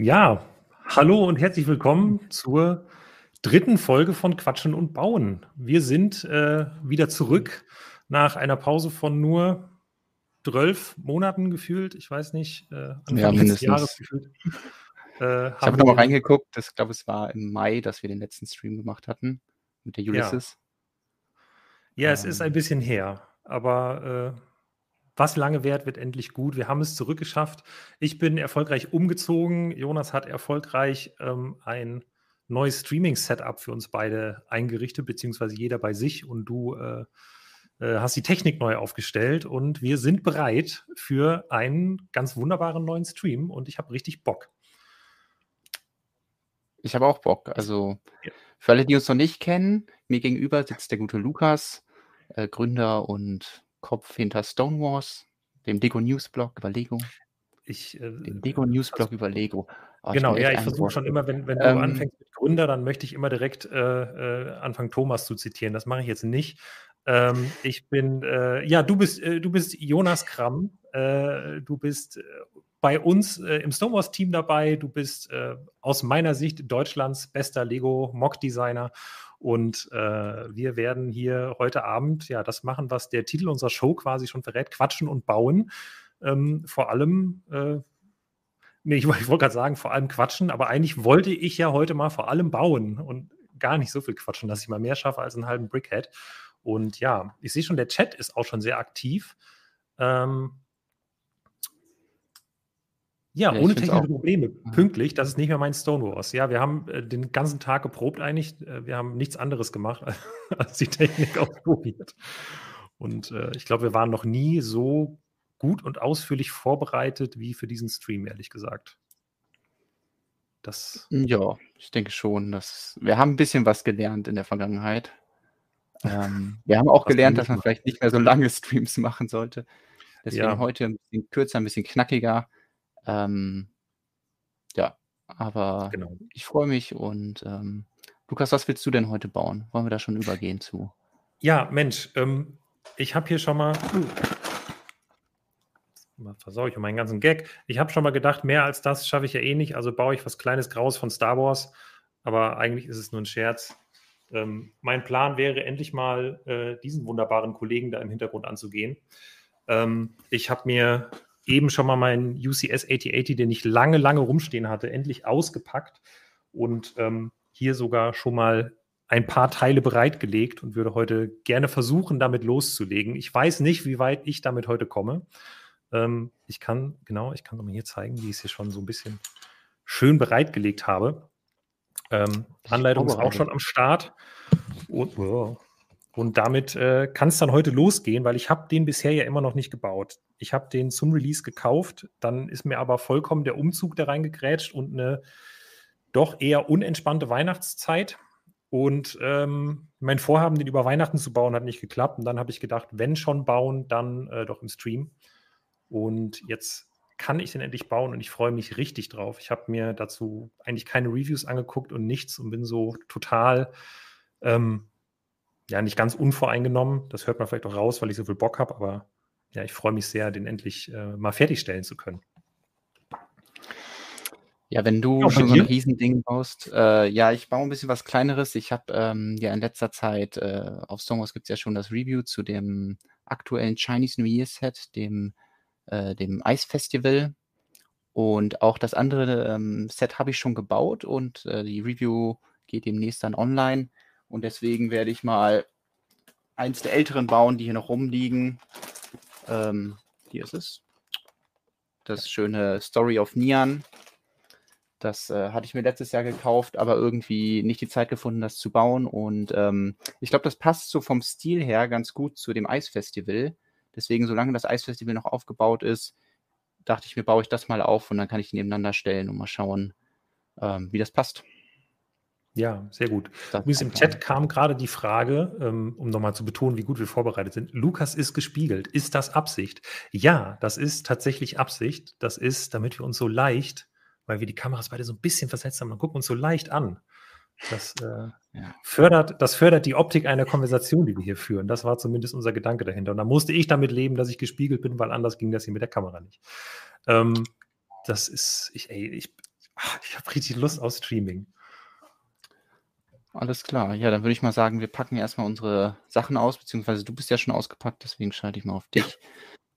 Ja, hallo und herzlich willkommen zur dritten Folge von Quatschen und Bauen. Wir sind äh, wieder zurück nach einer Pause von nur zwölf Monaten gefühlt. Ich weiß nicht, äh, Anfang ja, des Jahres gefühlt. Äh, ich habe nochmal reingeguckt. Ich glaube, es war im Mai, dass wir den letzten Stream gemacht hatten mit der Ulysses. Ja, ja es ist ein ähm. bisschen her, aber äh, was lange währt, wird endlich gut. Wir haben es zurückgeschafft. Ich bin erfolgreich umgezogen. Jonas hat erfolgreich ähm, ein neues Streaming-Setup für uns beide eingerichtet, beziehungsweise jeder bei sich und du äh, äh, hast die Technik neu aufgestellt und wir sind bereit für einen ganz wunderbaren neuen Stream und ich habe richtig Bock. Ich habe auch Bock. Also ja. für alle, die uns noch nicht kennen, mir gegenüber sitzt der gute Lukas, äh, Gründer und Kopf hinter Stonewars, dem Lego News Blog über Lego. Ich, äh, den Lego News Blog über Lego. Oh, genau, ja, ich versuche schon immer, wenn, wenn du ähm, anfängst mit Gründer, dann möchte ich immer direkt äh, äh, anfangen, Thomas zu zitieren. Das mache ich jetzt nicht. Ähm, ich bin, äh, ja, du bist, äh, du bist Jonas Kramm. Äh, du bist bei uns im Stonewars-Team dabei. Du bist aus meiner Sicht Deutschlands bester Lego-Mock-Designer und äh, wir werden hier heute Abend ja das machen, was der Titel unserer Show quasi schon verrät: Quatschen und Bauen. Ähm, vor allem, äh, nee, ich, ich wollte gerade sagen, vor allem quatschen, aber eigentlich wollte ich ja heute mal vor allem bauen und gar nicht so viel quatschen, dass ich mal mehr schaffe als einen halben Brickhead. Und ja, ich sehe schon, der Chat ist auch schon sehr aktiv. Ähm, ja, ja ohne technische Probleme, pünktlich. Das ist nicht mehr mein Stonewalls. Ja, wir haben äh, den ganzen Tag geprobt eigentlich. Äh, wir haben nichts anderes gemacht, als die Technik ausprobiert. Und äh, ich glaube, wir waren noch nie so gut und ausführlich vorbereitet wie für diesen Stream, ehrlich gesagt. Das ja, ich denke schon. Dass wir haben ein bisschen was gelernt in der Vergangenheit. Ähm, wir haben auch gelernt, dass man vielleicht nicht mehr so lange Streams machen sollte. Deswegen ja. heute ein bisschen kürzer, ein bisschen knackiger. Ähm, ja, aber genau. ich freue mich und ähm, Lukas, was willst du denn heute bauen? Wollen wir da schon übergehen zu? Ja, Mensch, ähm, ich habe hier schon mal. Uh, versau ich meinen ganzen Gag. Ich habe schon mal gedacht, mehr als das schaffe ich ja eh nicht. Also baue ich was Kleines Graues von Star Wars. Aber eigentlich ist es nur ein Scherz. Ähm, mein Plan wäre, endlich mal äh, diesen wunderbaren Kollegen da im Hintergrund anzugehen. Ähm, ich habe mir eben schon mal meinen UCS 8080, den ich lange, lange rumstehen hatte, endlich ausgepackt und ähm, hier sogar schon mal ein paar Teile bereitgelegt und würde heute gerne versuchen, damit loszulegen. Ich weiß nicht, wie weit ich damit heute komme. Ähm, ich kann, genau, ich kann mal hier zeigen, wie ich es hier schon so ein bisschen schön bereitgelegt habe. Ähm, Anleitung ist auch schon am Start. Und, wow. Und damit äh, kann es dann heute losgehen, weil ich habe den bisher ja immer noch nicht gebaut. Ich habe den zum Release gekauft, dann ist mir aber vollkommen der Umzug da reingegrätscht und eine doch eher unentspannte Weihnachtszeit. Und ähm, mein Vorhaben, den über Weihnachten zu bauen, hat nicht geklappt. Und dann habe ich gedacht, wenn schon bauen, dann äh, doch im Stream. Und jetzt kann ich den endlich bauen und ich freue mich richtig drauf. Ich habe mir dazu eigentlich keine Reviews angeguckt und nichts und bin so total ähm, ja, nicht ganz unvoreingenommen. Das hört man vielleicht auch raus, weil ich so viel Bock habe, aber ja, ich freue mich sehr, den endlich äh, mal fertigstellen zu können. Ja, wenn du ja, schon so ein Riesending baust, äh, ja, ich baue ein bisschen was Kleineres. Ich habe ähm, ja in letzter Zeit, äh, auf Songwars gibt es ja schon das Review zu dem aktuellen Chinese New Year Set, dem, äh, dem Ice Festival. Und auch das andere ähm, Set habe ich schon gebaut und äh, die Review geht demnächst dann online. Und deswegen werde ich mal eins der älteren bauen, die hier noch rumliegen. Ähm, hier ist es. Das schöne Story of Nian. Das äh, hatte ich mir letztes Jahr gekauft, aber irgendwie nicht die Zeit gefunden, das zu bauen. Und ähm, ich glaube, das passt so vom Stil her ganz gut zu dem Eisfestival. Deswegen, solange das Eisfestival noch aufgebaut ist, dachte ich mir, baue ich das mal auf und dann kann ich die nebeneinander stellen und mal schauen, ähm, wie das passt. Ja, sehr gut. Übrigens im Chat kam gerade die Frage, ähm, um nochmal zu betonen, wie gut wir vorbereitet sind. Lukas ist gespiegelt. Ist das Absicht? Ja, das ist tatsächlich Absicht. Das ist, damit wir uns so leicht, weil wir die Kameras beide so ein bisschen versetzt haben, dann gucken uns so leicht an. Das, äh, ja. fördert, das fördert die Optik einer Konversation, die wir hier führen. Das war zumindest unser Gedanke dahinter. Und da musste ich damit leben, dass ich gespiegelt bin, weil anders ging das hier mit der Kamera nicht. Ähm, das ist, ich, ey, ich, Ach, ich habe richtig Lust auf Streaming. Alles klar. Ja, dann würde ich mal sagen, wir packen erstmal unsere Sachen aus, beziehungsweise du bist ja schon ausgepackt, deswegen schalte ich mal auf dich.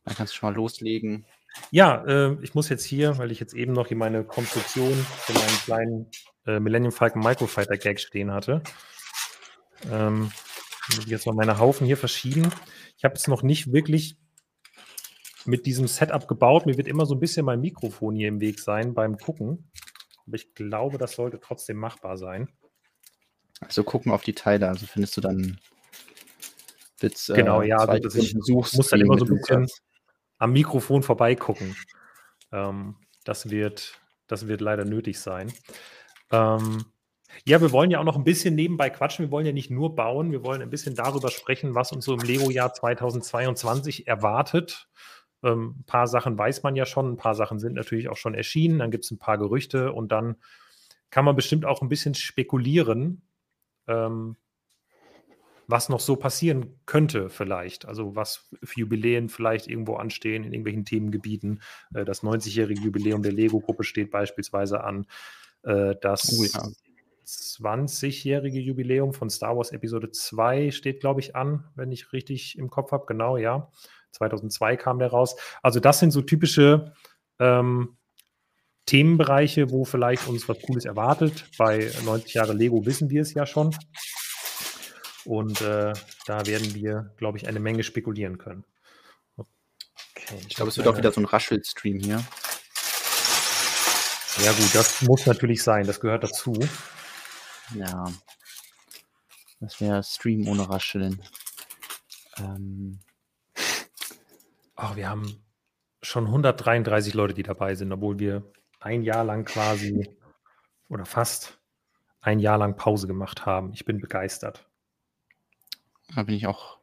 Dann kannst du schon mal loslegen. Ja, äh, ich muss jetzt hier, weil ich jetzt eben noch hier meine Konstruktion für meinen kleinen äh, Millennium Falcon Microfighter Gag stehen hatte. Ähm, muss ich jetzt mal meine Haufen hier verschieben. Ich habe jetzt noch nicht wirklich mit diesem Setup gebaut. Mir wird immer so ein bisschen mein Mikrofon hier im Weg sein beim Gucken. Aber ich glaube, das sollte trotzdem machbar sein. Also gucken auf die Teile, also findest du dann Witz, äh, Genau, ja, also das ich muss dann immer so ein bisschen am Mikrofon vorbeigucken. Ähm, das, wird, das wird leider nötig sein. Ähm, ja, wir wollen ja auch noch ein bisschen nebenbei quatschen. Wir wollen ja nicht nur bauen, wir wollen ein bisschen darüber sprechen, was uns so im Lego-Jahr 2022 erwartet. Ähm, ein paar Sachen weiß man ja schon, ein paar Sachen sind natürlich auch schon erschienen, dann gibt es ein paar Gerüchte und dann kann man bestimmt auch ein bisschen spekulieren, ähm, was noch so passieren könnte vielleicht. Also was für Jubiläen vielleicht irgendwo anstehen in irgendwelchen Themengebieten. Äh, das 90-jährige Jubiläum der Lego-Gruppe steht beispielsweise an. Äh, das oh, ja. 20-jährige Jubiläum von Star Wars Episode 2 steht, glaube ich, an, wenn ich richtig im Kopf habe. Genau, ja. 2002 kam der raus. Also das sind so typische ähm, Themenbereiche, wo vielleicht uns was Cooles erwartet. Bei 90 Jahre Lego wissen wir es ja schon. Und äh, da werden wir, glaube ich, eine Menge spekulieren können. Okay, ich glaube, es wird auch wieder so ein Raschel-Stream hier. Ja, gut, das muss natürlich sein. Das gehört dazu. Ja. Das wäre Stream ohne Rascheln. Ähm. Oh, wir haben schon 133 Leute, die dabei sind, obwohl wir ein Jahr lang quasi oder fast ein Jahr lang Pause gemacht haben. Ich bin begeistert. Da bin ich auch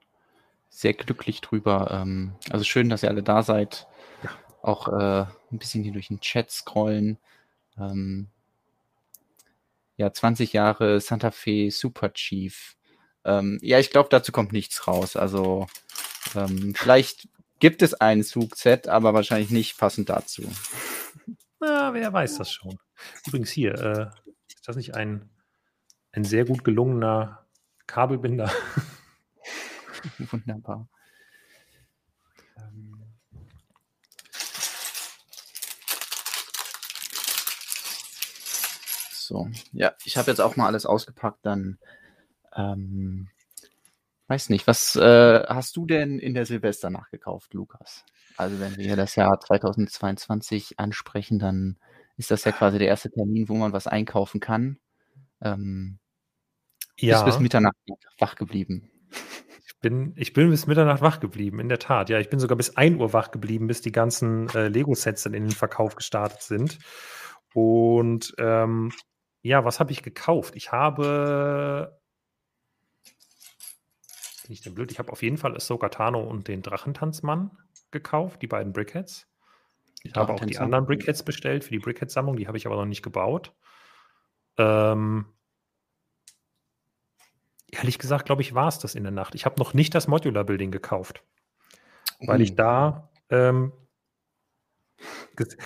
sehr glücklich drüber. Ähm, also schön, dass ihr alle da seid. Ja. Auch äh, ein bisschen hier durch den Chat scrollen. Ähm, ja, 20 Jahre Santa Fe Super Chief. Ähm, ja, ich glaube, dazu kommt nichts raus. Also ähm, vielleicht gibt es ein Zugset, aber wahrscheinlich nicht passend dazu. Na, wer weiß das schon. Übrigens hier, äh, ist das nicht ein, ein sehr gut gelungener Kabelbinder? Wunderbar. Ähm. So, ja, ich habe jetzt auch mal alles ausgepackt, dann ähm, weiß nicht, was äh, hast du denn in der Silvesternacht gekauft, Lukas? Also wenn wir das Jahr 2022 ansprechen, dann ist das ja quasi der erste Termin, wo man was einkaufen kann. Ähm, ja. Bis Mitternacht wach geblieben bin, ich bin bis Mitternacht wach geblieben, in der Tat. Ja, ich bin sogar bis 1 Uhr wach geblieben, bis die ganzen äh, Lego-Sets dann in den Verkauf gestartet sind. Und ähm, ja, was habe ich gekauft? Ich habe. Bin ich denn blöd? Ich habe auf jeden Fall Ahsoka Tano und den Drachentanzmann gekauft, die beiden Brickheads. Ich habe auch die anderen Brickheads bestellt für die Brickhead-Sammlung, die habe ich aber noch nicht gebaut. Ähm, Ehrlich gesagt, glaube ich, war es das in der Nacht. Ich habe noch nicht das Modular Building gekauft, weil ich oh. da ähm,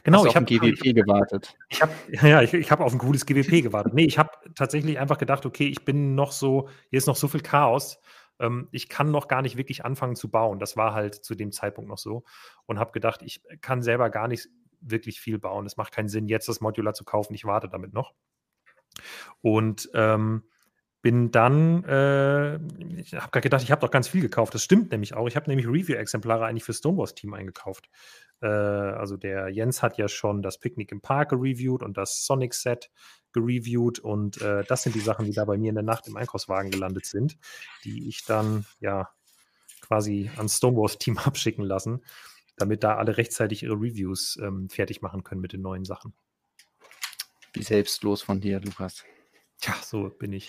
genau, ich habe GWP gewartet. Ich habe ja, ich, ich habe auf ein cooles GWP gewartet. Nee, ich habe tatsächlich einfach gedacht, okay, ich bin noch so, hier ist noch so viel Chaos. Ähm, ich kann noch gar nicht wirklich anfangen zu bauen. Das war halt zu dem Zeitpunkt noch so und habe gedacht, ich kann selber gar nicht wirklich viel bauen. Es macht keinen Sinn, jetzt das Modular zu kaufen. Ich warte damit noch. Und ähm, bin dann, äh, ich habe gerade gedacht, ich habe doch ganz viel gekauft. Das stimmt nämlich auch. Ich habe nämlich Review-Exemplare eigentlich für Stonewalls-Team eingekauft. Äh, also der Jens hat ja schon das Picknick im Park gereviewt und das Sonic-Set gereviewt. Und äh, das sind die Sachen, die da bei mir in der Nacht im Einkaufswagen gelandet sind, die ich dann ja quasi an Stonewalls-Team abschicken lassen, damit da alle rechtzeitig ihre Reviews ähm, fertig machen können mit den neuen Sachen. Wie selbstlos von dir, Lukas. Tja, so bin ich.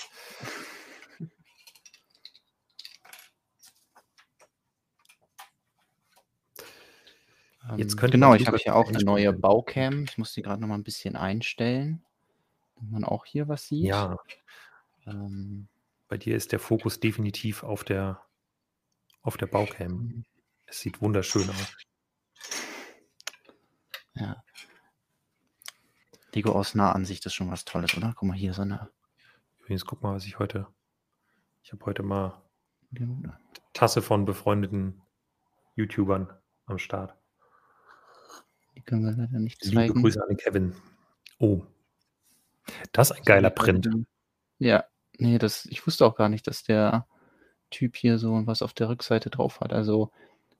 Jetzt könnte genau, ich habe ja auch eine neue Baucam. Ich muss die gerade noch mal ein bisschen einstellen, damit man auch hier was sieht. Ja. Ähm, Bei dir ist der Fokus definitiv auf der, auf der Baucam. Es sieht wunderschön aus. Ja. Lego aus Nahansicht ist schon was Tolles, oder? Guck mal hier, so eine. Übrigens, guck mal, was ich heute. Ich habe heute mal Tasse von befreundeten YouTubern am Start. Die können wir leider nicht zeigen. Liebe Grüße an den Kevin. Oh. Das ist ein geiler Print. Ja, nee, das, ich wusste auch gar nicht, dass der Typ hier so was auf der Rückseite drauf hat. Also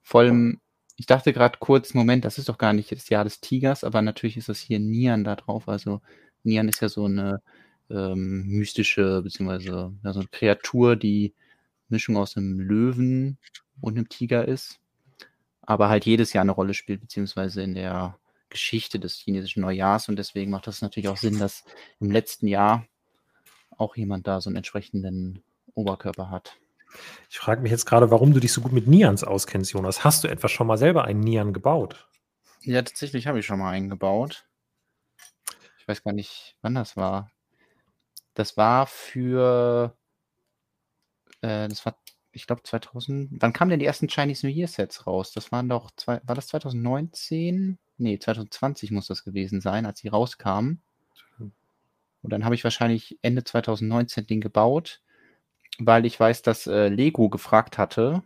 vor allem, ich dachte gerade kurz, Moment, das ist doch gar nicht das Jahr des Tigers, aber natürlich ist das hier Nian da drauf. Also Nian ist ja so eine ähm, mystische, beziehungsweise ja, so eine Kreatur, die Mischung aus einem Löwen und einem Tiger ist, aber halt jedes Jahr eine Rolle spielt, beziehungsweise in der Geschichte des chinesischen Neujahrs und deswegen macht das natürlich auch Sinn, dass im letzten Jahr auch jemand da so einen entsprechenden Oberkörper hat. Ich frage mich jetzt gerade, warum du dich so gut mit Nians auskennst, Jonas. Hast du etwa schon mal selber einen Nian gebaut? Ja, tatsächlich habe ich schon mal einen gebaut. Ich weiß gar nicht, wann das war. Das war für, äh, das war, ich glaube 2000. Wann kamen denn die ersten Chinese New Year Sets raus? Das waren doch, zwei, war das 2019? Nee, 2020 muss das gewesen sein, als sie rauskamen. Und dann habe ich wahrscheinlich Ende 2019 den gebaut weil ich weiß, dass äh, Lego gefragt hatte,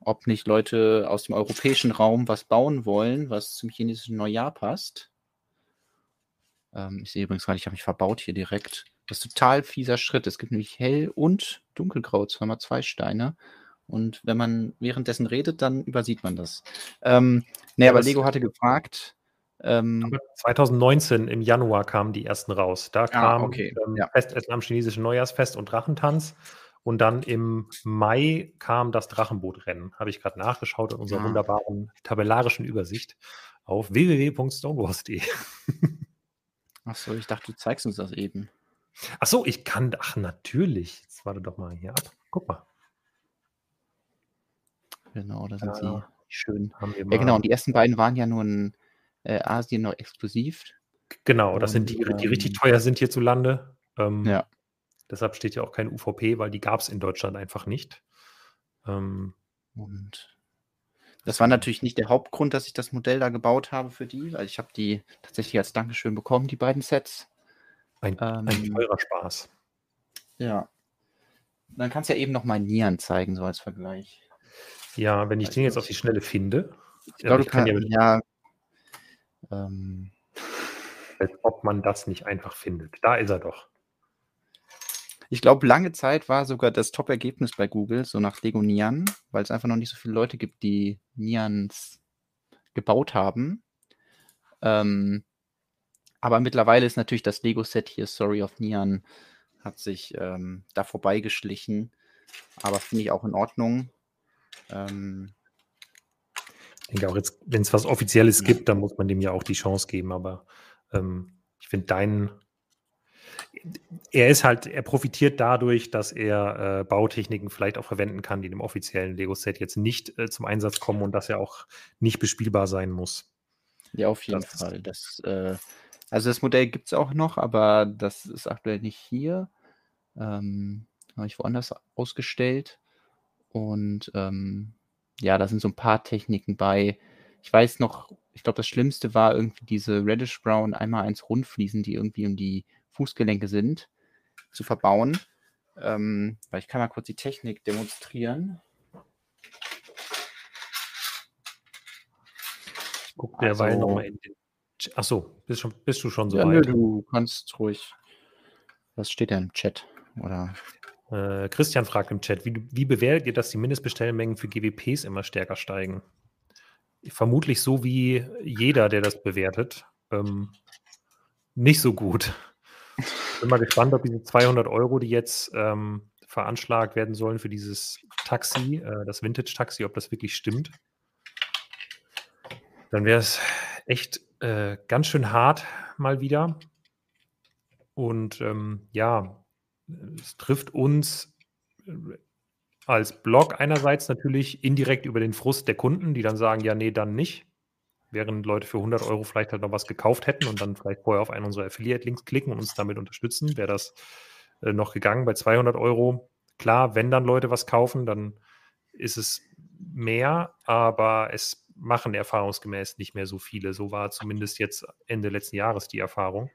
ob nicht Leute aus dem europäischen Raum was bauen wollen, was zum chinesischen Neujahr passt. Ähm, ich sehe übrigens gerade, ich habe mich verbaut hier direkt. Das ist total fieser Schritt. Es gibt nämlich hell und dunkelgrau, zweimal zwei Steine. Und wenn man währenddessen redet, dann übersieht man das. Ähm, nee, ja, aber Lego hatte gefragt. Ähm, 2019 im Januar kamen die ersten raus. Da ah, kam okay. ähm, ja. Festessen am chinesischen Neujahrsfest und Drachentanz. Und dann im Mai kam das Drachenbootrennen. Habe ich gerade nachgeschaut in unserer ah. wunderbaren tabellarischen Übersicht auf www.stonewars.de. Achso, ich dachte, du zeigst uns das eben. Achso, ich kann. Ach, natürlich. Jetzt warte doch mal hier ab. Guck mal. Genau, da sind ja, sie schön. ja, genau. Und die ersten beiden waren ja nur in äh, Asien noch exklusiv. Genau, das sind die, die richtig ähm, teuer sind hierzulande. Ähm, ja. Deshalb steht ja auch kein UVP, weil die gab es in Deutschland einfach nicht. Ähm, und das war natürlich nicht der Hauptgrund, dass ich das Modell da gebaut habe für die, weil ich habe die tatsächlich als Dankeschön bekommen, die beiden Sets. Ein, ähm, ein teurer Spaß. Ja. Dann kannst du ja eben noch mal Nieren zeigen, so als Vergleich. Ja, wenn ich also, den jetzt auf die Schnelle finde. Ich glaube, du kannst ja, ja ähm, als ob man das nicht einfach findet. Da ist er doch. Ich glaube, lange Zeit war sogar das Top-Ergebnis bei Google, so nach Lego Nian, weil es einfach noch nicht so viele Leute gibt, die Nians gebaut haben. Ähm, aber mittlerweile ist natürlich das Lego-Set hier, Story of Nian, hat sich ähm, da vorbeigeschlichen. Aber finde ich auch in Ordnung. Ähm, ich denke auch jetzt, wenn es was Offizielles gibt, dann muss man dem ja auch die Chance geben. Aber ähm, ich finde deinen er ist halt, er profitiert dadurch, dass er äh, Bautechniken vielleicht auch verwenden kann, die in dem offiziellen Lego-Set jetzt nicht äh, zum Einsatz kommen und dass er auch nicht bespielbar sein muss. Ja, auf jeden das Fall. Das, äh, also das Modell gibt es auch noch, aber das ist aktuell nicht hier. Ähm, Habe ich woanders ausgestellt. Und ähm, ja, da sind so ein paar Techniken bei. Ich weiß noch, ich glaube, das Schlimmste war irgendwie diese Reddish Brown einmal eins Rundfliesen, die irgendwie um die Fußgelenke sind, zu verbauen. Ähm, weil ich kann mal kurz die Technik demonstrieren. Guck derweil also, nochmal in den. Achso, bist, schon, bist du schon so ja, weit? Nö, du kannst ruhig. Was steht da im Chat? Oder? Äh, Christian fragt im Chat, wie, wie bewertet ihr, dass die Mindestbestellmengen für GWPs immer stärker steigen? Vermutlich so wie jeder, der das bewertet. Ähm, nicht so gut. Bin mal gespannt, ob diese 200 Euro, die jetzt ähm, veranschlagt werden sollen für dieses Taxi, äh, das Vintage-Taxi, ob das wirklich stimmt. Dann wäre es echt äh, ganz schön hart mal wieder. Und ähm, ja, es trifft uns äh, als Blog einerseits natürlich indirekt über den Frust der Kunden, die dann sagen, ja, nee, dann nicht während Leute für 100 Euro vielleicht halt noch was gekauft hätten und dann vielleicht vorher auf einen unserer Affiliate-Links klicken und uns damit unterstützen, wäre das äh, noch gegangen bei 200 Euro. Klar, wenn dann Leute was kaufen, dann ist es mehr, aber es machen erfahrungsgemäß nicht mehr so viele. So war zumindest jetzt Ende letzten Jahres die Erfahrung.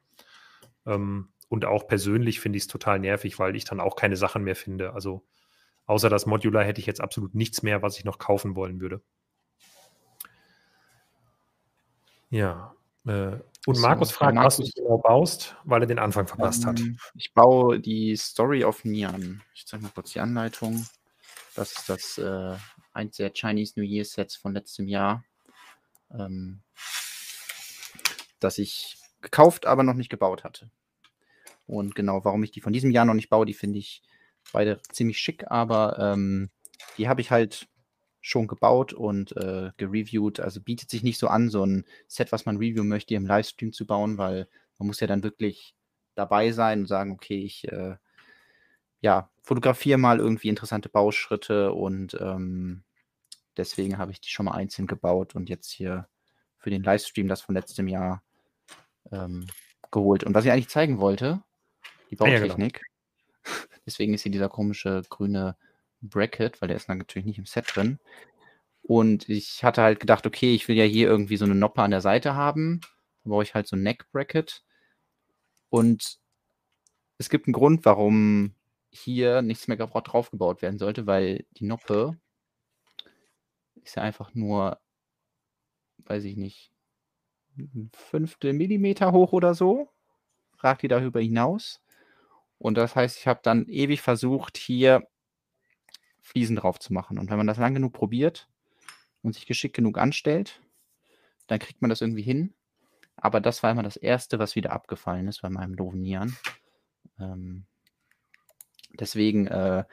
Ähm, und auch persönlich finde ich es total nervig, weil ich dann auch keine Sachen mehr finde. Also außer das Modular hätte ich jetzt absolut nichts mehr, was ich noch kaufen wollen würde. Ja. Äh, und Markus fragt, Markus, was du genau baust, weil er den Anfang verpasst um, hat. Ähm, ich baue die Story of Nian. Ich zeige mal kurz die Anleitung. Das ist das äh, eins der Chinese New Year Sets von letztem Jahr. Ähm, das ich gekauft, aber noch nicht gebaut hatte. Und genau, warum ich die von diesem Jahr noch nicht baue, die finde ich beide ziemlich schick, aber ähm, die habe ich halt schon gebaut und äh, gereviewt. Also bietet sich nicht so an, so ein Set, was man reviewen möchte, im Livestream zu bauen, weil man muss ja dann wirklich dabei sein und sagen, okay, ich äh, ja, fotografiere mal irgendwie interessante Bauschritte und ähm, deswegen habe ich die schon mal einzeln gebaut und jetzt hier für den Livestream das von letztem Jahr ähm, geholt. Und was ich eigentlich zeigen wollte, die Bautechnik, ja, genau. deswegen ist hier dieser komische grüne Bracket, weil der ist dann natürlich nicht im Set drin. Und ich hatte halt gedacht, okay, ich will ja hier irgendwie so eine Noppe an der Seite haben. Dann brauche ich halt so ein Neck Bracket. Und es gibt einen Grund, warum hier nichts mehr drauf gebaut werden sollte, weil die Noppe ist ja einfach nur, weiß ich nicht, ein Fünftel Millimeter hoch oder so. Ragt die darüber hinaus. Und das heißt, ich habe dann ewig versucht, hier Fliesen drauf zu machen. Und wenn man das lang genug probiert und sich geschickt genug anstellt, dann kriegt man das irgendwie hin. Aber das war immer das Erste, was wieder abgefallen ist bei meinem doofen Nieren. Ähm, deswegen äh,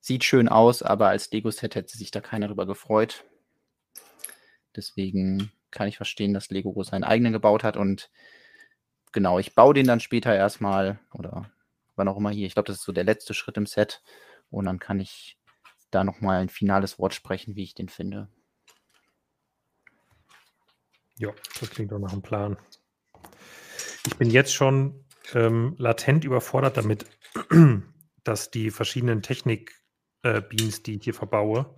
sieht schön aus, aber als Lego-Set hätte sich da keiner drüber gefreut. Deswegen kann ich verstehen, dass Lego seinen eigenen gebaut hat und genau, ich baue den dann später erstmal oder wann auch immer hier. Ich glaube, das ist so der letzte Schritt im Set und dann kann ich da nochmal ein finales Wort sprechen, wie ich den finde. Ja, das klingt doch nach einem Plan. Ich bin jetzt schon ähm, latent überfordert damit, dass die verschiedenen Technik-Beams, äh, die ich hier verbaue,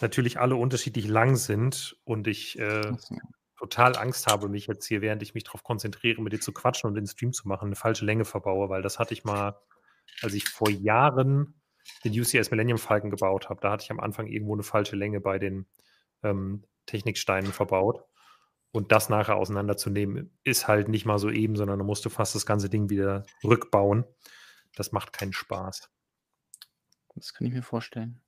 natürlich alle unterschiedlich lang sind und ich äh, total Angst habe, mich jetzt hier, während ich mich darauf konzentriere, mit dir zu quatschen und den Stream zu machen, eine falsche Länge verbaue, weil das hatte ich mal, als ich vor Jahren den UCS Millennium Falcon gebaut habe. Da hatte ich am Anfang irgendwo eine falsche Länge bei den ähm, Techniksteinen verbaut. Und das nachher auseinanderzunehmen, ist halt nicht mal so eben, sondern da musst du fast das ganze Ding wieder rückbauen. Das macht keinen Spaß. Das kann ich mir vorstellen.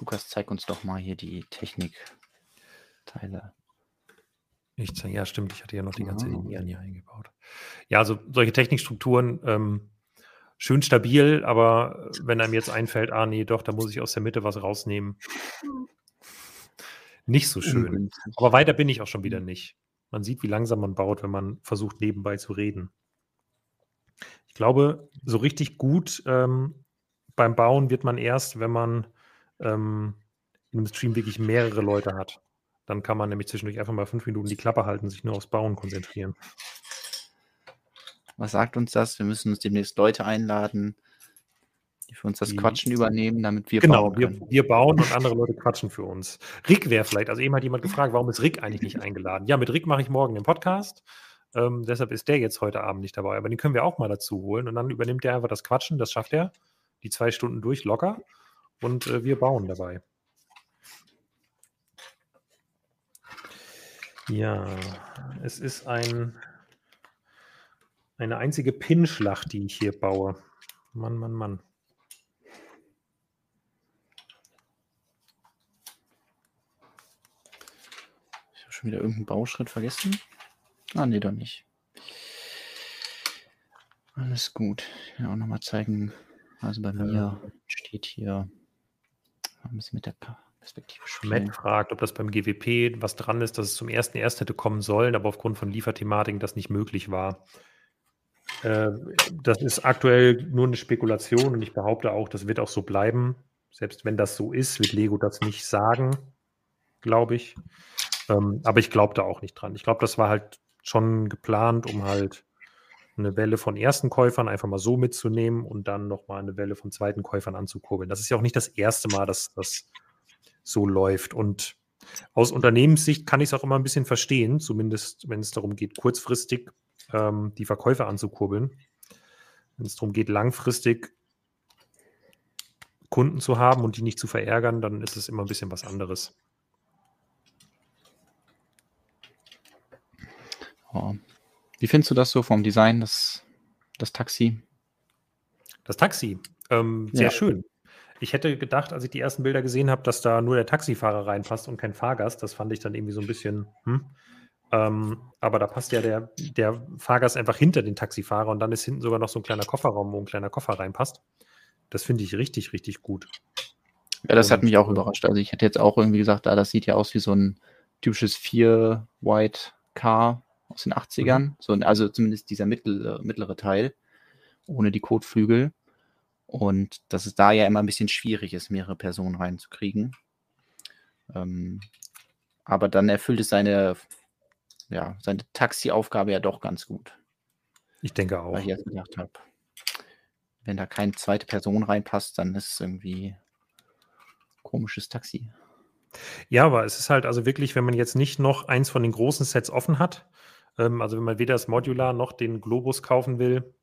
Lukas, zeig uns doch mal hier die Technikteile. Ich zeig, ja, stimmt, ich hatte ja noch die ganze Linie hier eingebaut. Ja, also solche Technikstrukturen, ähm, schön stabil, aber wenn einem jetzt einfällt, ah nee, doch, da muss ich aus der Mitte was rausnehmen. Nicht so schön. Aber weiter bin ich auch schon wieder nicht. Man sieht, wie langsam man baut, wenn man versucht, nebenbei zu reden. Ich glaube, so richtig gut ähm, beim Bauen wird man erst, wenn man ähm, in einem Stream wirklich mehrere Leute hat. Dann kann man nämlich zwischendurch einfach mal fünf Minuten die Klappe halten, sich nur aufs Bauen konzentrieren. Was sagt uns das? Wir müssen uns demnächst Leute einladen, die für uns das die, Quatschen übernehmen, damit wir genau, bauen Genau, wir, wir, bauen und andere Leute quatschen für uns. Rick wäre vielleicht, also eben hat jemand gefragt, warum ist Rick eigentlich nicht eingeladen? Ja, mit Rick mache ich morgen den Podcast. Ähm, deshalb ist der jetzt heute Abend nicht dabei. Aber den können wir auch mal dazu holen und dann übernimmt er einfach das Quatschen. Das schafft er. Die zwei Stunden durch locker. Und äh, wir bauen dabei. Ja, es ist ein eine einzige Pinnschlacht, die ich hier baue. Mann, Mann, Mann. Ich habe schon wieder irgendeinen Bauschritt vergessen. Ah, nee, doch nicht. Alles gut. Ja, auch nochmal zeigen. Also bei mir steht hier ein bisschen mit der Perspektive spielen. Fragt, ob das beim GWP was dran ist, dass es zum ersten erst hätte kommen sollen, aber aufgrund von Lieferthematiken das nicht möglich war. Äh, das ist aktuell nur eine Spekulation und ich behaupte auch, das wird auch so bleiben. Selbst wenn das so ist, wird Lego das nicht sagen, glaube ich. Ähm, aber ich glaube da auch nicht dran. Ich glaube, das war halt schon geplant, um halt eine Welle von ersten Käufern einfach mal so mitzunehmen und dann nochmal eine Welle von zweiten Käufern anzukurbeln. Das ist ja auch nicht das erste Mal, dass das so läuft. Und aus Unternehmenssicht kann ich es auch immer ein bisschen verstehen, zumindest wenn es darum geht, kurzfristig ähm, die Verkäufe anzukurbeln. Wenn es darum geht, langfristig Kunden zu haben und die nicht zu verärgern, dann ist es immer ein bisschen was anderes. Wie findest du das so vom Design, das, das Taxi? Das Taxi, ähm, sehr ja. schön. Ich hätte gedacht, als ich die ersten Bilder gesehen habe, dass da nur der Taxifahrer reinpasst und kein Fahrgast. Das fand ich dann irgendwie so ein bisschen, hm. Ähm, aber da passt ja der, der Fahrgast einfach hinter den Taxifahrer und dann ist hinten sogar noch so ein kleiner Kofferraum, wo ein kleiner Koffer reinpasst. Das finde ich richtig, richtig gut. Ja, das und, hat mich auch überrascht. Also ich hätte jetzt auch irgendwie gesagt, ah, das sieht ja aus wie so ein typisches 4 White Car aus den 80ern. Mhm. So, also zumindest dieser mittel, mittlere Teil, ohne die Kotflügel. Und dass es da ja immer ein bisschen schwierig ist, mehrere Personen reinzukriegen. Ähm, aber dann erfüllt es seine, ja, seine Taxi-Aufgabe ja doch ganz gut. Ich denke auch. Weil ich jetzt gedacht habe, wenn da keine zweite Person reinpasst, dann ist es irgendwie komisches Taxi. Ja, aber es ist halt also wirklich, wenn man jetzt nicht noch eins von den großen Sets offen hat, ähm, also wenn man weder das Modular noch den Globus kaufen will,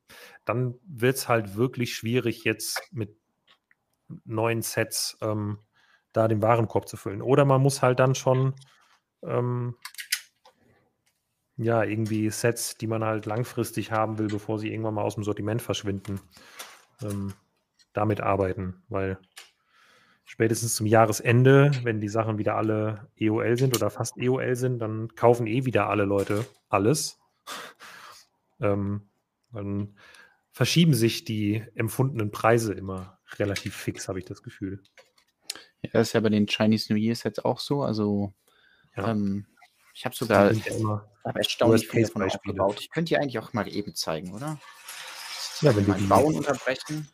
dann wird es halt wirklich schwierig, jetzt mit neuen Sets ähm, da den Warenkorb zu füllen. Oder man muss halt dann schon ähm, ja, irgendwie Sets, die man halt langfristig haben will, bevor sie irgendwann mal aus dem Sortiment verschwinden, ähm, damit arbeiten, weil spätestens zum Jahresende, wenn die Sachen wieder alle EOL sind oder fast EOL sind, dann kaufen eh wieder alle Leute alles. ähm, dann verschieben sich die empfundenen Preise immer relativ fix, habe ich das Gefühl. Ja, das ist ja bei den Chinese New Years jetzt auch so. Also ja. ähm, ich habe sogar ja erstaunlich viele davon aufgebaut. Ich könnte die eigentlich auch mal eben zeigen, oder? Ja, wenn du die Bauen unterbrechen.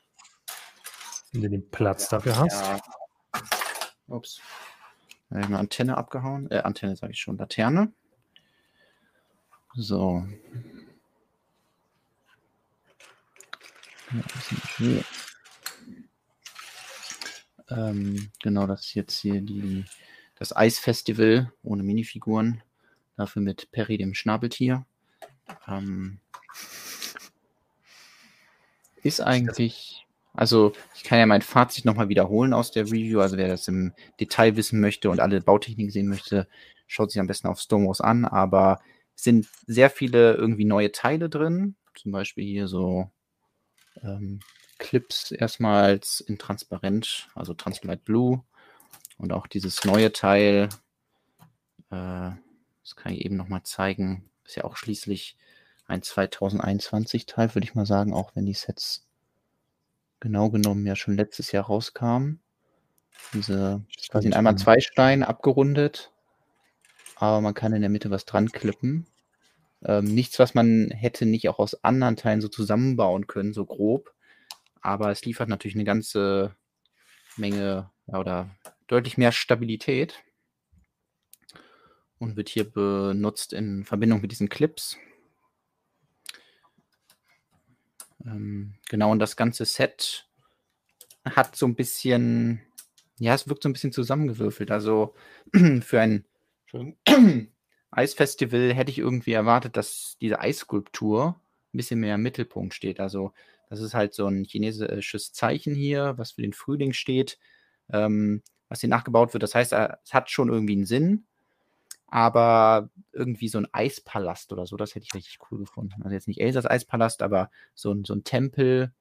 Wenn du den Platz ja, dafür hast. Ja. Ups. Habe ich eine Antenne abgehauen. Äh, Antenne sage ich schon. Laterne. So. Ja, ähm, genau, das ist jetzt hier die, das Eisfestival ohne Minifiguren. Dafür mit Perry, dem Schnabeltier. Ähm, ist eigentlich, also ich kann ja mein Fazit nochmal wiederholen aus der Review. Also wer das im Detail wissen möchte und alle Bautechniken sehen möchte, schaut sich am besten auf Stonewalls an. Aber es sind sehr viele irgendwie neue Teile drin. Zum Beispiel hier so ähm, Clips erstmals in transparent, also Transparent Blue. Und auch dieses neue Teil, äh, das kann ich eben nochmal zeigen, ist ja auch schließlich ein 2021 Teil, würde ich mal sagen, auch wenn die Sets genau genommen ja schon letztes Jahr rauskamen. Diese quasi in einmal zwei Steine abgerundet, aber man kann in der Mitte was dran klippen. Ähm, nichts, was man hätte nicht auch aus anderen Teilen so zusammenbauen können, so grob. Aber es liefert natürlich eine ganze Menge ja, oder deutlich mehr Stabilität und wird hier benutzt in Verbindung mit diesen Clips. Ähm, genau, und das ganze Set hat so ein bisschen, ja, es wirkt so ein bisschen zusammengewürfelt. Also für ein Eisfestival hätte ich irgendwie erwartet, dass diese Eisskulptur ein bisschen mehr im Mittelpunkt steht. Also das ist halt so ein chinesisches Zeichen hier, was für den Frühling steht, ähm, was hier nachgebaut wird. Das heißt, äh, es hat schon irgendwie einen Sinn, aber irgendwie so ein Eispalast oder so, das hätte ich richtig cool gefunden. Also jetzt nicht Elsas Eispalast, aber so ein, so ein Tempel,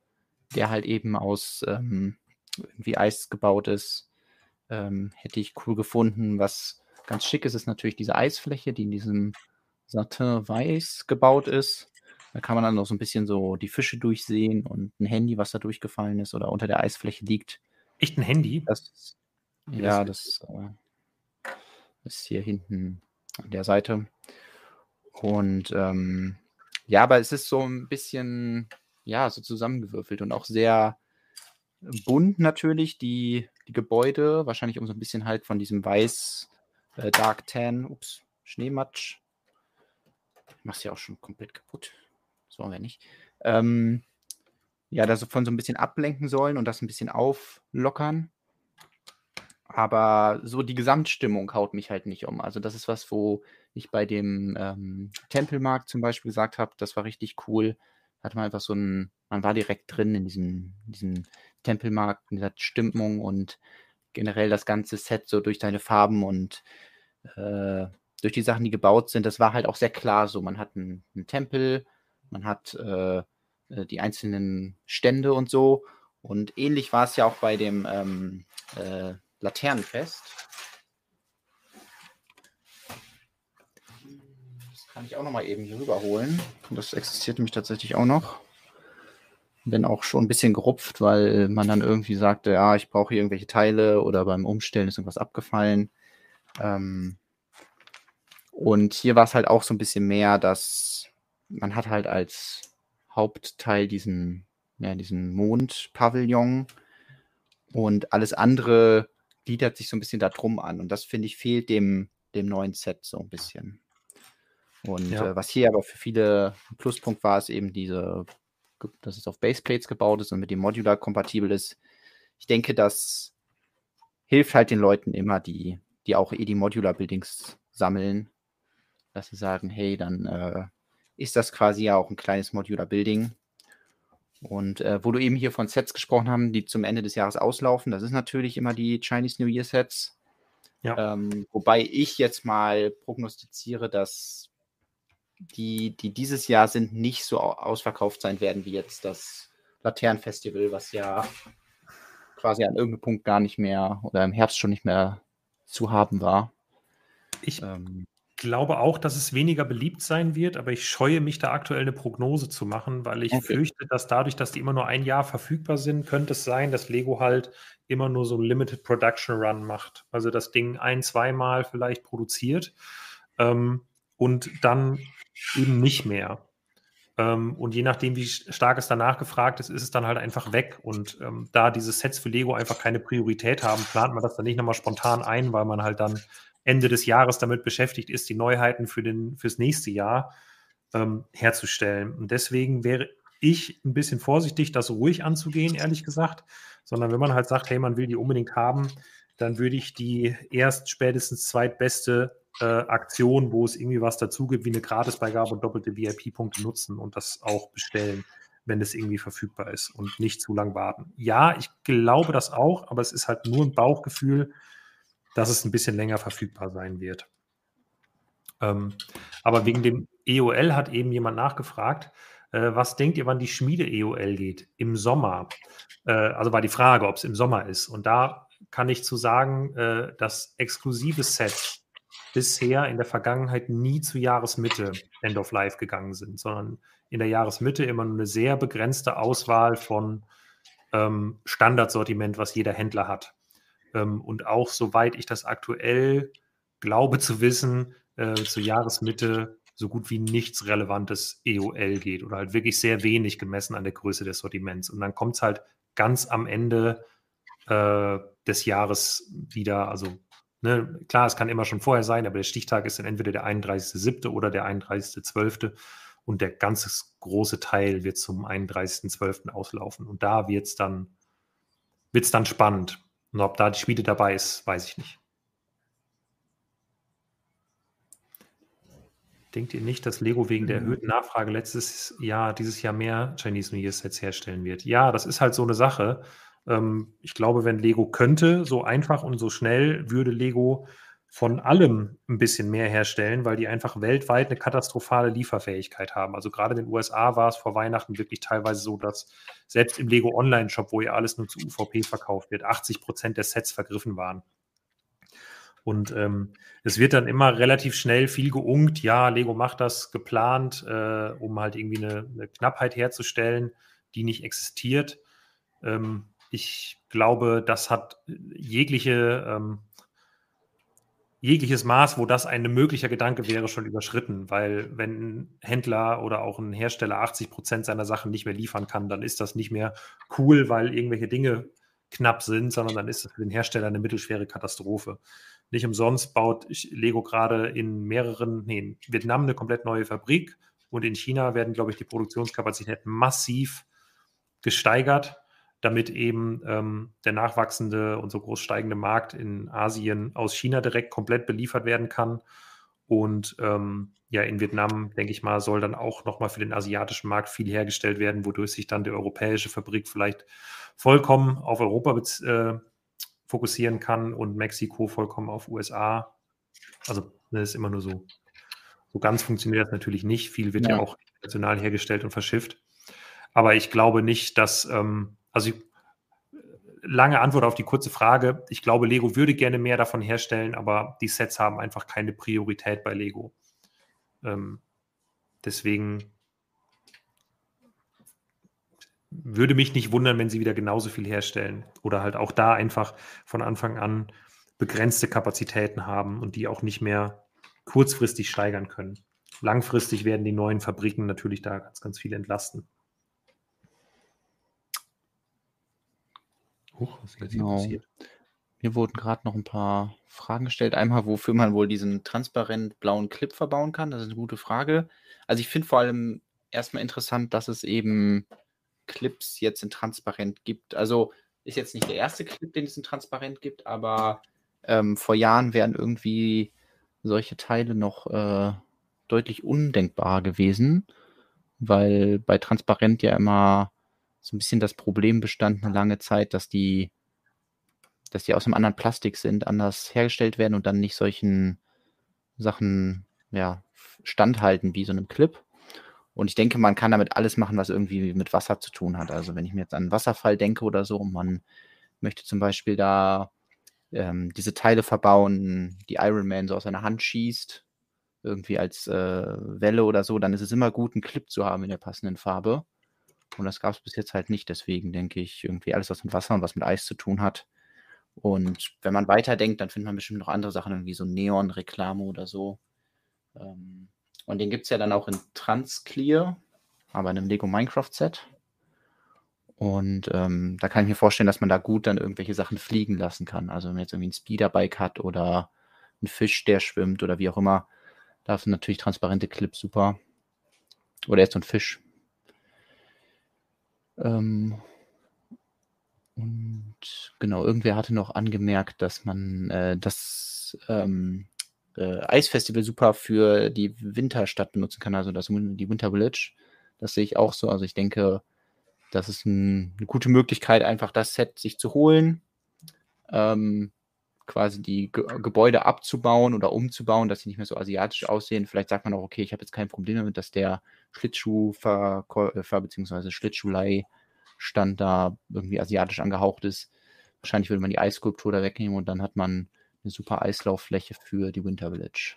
der halt eben aus ähm, irgendwie Eis gebaut ist, ähm, hätte ich cool gefunden. Was ganz schick ist, ist natürlich diese Eisfläche, die in diesem Satin Weiß gebaut ist. Da kann man dann noch so ein bisschen so die Fische durchsehen und ein Handy, was da durchgefallen ist oder unter der Eisfläche liegt. Echt ein Handy? Das, ja, das äh, ist hier hinten an der Seite. Und ähm, ja, aber es ist so ein bisschen, ja, so zusammengewürfelt und auch sehr bunt natürlich, die, die Gebäude, wahrscheinlich um so ein bisschen halt von diesem Weiß, äh, Dark Tan, ups, Schneematsch. Ich mach's ja auch schon komplett kaputt. So wollen wir nicht. Ähm, ja, davon so ein bisschen ablenken sollen und das ein bisschen auflockern. Aber so die Gesamtstimmung haut mich halt nicht um. Also das ist was, wo ich bei dem ähm, Tempelmarkt zum Beispiel gesagt habe, das war richtig cool. Hat man einfach so ein, man war direkt drin in diesem, diesem Tempelmarkt, in dieser Stimmung und generell das ganze Set so durch deine Farben und äh, durch die Sachen, die gebaut sind, das war halt auch sehr klar so. Man hat einen, einen Tempel, man hat äh, äh die einzelnen Stände und so. Und ähnlich war es ja auch bei dem ähm, äh, Laternenfest. Das kann ich auch noch mal eben hier rüberholen. Das existiert nämlich tatsächlich auch noch. Bin auch schon ein bisschen gerupft, weil man dann irgendwie sagte, ja, ich brauche hier irgendwelche Teile oder beim Umstellen ist irgendwas abgefallen. Ähm, und hier war es halt auch so ein bisschen mehr, dass man hat halt als Hauptteil diesen, ja, diesen Mondpavillon und alles andere gliedert sich so ein bisschen da drum an. Und das, finde ich, fehlt dem, dem neuen Set so ein bisschen. Und ja. äh, was hier aber für viele ein Pluspunkt war, ist eben diese, dass es auf Baseplates gebaut ist und mit dem Modular kompatibel ist. Ich denke, das hilft halt den Leuten immer, die, die auch eh die Modular Buildings sammeln, dass sie sagen, hey, dann äh, ist das quasi ja auch ein kleines Modular Building. Und äh, wo du eben hier von Sets gesprochen haben, die zum Ende des Jahres auslaufen, das ist natürlich immer die Chinese New Year Sets. Ja. Ähm, wobei ich jetzt mal prognostiziere, dass die, die dieses Jahr sind, nicht so ausverkauft sein werden wie jetzt das Laternenfestival, was ja quasi an irgendeinem Punkt gar nicht mehr oder im Herbst schon nicht mehr zu haben war. Ich, ähm, glaube auch, dass es weniger beliebt sein wird, aber ich scheue mich da aktuell eine Prognose zu machen, weil ich okay. fürchte, dass dadurch, dass die immer nur ein Jahr verfügbar sind, könnte es sein, dass Lego halt immer nur so ein Limited Production Run macht. Also das Ding ein, zweimal vielleicht produziert ähm, und dann eben nicht mehr. Ähm, und je nachdem, wie stark es danach gefragt ist, ist es dann halt einfach weg. Und ähm, da diese Sets für Lego einfach keine Priorität haben, plant man das dann nicht nochmal spontan ein, weil man halt dann Ende des Jahres damit beschäftigt ist, die Neuheiten für den, fürs nächste Jahr ähm, herzustellen. Und deswegen wäre ich ein bisschen vorsichtig, das ruhig anzugehen, ehrlich gesagt, sondern wenn man halt sagt, hey, man will die unbedingt haben, dann würde ich die erst spätestens zweitbeste äh, Aktion, wo es irgendwie was dazu gibt, wie eine Gratisbeigabe und doppelte VIP-Punkte nutzen und das auch bestellen, wenn es irgendwie verfügbar ist und nicht zu lang warten. Ja, ich glaube das auch, aber es ist halt nur ein Bauchgefühl, dass es ein bisschen länger verfügbar sein wird. Ähm, aber wegen dem EOL hat eben jemand nachgefragt, äh, was denkt ihr, wann die Schmiede-EOL geht? Im Sommer. Äh, also war die Frage, ob es im Sommer ist. Und da kann ich zu sagen, äh, dass exklusive Sets bisher in der Vergangenheit nie zu Jahresmitte End of Life gegangen sind, sondern in der Jahresmitte immer nur eine sehr begrenzte Auswahl von ähm, Standardsortiment, was jeder Händler hat. Ähm, und auch, soweit ich das aktuell glaube zu wissen, äh, zur Jahresmitte so gut wie nichts Relevantes EOL geht oder halt wirklich sehr wenig gemessen an der Größe des Sortiments. Und dann kommt es halt ganz am Ende äh, des Jahres wieder, also ne, klar, es kann immer schon vorher sein, aber der Stichtag ist dann entweder der 31.07. oder der 31.12. Und der ganze große Teil wird zum 31.12. auslaufen. Und da wird es dann, wird's dann spannend. Und ob da die Schmiede dabei ist, weiß ich nicht. Denkt ihr nicht, dass Lego wegen der mhm. erhöhten Nachfrage letztes Jahr, dieses Jahr mehr Chinese New Year Sets herstellen wird? Ja, das ist halt so eine Sache. Ähm, ich glaube, wenn Lego könnte, so einfach und so schnell, würde Lego von allem ein bisschen mehr herstellen, weil die einfach weltweit eine katastrophale Lieferfähigkeit haben. Also gerade in den USA war es vor Weihnachten wirklich teilweise so, dass selbst im Lego Online-Shop, wo ja alles nur zu UVP verkauft wird, 80 Prozent der Sets vergriffen waren. Und ähm, es wird dann immer relativ schnell viel geungt. Ja, Lego macht das geplant, äh, um halt irgendwie eine, eine, Knappheit herzustellen, die nicht existiert. Ähm, ich glaube, das hat jegliche ähm, jegliches Maß, wo das ein möglicher Gedanke wäre, schon überschritten, weil wenn ein Händler oder auch ein Hersteller 80 Prozent seiner Sachen nicht mehr liefern kann, dann ist das nicht mehr cool, weil irgendwelche Dinge knapp sind, sondern dann ist es für den Hersteller eine mittelschwere Katastrophe. Nicht umsonst baut Lego gerade in mehreren, nee, in Vietnam eine komplett neue Fabrik und in China werden, glaube ich, die Produktionskapazitäten massiv gesteigert damit eben ähm, der nachwachsende und so groß steigende Markt in Asien aus China direkt komplett beliefert werden kann. Und ähm, ja, in Vietnam, denke ich mal, soll dann auch nochmal für den asiatischen Markt viel hergestellt werden, wodurch sich dann die europäische Fabrik vielleicht vollkommen auf Europa äh, fokussieren kann und Mexiko vollkommen auf USA. Also das ist immer nur so. So ganz funktioniert das natürlich nicht. Viel wird ja, ja auch international hergestellt und verschifft. Aber ich glaube nicht, dass, ähm, also ich, lange Antwort auf die kurze Frage. Ich glaube, Lego würde gerne mehr davon herstellen, aber die Sets haben einfach keine Priorität bei Lego. Ähm, deswegen würde mich nicht wundern, wenn sie wieder genauso viel herstellen oder halt auch da einfach von Anfang an begrenzte Kapazitäten haben und die auch nicht mehr kurzfristig steigern können. Langfristig werden die neuen Fabriken natürlich da ganz, ganz viel entlasten. Huch, was ist jetzt genau. passiert? Mir wurden gerade noch ein paar Fragen gestellt. Einmal, wofür man wohl diesen transparent blauen Clip verbauen kann. Das ist eine gute Frage. Also ich finde vor allem erstmal interessant, dass es eben Clips jetzt in transparent gibt. Also ist jetzt nicht der erste Clip, den es in transparent gibt, aber ähm, vor Jahren wären irgendwie solche Teile noch äh, deutlich undenkbarer gewesen, weil bei transparent ja immer so ein bisschen das Problem bestand eine lange Zeit, dass die, dass die aus einem anderen Plastik sind, anders hergestellt werden und dann nicht solchen Sachen ja, standhalten wie so einem Clip. Und ich denke, man kann damit alles machen, was irgendwie mit Wasser zu tun hat. Also wenn ich mir jetzt an einen Wasserfall denke oder so, und man möchte zum Beispiel da ähm, diese Teile verbauen, die Iron Man so aus seiner Hand schießt, irgendwie als äh, Welle oder so, dann ist es immer gut, einen Clip zu haben in der passenden Farbe. Und das gab es bis jetzt halt nicht. Deswegen denke ich, irgendwie alles, was mit Wasser und was mit Eis zu tun hat. Und wenn man weiterdenkt, dann findet man bestimmt noch andere Sachen, irgendwie so Neon-Reklame oder so. Ähm, und den gibt es ja dann auch in Transclear, aber in einem Lego Minecraft Set. Und ähm, da kann ich mir vorstellen, dass man da gut dann irgendwelche Sachen fliegen lassen kann. Also wenn man jetzt irgendwie ein Speederbike hat oder ein Fisch, der schwimmt oder wie auch immer, da sind natürlich transparente Clips super. Oder jetzt so ein Fisch, ähm, und genau, irgendwer hatte noch angemerkt, dass man äh, das ähm, äh, Eisfestival super für die Winterstadt benutzen kann, also das, die Winter Village. Das sehe ich auch so. Also ich denke, das ist ein, eine gute Möglichkeit, einfach das Set sich zu holen, ähm, quasi die Ge Gebäude abzubauen oder umzubauen, dass sie nicht mehr so asiatisch aussehen. Vielleicht sagt man auch, okay, ich habe jetzt kein Problem damit, dass der Schlittschuhverkäufer bzw. Schlittschuhlei-Stand da irgendwie asiatisch angehaucht ist. Wahrscheinlich würde man die Eisskulptur da wegnehmen und dann hat man eine super Eislauffläche für die Winter Village.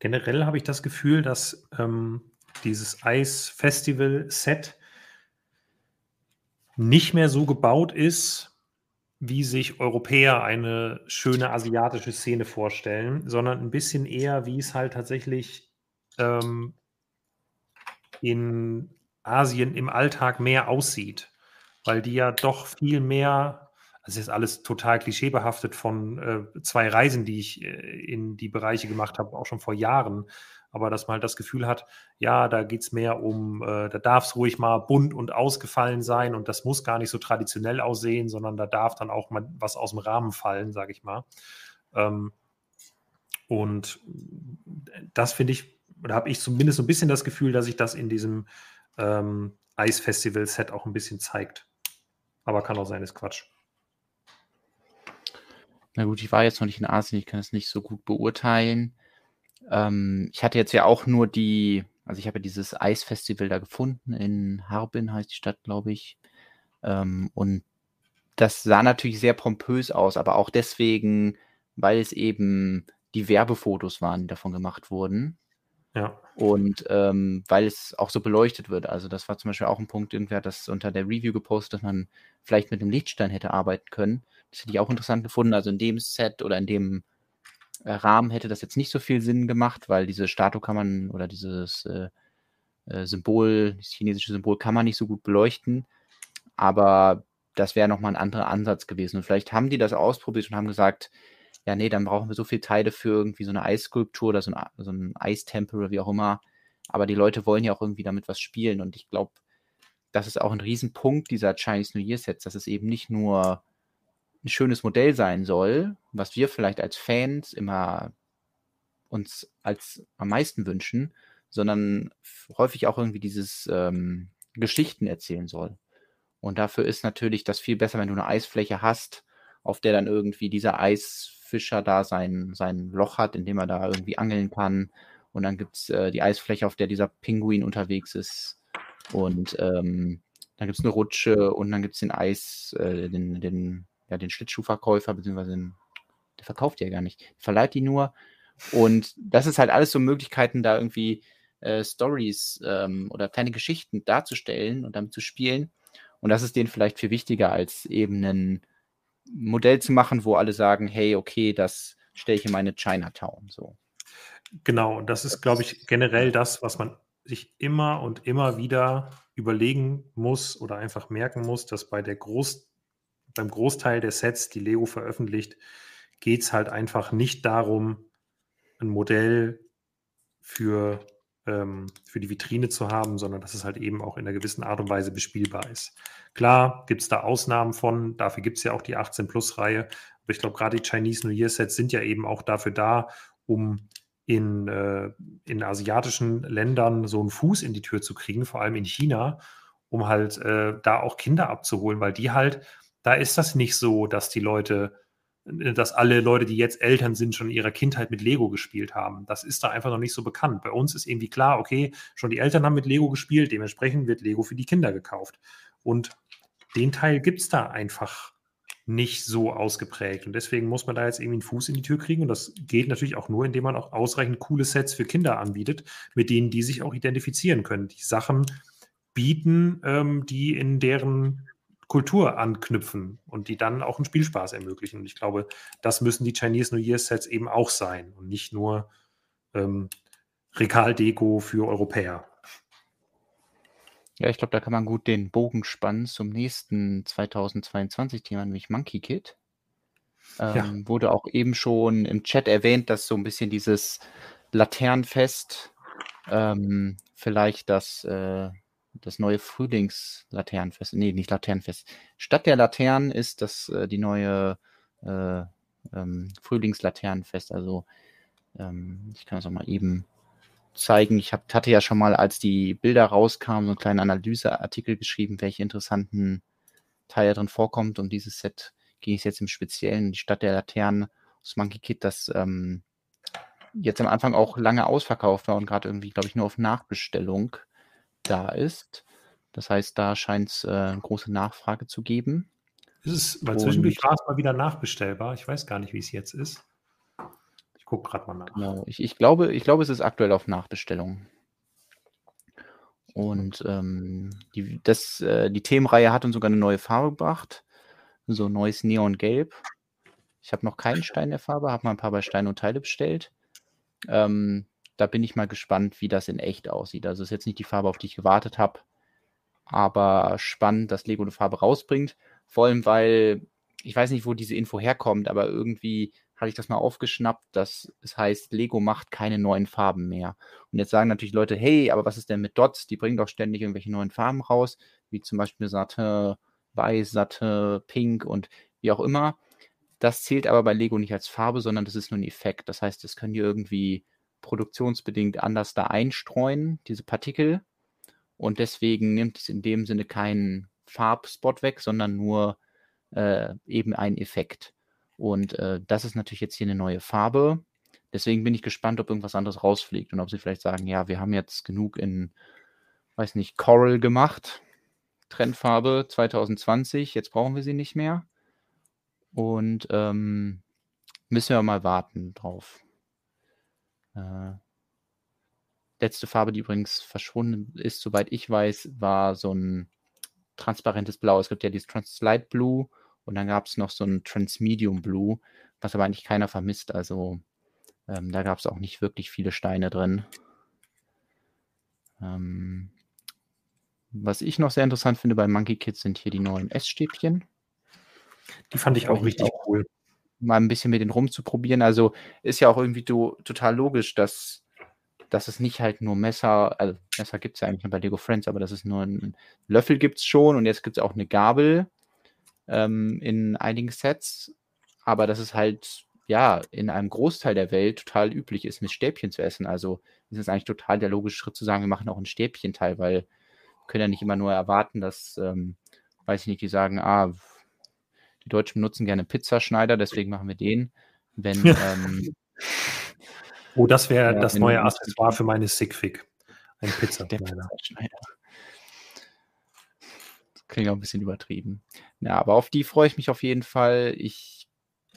Generell habe ich das Gefühl, dass ähm, dieses Eisfestival-Set nicht mehr so gebaut ist, wie sich Europäer eine schöne asiatische Szene vorstellen, sondern ein bisschen eher, wie es halt tatsächlich ähm, in Asien im Alltag mehr aussieht, weil die ja doch viel mehr, also ist alles total klischeebehaftet von äh, zwei Reisen, die ich äh, in die Bereiche gemacht habe, auch schon vor Jahren, aber dass man halt das Gefühl hat, ja, da geht es mehr um, äh, da darf es ruhig mal bunt und ausgefallen sein und das muss gar nicht so traditionell aussehen, sondern da darf dann auch mal was aus dem Rahmen fallen, sage ich mal. Ähm, und das finde ich oder habe ich zumindest so ein bisschen das Gefühl, dass sich das in diesem ähm, Eisfestival-Set auch ein bisschen zeigt. Aber kann auch sein, ist Quatsch. Na gut, ich war jetzt noch nicht in Asien, ich kann es nicht so gut beurteilen. Ähm, ich hatte jetzt ja auch nur die, also ich habe ja dieses Eisfestival da gefunden, in Harbin heißt die Stadt, glaube ich. Ähm, und das sah natürlich sehr pompös aus, aber auch deswegen, weil es eben die Werbefotos waren, die davon gemacht wurden. Ja. Und ähm, weil es auch so beleuchtet wird. Also das war zum Beispiel auch ein Punkt, irgendwer hat das unter der Review gepostet, dass man vielleicht mit einem Lichtstein hätte arbeiten können. Das hätte ich auch interessant gefunden. Also in dem Set oder in dem Rahmen hätte das jetzt nicht so viel Sinn gemacht, weil diese Statue kann man oder dieses äh, äh, Symbol, das chinesische Symbol kann man nicht so gut beleuchten. Aber das wäre nochmal ein anderer Ansatz gewesen. Und vielleicht haben die das ausprobiert und haben gesagt, ja, nee, dann brauchen wir so viele Teile für irgendwie so eine Eisskulptur oder so ein, so ein Eistempel oder wie auch immer. Aber die Leute wollen ja auch irgendwie damit was spielen und ich glaube, das ist auch ein Riesenpunkt dieser Chinese New Year Sets, dass es eben nicht nur ein schönes Modell sein soll, was wir vielleicht als Fans immer uns als am meisten wünschen, sondern häufig auch irgendwie dieses ähm, Geschichten erzählen soll. Und dafür ist natürlich das viel besser, wenn du eine Eisfläche hast, auf der dann irgendwie dieser Eisfischer da sein, sein Loch hat, in dem er da irgendwie angeln kann. Und dann gibt es äh, die Eisfläche, auf der dieser Pinguin unterwegs ist. Und ähm, dann gibt es eine Rutsche und dann gibt es den Eis, äh, den, den, ja, den Schlittschuhverkäufer, beziehungsweise den, der verkauft ja gar nicht, verleiht die nur. Und das ist halt alles so Möglichkeiten, da irgendwie äh, Stories ähm, oder kleine Geschichten darzustellen und damit zu spielen. Und das ist denen vielleicht viel wichtiger, als eben ein Modell zu machen, wo alle sagen, hey, okay, das stelle ich in meine Chinatown. So. Genau, und das ist, glaube ich, generell das, was man sich immer und immer wieder überlegen muss oder einfach merken muss, dass bei der Groß, beim Großteil der Sets, die Lego veröffentlicht, geht es halt einfach nicht darum, ein Modell für, ähm, für die Vitrine zu haben, sondern dass es halt eben auch in einer gewissen Art und Weise bespielbar ist. Klar gibt es da Ausnahmen von, dafür gibt es ja auch die 18-Plus-Reihe, aber ich glaube, gerade die Chinese New Year Sets sind ja eben auch dafür da, um in, äh, in asiatischen Ländern so einen Fuß in die Tür zu kriegen, vor allem in China, um halt äh, da auch Kinder abzuholen, weil die halt, da ist das nicht so, dass die Leute, äh, dass alle Leute, die jetzt Eltern sind, schon in ihrer Kindheit mit Lego gespielt haben. Das ist da einfach noch nicht so bekannt. Bei uns ist irgendwie klar, okay, schon die Eltern haben mit Lego gespielt, dementsprechend wird Lego für die Kinder gekauft. Und den Teil gibt es da einfach nicht so ausgeprägt. Und deswegen muss man da jetzt irgendwie einen Fuß in die Tür kriegen. Und das geht natürlich auch nur, indem man auch ausreichend coole Sets für Kinder anbietet, mit denen die sich auch identifizieren können. Die Sachen bieten, ähm, die in deren Kultur anknüpfen und die dann auch einen Spielspaß ermöglichen. Und ich glaube, das müssen die Chinese New Year Sets eben auch sein und nicht nur ähm, Regaldeko für Europäer. Ja, ich glaube, da kann man gut den Bogen spannen zum nächsten 2022-Thema, nämlich Monkey Kid. Ähm, ja. Wurde auch eben schon im Chat erwähnt, dass so ein bisschen dieses Laternenfest ähm, vielleicht das, äh, das neue Frühlingslaternenfest, nee, nicht Laternenfest. Statt der Laternen ist das äh, die neue äh, ähm, Frühlingslaternenfest. Also ähm, ich kann es auch mal eben zeigen. Ich hab, hatte ja schon mal, als die Bilder rauskamen, so einen kleinen Analyseartikel geschrieben, welche interessanten Teile drin vorkommt. Und dieses Set ging es jetzt im Speziellen, die Stadt der Laternen aus Monkey Kid, das ähm, jetzt am Anfang auch lange ausverkauft war und gerade irgendwie, glaube ich, nur auf Nachbestellung da ist. Das heißt, da scheint es äh, eine große Nachfrage zu geben. Ist es, weil zwischendurch war es mal wieder nachbestellbar. Ich weiß gar nicht, wie es jetzt ist gucke gerade mal nach. Genau. Ich, ich, glaube, ich glaube, es ist aktuell auf Nachbestellung. Und ähm, die, das, äh, die Themenreihe hat uns sogar eine neue Farbe gebracht. So neues Neongelb. Ich habe noch keinen Stein der Farbe, habe mal ein paar bei Stein und Teile bestellt. Ähm, da bin ich mal gespannt, wie das in echt aussieht. Also ist jetzt nicht die Farbe, auf die ich gewartet habe, aber spannend, dass Lego eine Farbe rausbringt. Vor allem, weil ich weiß nicht, wo diese Info herkommt, aber irgendwie hatte ich das mal aufgeschnappt, dass es heißt, Lego macht keine neuen Farben mehr. Und jetzt sagen natürlich Leute, hey, aber was ist denn mit Dots? Die bringen doch ständig irgendwelche neuen Farben raus, wie zum Beispiel Satin, Weiß, Satin, Pink und wie auch immer. Das zählt aber bei Lego nicht als Farbe, sondern das ist nur ein Effekt. Das heißt, das können die irgendwie produktionsbedingt anders da einstreuen, diese Partikel. Und deswegen nimmt es in dem Sinne keinen Farbspot weg, sondern nur äh, eben einen Effekt. Und äh, das ist natürlich jetzt hier eine neue Farbe. Deswegen bin ich gespannt, ob irgendwas anderes rausfliegt und ob sie vielleicht sagen, ja, wir haben jetzt genug in, weiß nicht, Coral gemacht. Trendfarbe 2020, jetzt brauchen wir sie nicht mehr. Und ähm, müssen wir mal warten drauf. Äh, letzte Farbe, die übrigens verschwunden ist, soweit ich weiß, war so ein transparentes Blau. Es gibt ja dieses Translight Blue und dann gab es noch so ein Transmedium Blue, was aber eigentlich keiner vermisst. Also ähm, da gab es auch nicht wirklich viele Steine drin. Ähm, was ich noch sehr interessant finde bei Monkey Kids sind hier die neuen Essstäbchen. Die fand ich auch richtig auch cool. Mal ein bisschen mit denen rumzuprobieren. Also ist ja auch irgendwie do, total logisch, dass dass es nicht halt nur Messer, also Messer gibt es ja eigentlich nur bei Lego Friends, aber das ist nur ein Löffel gibt es schon und jetzt gibt es auch eine Gabel ähm, in einigen Sets. Aber dass es halt, ja, in einem Großteil der Welt total üblich ist, mit Stäbchen zu essen. Also ist es eigentlich total der logische Schritt zu sagen, wir machen auch ein Stäbchenteil, weil wir können ja nicht immer nur erwarten, dass, ähm, weiß ich nicht, die sagen, ah, die Deutschen benutzen gerne Pizzaschneider, deswegen machen wir den. Wenn, ähm, oh, das wäre ja, das neue Accessoire für meine Sigfig. Ein Pizzaschneider. Das klingt auch ein bisschen übertrieben. Ja, aber auf die freue ich mich auf jeden Fall. Ich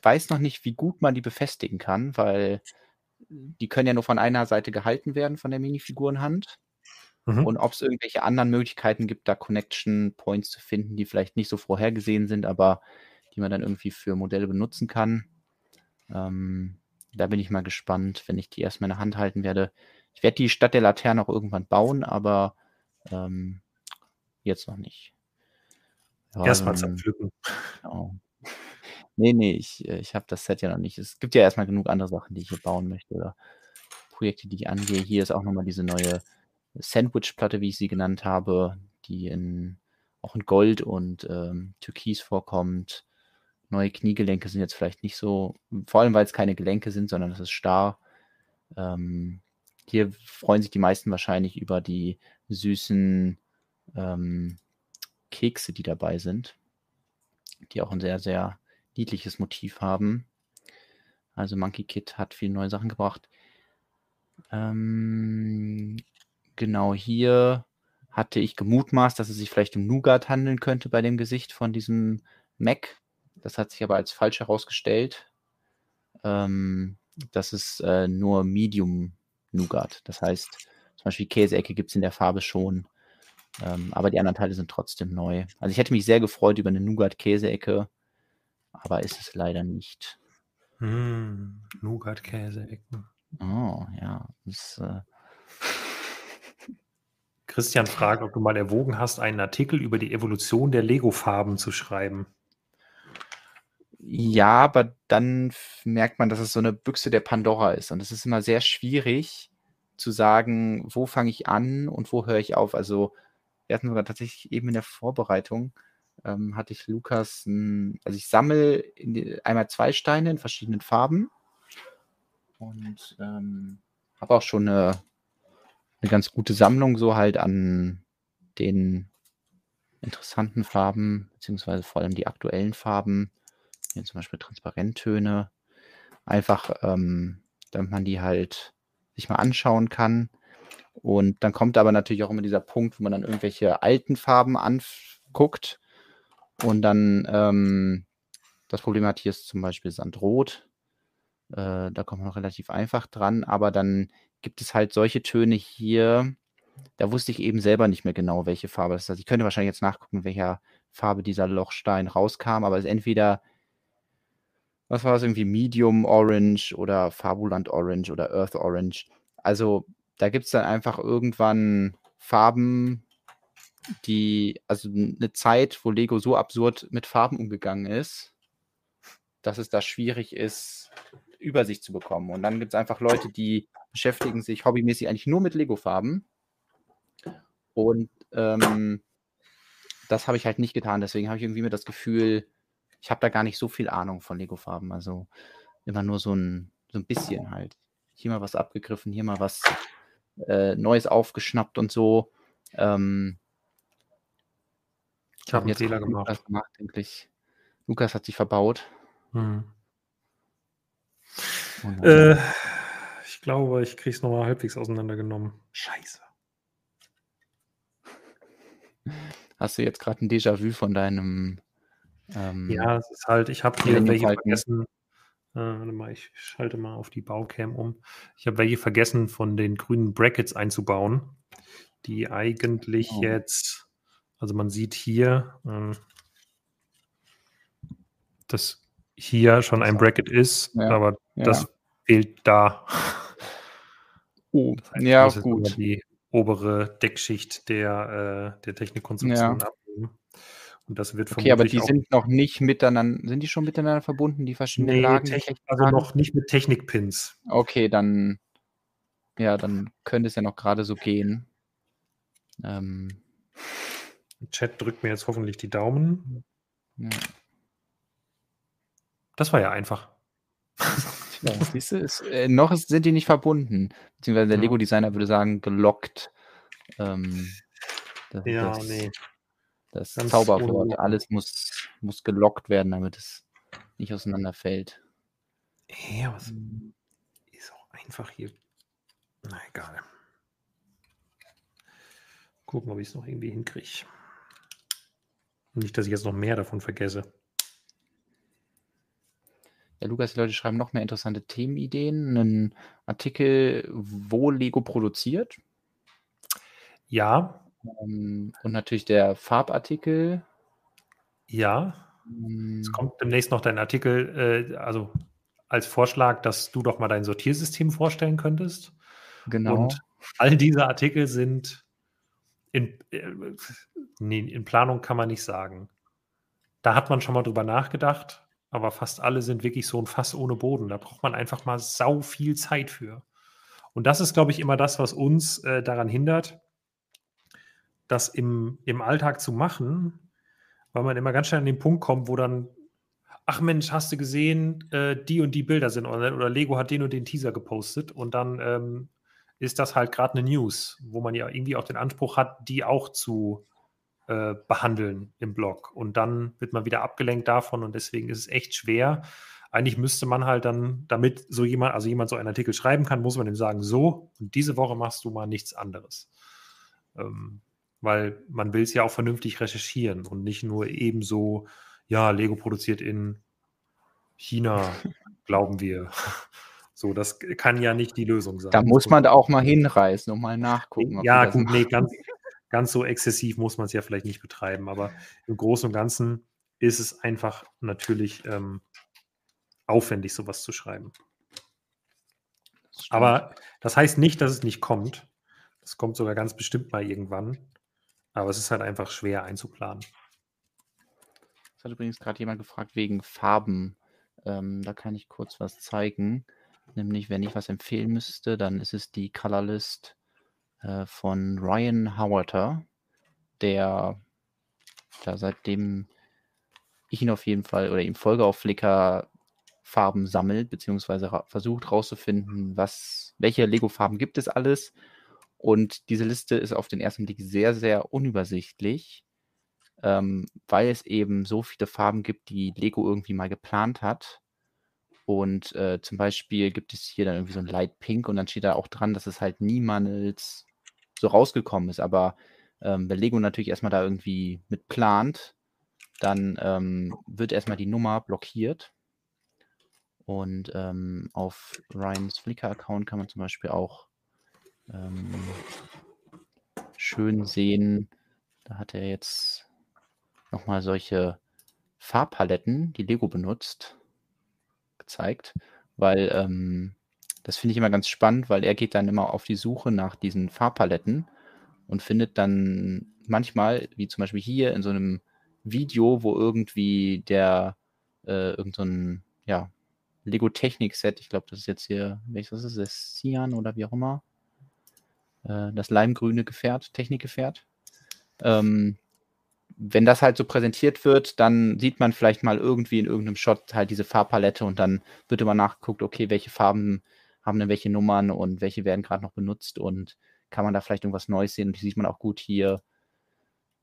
weiß noch nicht, wie gut man die befestigen kann, weil die können ja nur von einer Seite gehalten werden, von der Minifigurenhand. Mhm. Und ob es irgendwelche anderen Möglichkeiten gibt, da Connection Points zu finden, die vielleicht nicht so vorhergesehen sind, aber die man dann irgendwie für Modelle benutzen kann. Ähm, da bin ich mal gespannt, wenn ich die erstmal in der Hand halten werde. Ich werde die Stadt der Laterne auch irgendwann bauen, aber ähm, jetzt noch nicht. Ja, Erstmal zerpflücken. Genau. Nee, nee, ich, äh, ich habe das Set ja noch nicht. Es gibt ja erstmal genug andere Sachen, die ich hier bauen möchte oder Projekte, die ich angehe. Hier ist auch nochmal diese neue Sandwich-Platte, wie ich sie genannt habe, die in, auch in Gold und ähm, Türkis vorkommt. Neue Kniegelenke sind jetzt vielleicht nicht so, vor allem weil es keine Gelenke sind, sondern es ist starr. Ähm, hier freuen sich die meisten wahrscheinlich über die süßen ähm, Kekse, die dabei sind, die auch ein sehr, sehr niedliches Motiv haben. Also Monkey Kid hat viele neue Sachen gebracht. Ähm, genau hier hatte ich gemutmaßt, dass es sich vielleicht um Nougat handeln könnte bei dem Gesicht von diesem Mac. Das hat sich aber als falsch herausgestellt. Ähm, das ist äh, nur Medium Nougat. Das heißt, zum Beispiel Käseecke gibt es in der Farbe schon. Ähm, aber die anderen Teile sind trotzdem neu. Also ich hätte mich sehr gefreut über eine Nougat-Käseecke, aber ist es leider nicht. Mm, Nougat-Käseecken. Oh, ja. Das, äh... Christian fragt, ob du mal erwogen hast, einen Artikel über die Evolution der Lego-Farben zu schreiben. Ja, aber dann merkt man, dass es so eine Büchse der Pandora ist. Und es ist immer sehr schwierig zu sagen, wo fange ich an und wo höre ich auf. Also wir hatten sogar tatsächlich eben in der Vorbereitung, ähm, hatte ich Lukas, ein, also ich sammle einmal zwei Steine in verschiedenen Farben und ähm, habe auch schon eine, eine ganz gute Sammlung so halt an den interessanten Farben, beziehungsweise vor allem die aktuellen Farben, hier zum Beispiel Transparenttöne, einfach, ähm, damit man die halt sich mal anschauen kann. Und dann kommt aber natürlich auch immer dieser Punkt, wo man dann irgendwelche alten Farben anguckt und dann ähm, das Problem hat hier ist zum Beispiel Sandrot. Äh, da kommt man relativ einfach dran, aber dann gibt es halt solche Töne hier. Da wusste ich eben selber nicht mehr genau, welche Farbe das ist. Also ich könnte wahrscheinlich jetzt nachgucken, welcher Farbe dieser Lochstein rauskam, aber es ist entweder, was war es, irgendwie Medium Orange oder Fabuland Orange oder Earth Orange. Also da gibt es dann einfach irgendwann Farben, die, also eine Zeit, wo Lego so absurd mit Farben umgegangen ist, dass es da schwierig ist, Übersicht zu bekommen. Und dann gibt es einfach Leute, die beschäftigen sich hobbymäßig eigentlich nur mit Lego-Farben. Und ähm, das habe ich halt nicht getan. Deswegen habe ich irgendwie mir das Gefühl, ich habe da gar nicht so viel Ahnung von Lego-Farben. Also immer nur so ein, so ein bisschen halt. Hier mal was abgegriffen, hier mal was äh, Neues aufgeschnappt und so. Ähm, ich habe einen Fehler gemacht. Lukas nachdenklich. Lukas hat sich verbaut. Hm. Äh, ich glaube, ich kriege es nochmal halbwegs auseinandergenommen. Scheiße. Hast du jetzt gerade ein Déjà-vu von deinem. Ähm, ja, es ist halt, ich habe hier welche vergessen. Äh, warte mal, ich schalte mal auf die Baucam um. Ich habe welche vergessen, von den grünen Brackets einzubauen, die eigentlich oh. jetzt, also man sieht hier, äh, dass hier schon ein Bracket ist, ja. aber ja. das fehlt da. Oh, das heißt, ja, gut. Die obere Deckschicht der, äh, der Technikkonstruktion ja. abnehmen. Und das wird Okay, aber die sind noch nicht miteinander, sind die schon miteinander verbunden, die verschiedenen nee, Lagen? Technik, also noch nicht mit Technikpins. Okay, dann. ja, dann könnte es ja noch gerade so gehen. Ähm, Chat drückt mir jetzt hoffentlich die Daumen. ja. Das war ja einfach. Ja, siehst du, es, äh, noch ist, sind die nicht verbunden. Beziehungsweise der Ja. Lego-Designer würde sagen, gelockt. Ähm, das, Ja, das, nee. Das Ganz Zauberwort. Alles muss, muss gelockt werden, damit es nicht auseinanderfällt. Ja, was ist auch einfach hier. Na egal. Gucken, ob ich es noch irgendwie hinkriege. Nicht, dass ich jetzt noch mehr davon vergesse. Ja, Lukas, die Leute schreiben noch mehr interessante Themenideen. Einen Artikel, wo Lego produziert. Ja, Ähm, und natürlich der Farbartikel. ja. Ähm, Es kommt demnächst noch dein Artikel, äh, also als Vorschlag, dass du doch mal dein Sortiersystem vorstellen könntest. genau. Und all diese Artikel sind in, äh, nee, in Planung kann man nicht sagen. Da hat man schon mal drüber nachgedacht, aber fast alle sind wirklich so ein Fass ohne Boden. Da braucht man einfach mal sau viel Zeit für. Und das ist, glaube ich, immer das, was uns äh, daran hindert, das im, im Alltag zu machen, weil man immer ganz schnell an den Punkt kommt, wo dann, ach Mensch, hast du gesehen, äh, die und die Bilder sind online oder Lego hat den und den Teaser gepostet und dann ähm, ist das halt gerade eine News, wo man ja irgendwie auch den Anspruch hat, die auch zu äh, behandeln im Blog. Und dann wird man wieder abgelenkt davon und deswegen ist es echt schwer. Eigentlich müsste man halt dann, damit so jemand, also jemand so einen Artikel schreiben kann, muss man ihm sagen, so, und diese Woche machst du mal nichts anderes. Ähm, weil man will es ja auch vernünftig recherchieren und nicht nur ebenso, ja, Lego produziert in China, glauben wir. So, das kann ja nicht die Lösung sein. da muss man da auch mal hinreißen und mal nachgucken. ob Ja, gut, nee, ganz, ganz so exzessiv muss man es ja vielleicht nicht betreiben, aber im Großen und Ganzen ist es einfach natürlich ähm, aufwendig, sowas zu schreiben. Das. Aber das heißt nicht, dass es nicht kommt. Das kommt sogar ganz bestimmt mal irgendwann. Aber es ist halt einfach schwer einzuplanen. Es hat übrigens gerade jemand gefragt wegen Farben. Ähm, da kann ich kurz was zeigen. Nämlich, wenn ich was empfehlen müsste, dann ist es die Colorlist äh, von Ryan Howarter, der da seitdem ich ihn auf jeden Fall oder ihm folge auf Flickr Farben sammelt, beziehungsweise ra versucht rauszufinden, was, welche Lego-Farben gibt es alles. Und diese Liste ist auf den ersten Blick sehr, sehr unübersichtlich ähm, weil es eben so viele Farben gibt, die Lego irgendwie mal geplant hat. Und äh, zum Beispiel gibt es hier dann irgendwie so ein Light Pink und dann steht da auch dran, dass es halt niemals so rausgekommen ist. Aber ähm, wenn Lego natürlich erstmal da irgendwie mit plant, dann ähm, wird erstmal die Nummer blockiert. Und ähm, auf Ryans Flickr-Account kann man zum Beispiel auch ähm, schön sehen, da hat er jetzt nochmal solche Farbpaletten, die Lego benutzt, gezeigt, weil ähm, das finde ich immer ganz spannend, weil er geht dann immer auf die Suche nach diesen Farbpaletten und findet dann manchmal, wie zum Beispiel hier in so einem Video, wo irgendwie der äh, irgend so ein ja, Lego Technik Set, ich glaube, das ist jetzt hier, welches ist das? Cyan oder wie auch immer, äh, das leimgrüne Gefährt, Technikgefährt. Ähm, wenn das halt so präsentiert wird, dann sieht man vielleicht mal irgendwie in irgendeinem Shot halt diese Farbpalette und dann wird immer nachgeguckt, okay, welche Farben haben denn welche Nummern und welche werden gerade noch benutzt und kann man da vielleicht irgendwas Neues sehen und hier sieht man auch gut hier,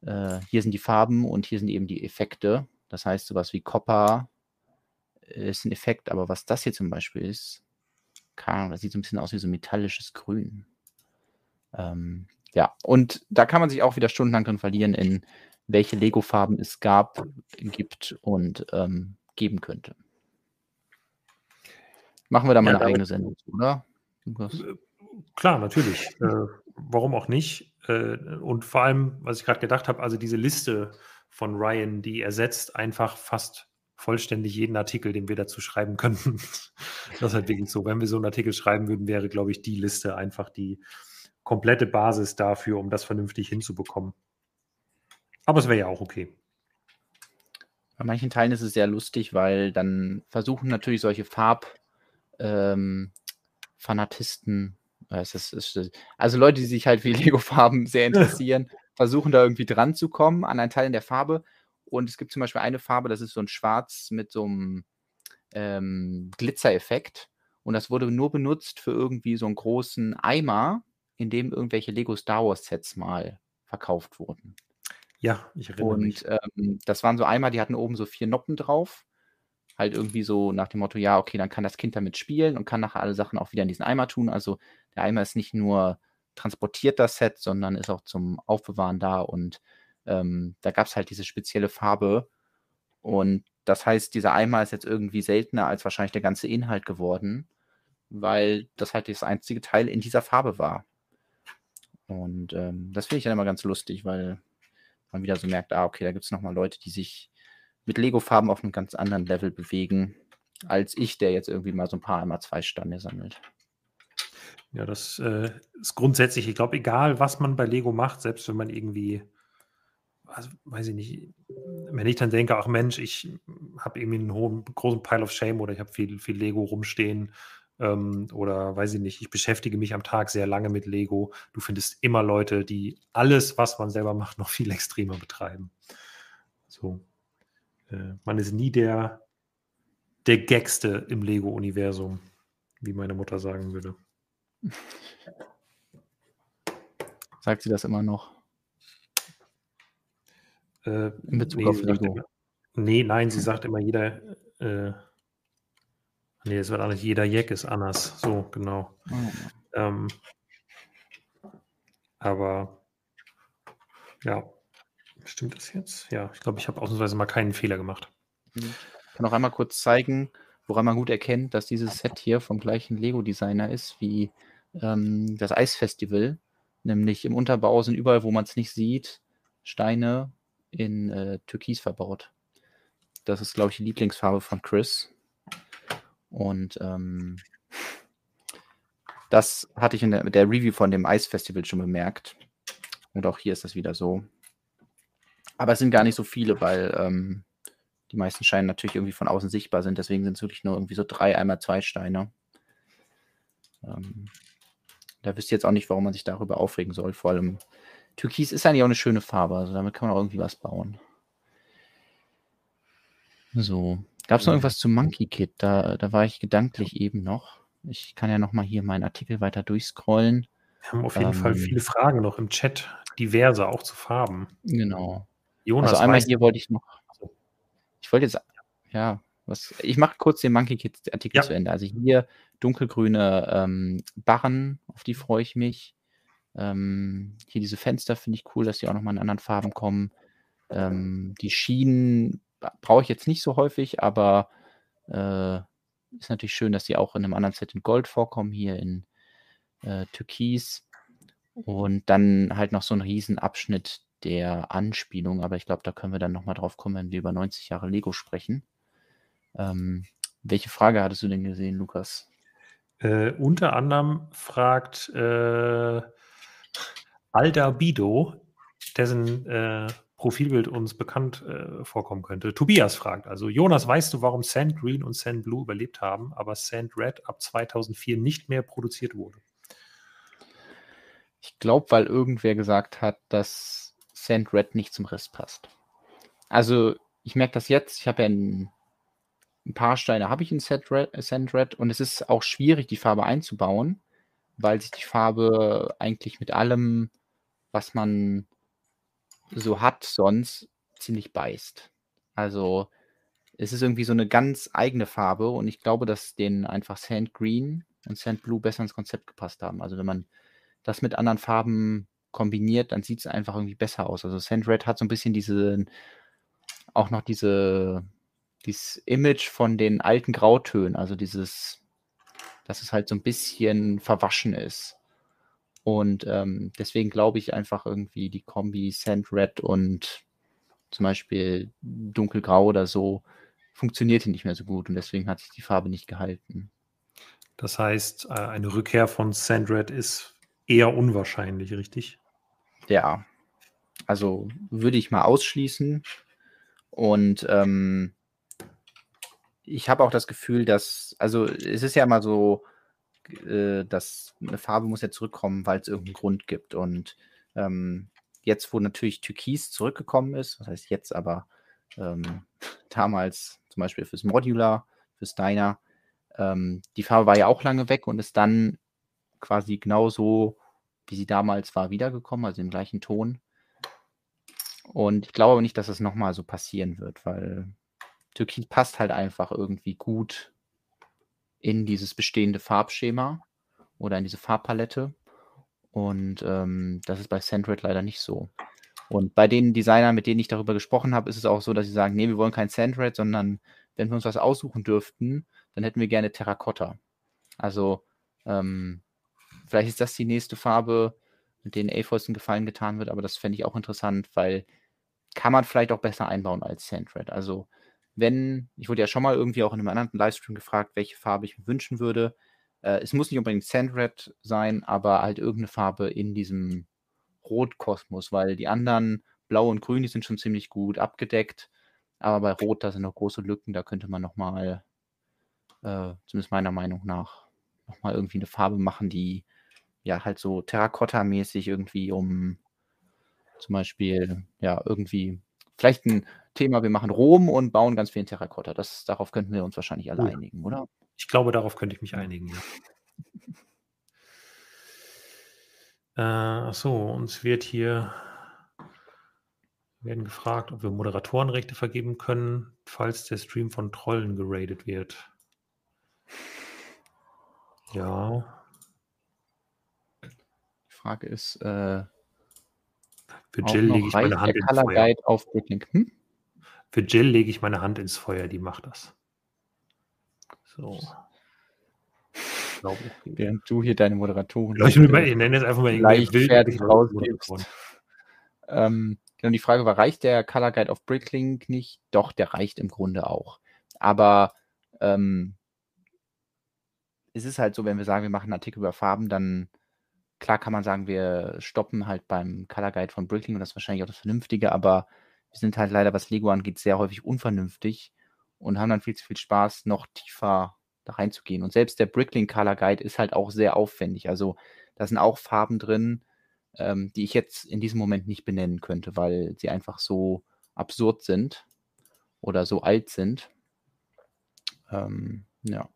äh, hier sind die Farben und hier sind eben die Effekte. Das heißt, sowas wie Copper ist ein Effekt, aber was das hier zum Beispiel ist, keine Ahnung, das sieht so ein bisschen aus wie so metallisches Grün. Ähm, ja, und da kann man sich auch wieder stundenlang drin verlieren in welche Lego-Farben es gab, gibt und ähm, geben könnte. Machen wir da mal Ja, eine eigene Sendung, zu, oder? Lukas? Klar, natürlich. äh, warum auch nicht? Äh, und vor allem, was ich gerade gedacht habe, also diese Liste von Ryan, die ersetzt einfach fast vollständig jeden Artikel, den wir dazu schreiben könnten. das ist halt wirklich so. Wenn wir so einen Artikel schreiben würden, wäre, glaube ich, die Liste einfach die komplette Basis dafür, um das vernünftig hinzubekommen. Aber es wäre ja auch okay. Bei manchen Teilen ist es sehr lustig, weil dann versuchen natürlich solche Farb ähm, ist, also Leute, die sich halt für Lego-Farben sehr interessieren, versuchen da irgendwie dran zu kommen an einen Teil in der Farbe. Und es gibt zum Beispiel eine Farbe, das ist so ein Schwarz mit so einem ähm, Glitzereffekt. Und das wurde nur benutzt für irgendwie so einen großen Eimer, in dem irgendwelche Lego Star Wars Sets mal verkauft wurden. Ja, ich erinnere und, mich. Und ähm, das waren so Eimer, die hatten oben so vier Noppen drauf. Halt irgendwie so nach dem Motto, ja, okay, dann kann das Kind damit spielen und kann nachher alle Sachen auch wieder in diesen Eimer tun. Also der Eimer ist nicht nur transportiert das Set, sondern ist auch zum Aufbewahren da. Und ähm, da gab es halt diese spezielle Farbe. Und das heißt, dieser Eimer ist jetzt irgendwie seltener als wahrscheinlich der ganze Inhalt geworden, weil das halt das einzige Teil in dieser Farbe war. Und ähm, das finde ich dann immer ganz lustig, weil man wieder so merkt, ah, okay, da gibt es nochmal Leute, die sich mit Lego-Farben auf einem ganz anderen Level bewegen, als ich, der jetzt irgendwie mal so ein paar einmal zwei Stande sammelt. Ja, das äh, ist grundsätzlich, ich glaube, egal was man bei Lego macht, selbst wenn man irgendwie, also weiß ich nicht, wenn ich dann denke, ach Mensch, ich habe irgendwie einen hohen, großen Pile of Shame oder ich habe viel, viel Lego rumstehen ähm, oder weiß ich nicht, ich beschäftige mich am Tag sehr lange mit Lego. Du findest immer Leute, die alles, was man selber macht, noch viel extremer betreiben. So. Äh, man ist nie der, der Gagste im Lego-Universum, wie meine Mutter sagen würde. Sagt sie das immer noch? Äh, In Bezug nee, auf Lego? Immer, nee, nein, sie sagt immer, jeder. Äh, nee, es wird auch nicht jeder Jack ist anders. So, genau. Oh. Ähm, aber ja, stimmt das jetzt? Ja, ich glaube, ich habe ausnahmsweise mal keinen Fehler gemacht. Ich kann auch einmal kurz zeigen, woran man gut erkennt, dass dieses Set hier vom gleichen Lego-Designer ist wie ähm, das Eisfestival. Nämlich im Unterbau sind überall, wo man es nicht sieht, Steine in äh, Türkis verbaut. Das ist, glaube ich, die Lieblingsfarbe von Chris. Und ähm, das hatte ich in der, der Review von dem Eisfestival schon bemerkt. Und auch hier ist das wieder so. Aber es sind gar nicht so viele, weil ähm, die meisten Steine natürlich irgendwie von außen sichtbar sind. Deswegen sind es wirklich nur irgendwie so drei, einmal zwei Steine. Ähm, da wisst ihr jetzt auch nicht, warum man sich darüber aufregen soll. Vor allem Türkis ist eigentlich auch eine schöne Farbe, also damit kann man auch irgendwie was bauen. So. Gab es noch irgendwas zu Monkey Kid? Da, da war ich gedanklich eben noch. Ich kann ja noch mal hier meinen Artikel weiter durchscrollen. Wir haben auf jeden ähm, Fall viele Fragen noch im Chat, diverse, auch zu Farben. Genau. Jonas also einmal hier wollte ich noch. Ich wollte jetzt, ja, was, ich mache kurz den Monkey Kid Artikel ja. zu Ende. Also hier dunkelgrüne ähm, Barren, auf die freue ich mich. Ähm, hier diese Fenster finde ich cool, dass die auch nochmal in anderen Farben kommen. Ähm, die Schienen brauche ich jetzt nicht so häufig, aber äh, ist natürlich schön, dass die auch in einem anderen Set in Gold vorkommen, hier in äh, Türkis. Und dann halt noch so ein Riesenabschnitt der Anspielung, aber ich glaube, da können wir dann nochmal drauf kommen, wenn wir über 90 Jahre Lego sprechen. Ähm, welche Frage hattest du denn gesehen, Lukas? Äh, unter anderem fragt äh, Aldabido, dessen äh, Profilbild uns bekannt äh, vorkommen könnte. Tobias fragt also, Jonas, weißt du, warum Sand Green und Sand Blue überlebt haben, aber Sand Red ab 2004 nicht mehr produziert wurde? Ich glaube, weil irgendwer gesagt hat, dass Sand Red nicht zum Rest passt. Also, ich merke das jetzt. Ich habe ja ein ein paar Steine habe ich in Sandred und es ist auch schwierig, die Farbe einzubauen, weil sich die Farbe eigentlich mit allem, was man so hat, sonst ziemlich beißt. Also es ist irgendwie so eine ganz eigene Farbe und ich glaube, dass denen einfach Sand Green und Sand Blue besser ins Konzept gepasst haben. Also wenn man das mit anderen Farben kombiniert, dann sieht es einfach irgendwie besser aus. Also Sand Red hat so ein bisschen diese, auch noch diese dieses Image von den alten Grautönen, also dieses, dass es halt so ein bisschen verwaschen ist. Und ähm, deswegen glaube ich einfach irgendwie die Kombi Sand Red und zum Beispiel Dunkelgrau oder so funktionierte nicht mehr so gut und deswegen hat sich die Farbe nicht gehalten. Das heißt, äh, eine Rückkehr von Sand Red ist eher unwahrscheinlich, richtig? Ja, also würde ich mal ausschließen. Und ähm, ich habe auch das Gefühl, dass, also es ist ja immer so äh, dass eine Farbe muss ja zurückkommen, weil es irgendeinen Grund gibt. Und ähm, jetzt, wo natürlich Türkis zurückgekommen ist, das heißt jetzt aber ähm, damals zum Beispiel fürs Modular, fürs Diner, ähm, die Farbe war ja auch lange weg und ist dann quasi genauso, wie sie damals war, wiedergekommen, also im gleichen Ton. Und ich glaube nicht, dass es das nochmal so passieren wird, weil Türkis passt halt einfach irgendwie gut in dieses bestehende Farbschema oder in diese Farbpalette. Und ähm, das ist bei Sandred leider nicht so. Und bei den Designern, mit denen ich darüber gesprochen habe, ist es auch so, dass sie sagen, nee, wir wollen kein Sandred, sondern wenn wir uns was aussuchen dürften, dann hätten wir gerne Terrakotta. Also ähm, vielleicht ist das die nächste Farbe, mit denen A-Force Gefallen getan wird, aber das fände ich auch interessant, weil kann man vielleicht auch besser einbauen als Sandred. Also wenn, ich wurde ja schon mal irgendwie auch in einem anderen Livestream gefragt, welche Farbe ich mir wünschen würde. Äh, es muss nicht unbedingt Sandred sein, aber halt irgendeine Farbe in diesem Rotkosmos, weil die anderen Blau und Grün, die sind schon ziemlich gut abgedeckt. Aber bei Rot, da sind noch große Lücken, da könnte man nochmal, äh, zumindest meiner Meinung nach, nochmal irgendwie eine Farbe machen, die ja halt so Terrakotta-mäßig irgendwie um zum Beispiel, ja, irgendwie, vielleicht ein Thema, wir machen Rom und bauen ganz viel in Terrakotta. Das, darauf könnten wir uns wahrscheinlich alle ja. einigen, oder? Ich glaube, darauf könnte ich mich einigen, ja. Äh, achso, uns wird hier werden gefragt, ob wir Moderatorenrechte vergeben können, falls der Stream von Trollen geradet wird. Ja. Die Frage ist, äh, für Jill lege ich meine Hand ins Feuer. Auf Bricklink. Hm? Für Jill lege ich meine Hand ins Feuer, die macht das. So. Während du hier deine Moderatoren. Ich, ich nenne es einfach mal irgendwie fertig rausgibst. Ähm, genau, die Frage war, reicht der Color Guide auf Bricklink nicht? Doch, der reicht im Grunde auch. Aber ähm, es ist halt so, wenn wir sagen, wir machen einen Artikel über Farben, dann klar kann man sagen, wir stoppen halt beim Color Guide von Bricklink und das ist wahrscheinlich auch das Vernünftige, aber wir sind halt leider, was Lego angeht, sehr häufig unvernünftig und haben dann viel zu viel Spaß, noch tiefer da reinzugehen. Und selbst der Bricklink Color Guide ist halt auch sehr aufwendig. Also da sind auch Farben drin, ähm, die ich jetzt in diesem Moment nicht benennen könnte, weil sie einfach so absurd sind oder so alt sind. Ähm, ja.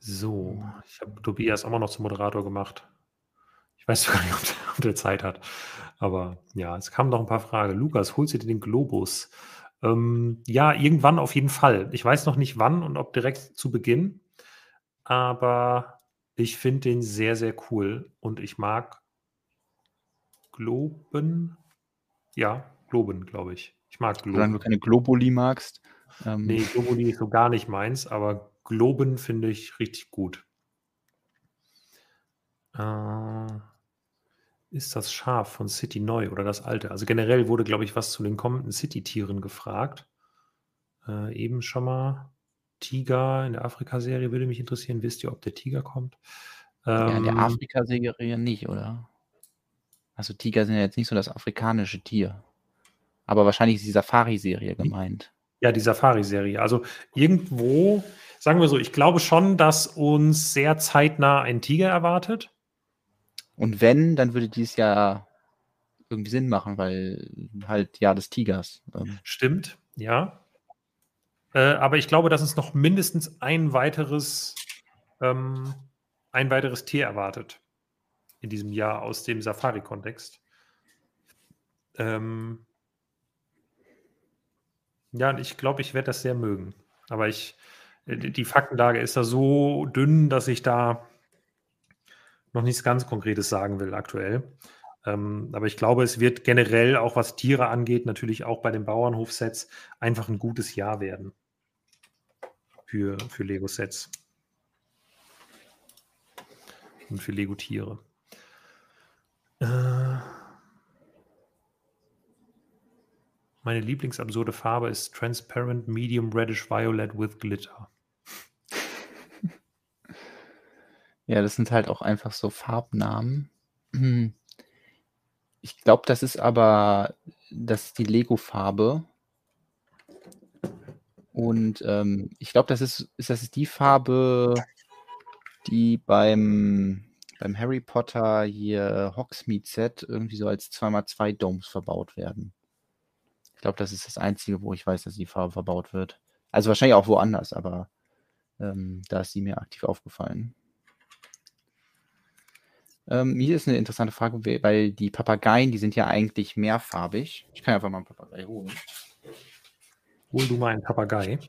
So, ich habe Tobias auch mal noch zum Moderator gemacht. Ich weiß gar nicht, ob der, ob der, Zeit hat. Aber ja, es kamen noch ein paar Fragen. Lukas, holst du dir den Globus? Ähm, ja, irgendwann auf jeden Fall. Ich weiß noch nicht wann und ob direkt zu Beginn. Aber ich finde den sehr, sehr cool. Und ich mag Globen. Ja, Globen, glaube ich. Ich mag Globen. Solange du keine Globuli magst. Ähm. Nee, Globuli ist so gar nicht meins, aber Globen finde ich richtig gut. Äh, ist das Schaf von City neu oder das alte? Also generell wurde, glaube ich, was zu den kommenden City-Tieren gefragt. Äh, eben schon mal. Tiger in der Afrika-Serie würde mich interessieren. Wisst ihr, ob der Tiger kommt? Ähm, ja, in der Afrika-Serie nicht, oder? Also Tiger sind ja jetzt nicht so das afrikanische Tier. Aber wahrscheinlich ist die Safari-Serie gemeint. Ja, die Safari-Serie. Also irgendwo sagen wir so, ich glaube schon, dass uns sehr zeitnah ein Tiger erwartet. Und wenn, dann würde dies ja irgendwie Sinn machen, weil halt ja des Tigers. Ähm. Stimmt, ja. Äh, aber ich glaube, dass uns noch mindestens ein weiteres, ähm, ein weiteres Tier erwartet in diesem Jahr aus dem Safari-Kontext. Ähm, ja, und ich glaube, ich werde das sehr mögen. Aber ich, die Faktenlage ist da so dünn, dass ich da noch nichts ganz Konkretes sagen will aktuell. Ähm, aber ich glaube, es wird generell, auch was Tiere angeht, natürlich auch bei den Bauernhofsets einfach ein gutes Jahr werden für, für Lego-Sets und für Lego-Tiere. Äh, meine lieblingsabsurde Farbe ist Transparent Medium Reddish Violet with Glitter. Ja, das sind halt auch einfach so Farbnamen. Ich glaube, das ist aber das ist die Lego-Farbe. Und ähm, ich glaube, das ist, ist das die Farbe, die beim, beim Harry Potter hier Hogsmeade Set irgendwie so als 2x2 Domes verbaut werden. Ich glaube, das ist das Einzige, wo ich weiß, dass die Farbe verbaut wird. Also wahrscheinlich auch woanders, aber ähm, da ist sie mir aktiv aufgefallen. Ähm, hier ist eine interessante Frage, weil die Papageien, die sind ja eigentlich mehrfarbig. Ich kann einfach mal einen Papagei holen. Hol du mal einen Papagei.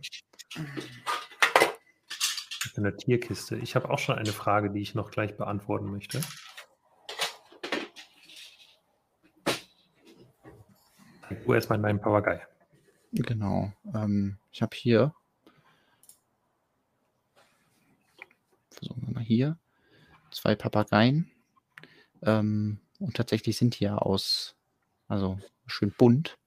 In der Tierkiste. Ich habe auch schon eine Frage, die ich noch gleich beantworten möchte. Ich tue erstmal in meinen Papagei. Genau. Ähm, ich habe hier. Versuchen wir mal hier. Zwei Papageien. Ähm, und tatsächlich sind die ja aus, also schön bunt.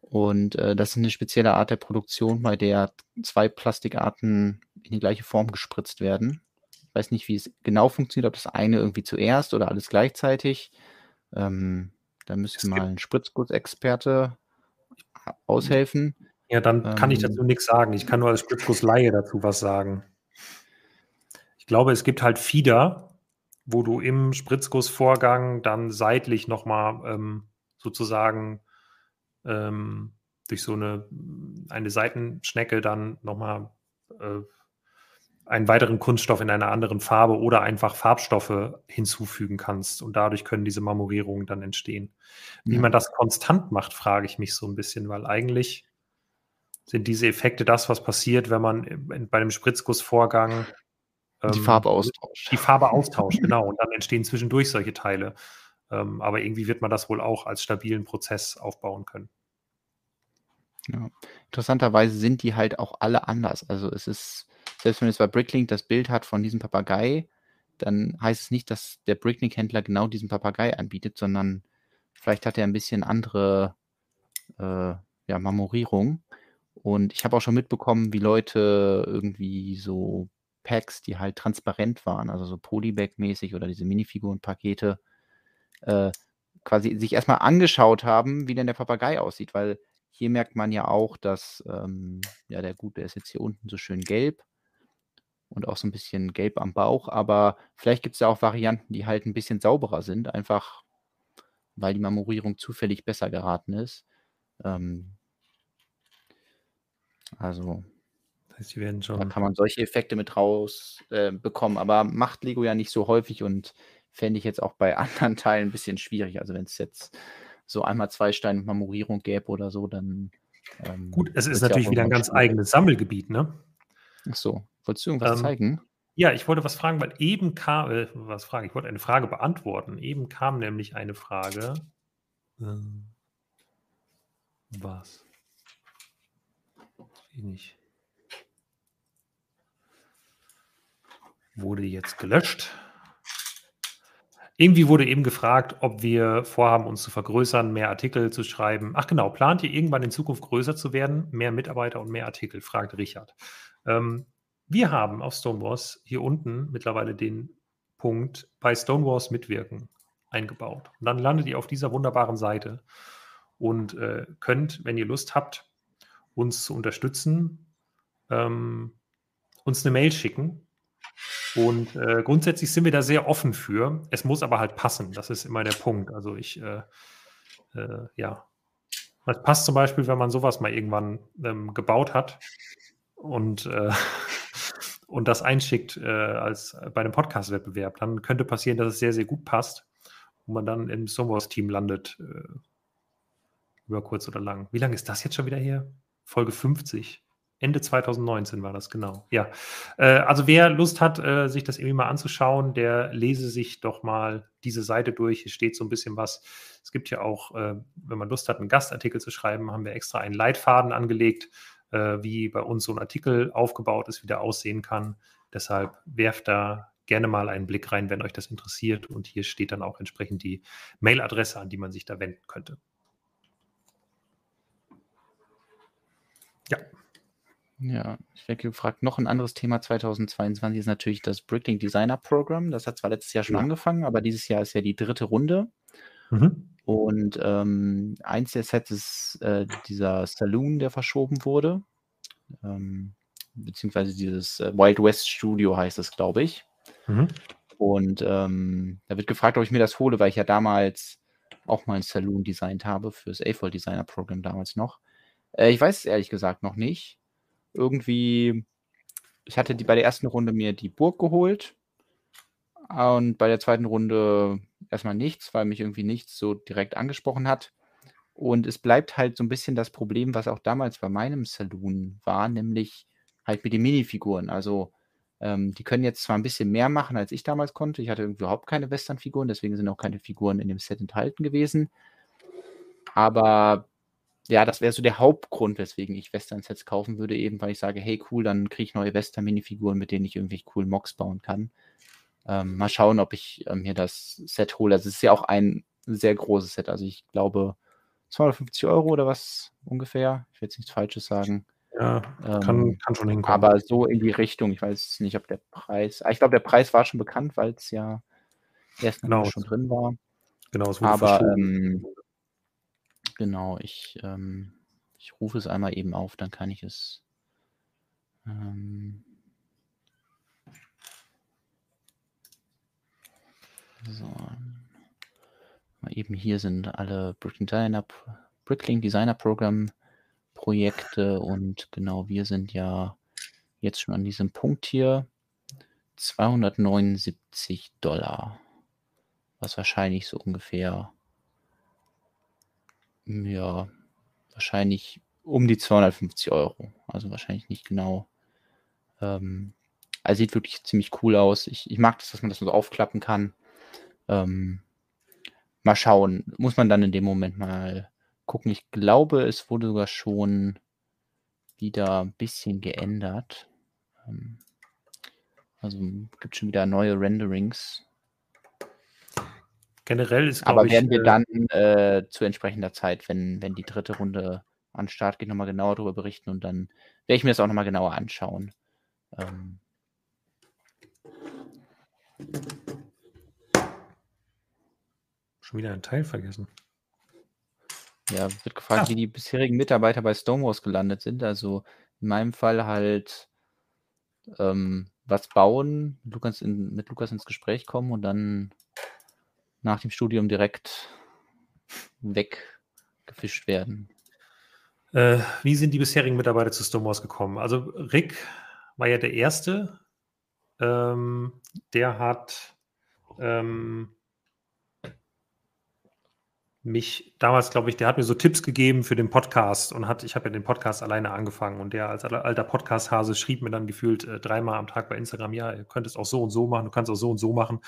Und äh, das ist eine spezielle Art der Produktion, bei der zwei Plastikarten in die gleiche Form gespritzt werden. Ich weiß nicht, wie es genau funktioniert, ob das eine irgendwie zuerst oder alles gleichzeitig. Ähm, da müsste mal ein Spritzgussexperte aushelfen. Ja, dann ähm, kann ich dazu ähm. nichts sagen. Ich kann nur als Spritzgussleihe dazu was sagen. Ich glaube, es gibt halt Fieder, wo du im Spritzgussvorgang dann seitlich nochmal ähm, sozusagen ähm, durch so eine, eine Seitenschnecke dann nochmal äh, einen weiteren Kunststoff in einer anderen Farbe oder einfach Farbstoffe hinzufügen kannst und dadurch können diese Marmorierungen dann entstehen. Wie ja. man das konstant macht, frage ich mich so ein bisschen, weil eigentlich sind diese Effekte das, was passiert, wenn man bei einem Spritzgussvorgang ähm, die Farbe austauscht. Die Farbe austauscht, genau. Und dann entstehen zwischendurch solche Teile. Ähm, aber irgendwie wird man das wohl auch als stabilen Prozess aufbauen können. Ja. Interessanterweise sind die halt auch alle anders. Also es ist, selbst wenn es bei Bricklink das Bild hat von diesem Papagei, dann heißt es nicht, dass der Bricklink-Händler genau diesen Papagei anbietet, sondern vielleicht hat er ein bisschen andere äh, ja, Marmorierung. Und ich habe auch schon mitbekommen, wie Leute irgendwie so Packs, die halt transparent waren, also so Polybag-mäßig oder diese Minifiguren-Pakete, äh, quasi sich erstmal angeschaut haben, wie denn der Papagei aussieht, weil hier merkt man ja auch, dass ähm, ja der gute ist jetzt hier unten so schön gelb und auch so ein bisschen gelb am Bauch, aber vielleicht gibt es ja auch Varianten, die halt ein bisschen sauberer sind, einfach weil die Marmorierung zufällig besser geraten ist. Ähm, also das heißt, die werden schon. Da kann man solche Effekte mit raus äh, bekommen, aber macht Lego ja nicht so häufig und fände ich jetzt auch bei anderen Teilen ein bisschen schwierig. Also wenn es jetzt so einmal zwei Steine Marmorierung gäbe oder so, dann. Ähm, Gut, es ist natürlich wieder ein ganz eigenes Sammelgebiet, ne? Ach so, wolltest du irgendwas ähm, zeigen? Ja, ich wollte was fragen, weil eben kam, äh, was fragen, ich wollte eine Frage beantworten. Eben kam nämlich eine Frage. Äh, was? Nicht. Wurde jetzt gelöscht. Irgendwie wurde eben gefragt, ob wir vorhaben, uns zu vergrößern, mehr Artikel zu schreiben. Ach genau, plant ihr irgendwann in Zukunft größer zu werden? Mehr Mitarbeiter und mehr Artikel, fragt Richard. Ähm, wir haben auf Stonewalls hier unten mittlerweile den Punkt bei Stonewalls mitwirken eingebaut. Und dann landet ihr auf dieser wunderbaren Seite und äh, könnt, wenn ihr Lust habt, uns zu unterstützen, ähm, uns eine Mail schicken und äh, grundsätzlich sind wir da sehr offen für. Es muss aber halt passen. Das ist immer der Punkt. Also ich, äh, äh, ja. Das passt zum Beispiel, wenn man sowas mal irgendwann ähm, gebaut hat und, äh, und das einschickt äh, als bei einem Podcast-Wettbewerb. Dann könnte passieren, dass es sehr, sehr gut passt und man dann im Songwars-Team landet. Äh, über kurz oder lang. Wie lange ist das jetzt schon wieder hier? Folge 50. Ende 2019 war das, genau. Ja. Äh, also wer Lust hat, äh, sich das irgendwie mal anzuschauen, der lese sich doch mal diese Seite durch. Hier steht so ein bisschen was. Es gibt ja auch, äh, wenn man Lust hat, einen Gastartikel zu schreiben, haben wir extra einen Leitfaden angelegt, äh, wie bei uns so ein Artikel aufgebaut ist, wie der aussehen kann. Deshalb werft da gerne mal einen Blick rein, wenn euch das interessiert. Und hier steht dann auch entsprechend die Mailadresse, an die man sich da wenden könnte. Ja. Ja, ich werde gefragt, noch ein anderes Thema 2022 ist natürlich das Bricklink Designer Program. Das hat zwar letztes Jahr schon ja. angefangen, aber dieses Jahr ist ja die dritte Runde. Mhm. Und ähm, eins der Sets ist äh, dieser Saloon, der verschoben wurde. ähm, beziehungsweise dieses äh, Wild West Studio heißt es, glaube ich. Mhm. Und ähm, da wird gefragt, ob ich mir das hole, weil ich ja damals auch mal ein Saloon designt habe fürs AFOL Designer Programm damals noch. Äh, ich weiß es ehrlich gesagt noch nicht. Irgendwie, ich hatte die bei der ersten Runde mir die Burg geholt und bei der zweiten Runde erstmal nichts, weil mich irgendwie nichts so direkt angesprochen hat. Und es bleibt halt so ein bisschen das Problem, was auch damals bei meinem Saloon war, nämlich halt mit den Minifiguren. Also ähm, die können jetzt zwar ein bisschen mehr machen, als ich damals konnte. Ich hatte überhaupt keine Western-Figuren, deswegen sind auch keine Figuren in dem Set enthalten gewesen. Aber ja, das wäre so der Hauptgrund, weswegen ich Western-Sets kaufen würde, eben weil ich sage, hey cool, dann kriege ich neue Western-Minifiguren, mit denen ich irgendwie coolen Mocks bauen kann. Ähm, mal schauen, ob ich ähm, mir das Set hole. Also es ist ja auch ein sehr großes Set. Also ich glaube 250 Euro oder was ungefähr. Ich will jetzt nichts Falsches sagen. Ja, kann, ähm, kann schon hinkommen. Aber so in die Richtung. Ich weiß nicht, ob der Preis. Ah, ich glaube, der Preis war schon bekannt, weil es ja erst genau. schon drin war. Genau, es wurde Aber ähm, genau, ich, ähm, ich rufe es einmal eben auf, dann kann ich es. Ähm, so. Mal eben hier sind alle Bricklink Designer, Bricklink Designer Program Projekte und genau, wir sind ja jetzt schon an diesem Punkt hier. 279 Dollar. Was wahrscheinlich so ungefähr, ja, wahrscheinlich um die 250 Euro. Also wahrscheinlich nicht genau. Ähm, also sieht wirklich ziemlich cool aus. Ich, ich mag das, dass man das so aufklappen kann. Ähm, mal schauen. Muss man dann in dem Moment mal gucken. Ich glaube, es wurde sogar schon wieder ein bisschen geändert. Ähm, also gibt schon wieder neue Renderings. Generell ist, Aber werden wir äh, dann äh, zu entsprechender Zeit, wenn, wenn die dritte Runde an den Start geht, nochmal genauer darüber berichten und dann werde ich mir das auch nochmal genauer anschauen. Ähm, Schon wieder ein Teil vergessen. Ja, wird gefragt, ah. wie die bisherigen Mitarbeiter bei Stonewalls gelandet sind. Also in meinem Fall halt ähm, was bauen, Lukas in, mit Lukas ins Gespräch kommen und dann nach dem Studium direkt weggefischt werden. Äh, wie sind die bisherigen Mitarbeiter zu Stonewalls gekommen? Also Rick war ja der Erste. Ähm, der hat ähm, mich damals, glaube ich, der hat mir so Tipps gegeben für den Podcast und hat, ich habe ja den Podcast alleine angefangen und der als alter Podcast-Hase schrieb mir dann gefühlt äh, dreimal am Tag bei Instagram, ja, ihr könnt es auch so und so machen, du kannst auch so und so machen.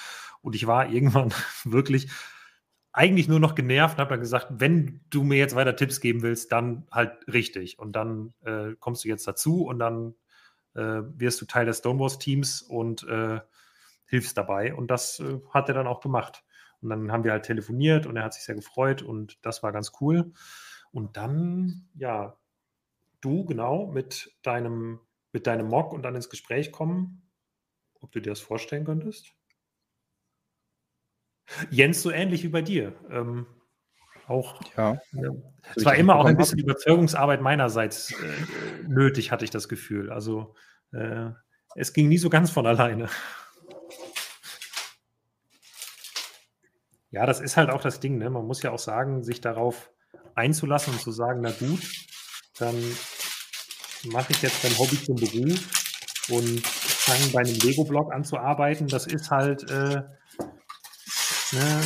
Und ich war irgendwann wirklich eigentlich nur noch genervt und habe dann gesagt, wenn du mir jetzt weiter Tipps geben willst, dann halt richtig. Und dann äh, kommst du jetzt dazu und dann äh, wirst du Teil des Stonewalls-Teams und äh, hilfst dabei. Und das äh, hat er dann auch gemacht. Und dann haben wir halt telefoniert und er hat sich sehr gefreut und das war ganz cool. Und dann, ja, du genau mit deinem, mit deinem Mock und dann ins Gespräch kommen, ob du dir das vorstellen könntest. Jens, so ähnlich wie bei dir. Ähm, auch. Ja. ja. Es war immer auch ein bisschen Überzeugungsarbeit meinerseits äh, nötig, hatte ich das Gefühl. Also äh, es ging nie so ganz von alleine. Ja, das ist halt auch das Ding. Ne? Man muss ja auch sagen, sich darauf einzulassen und zu sagen, na gut, dann mache ich jetzt mein Hobby zum Beruf und fange bei einem Lego-Blog an zu arbeiten. Das ist halt, äh, ne,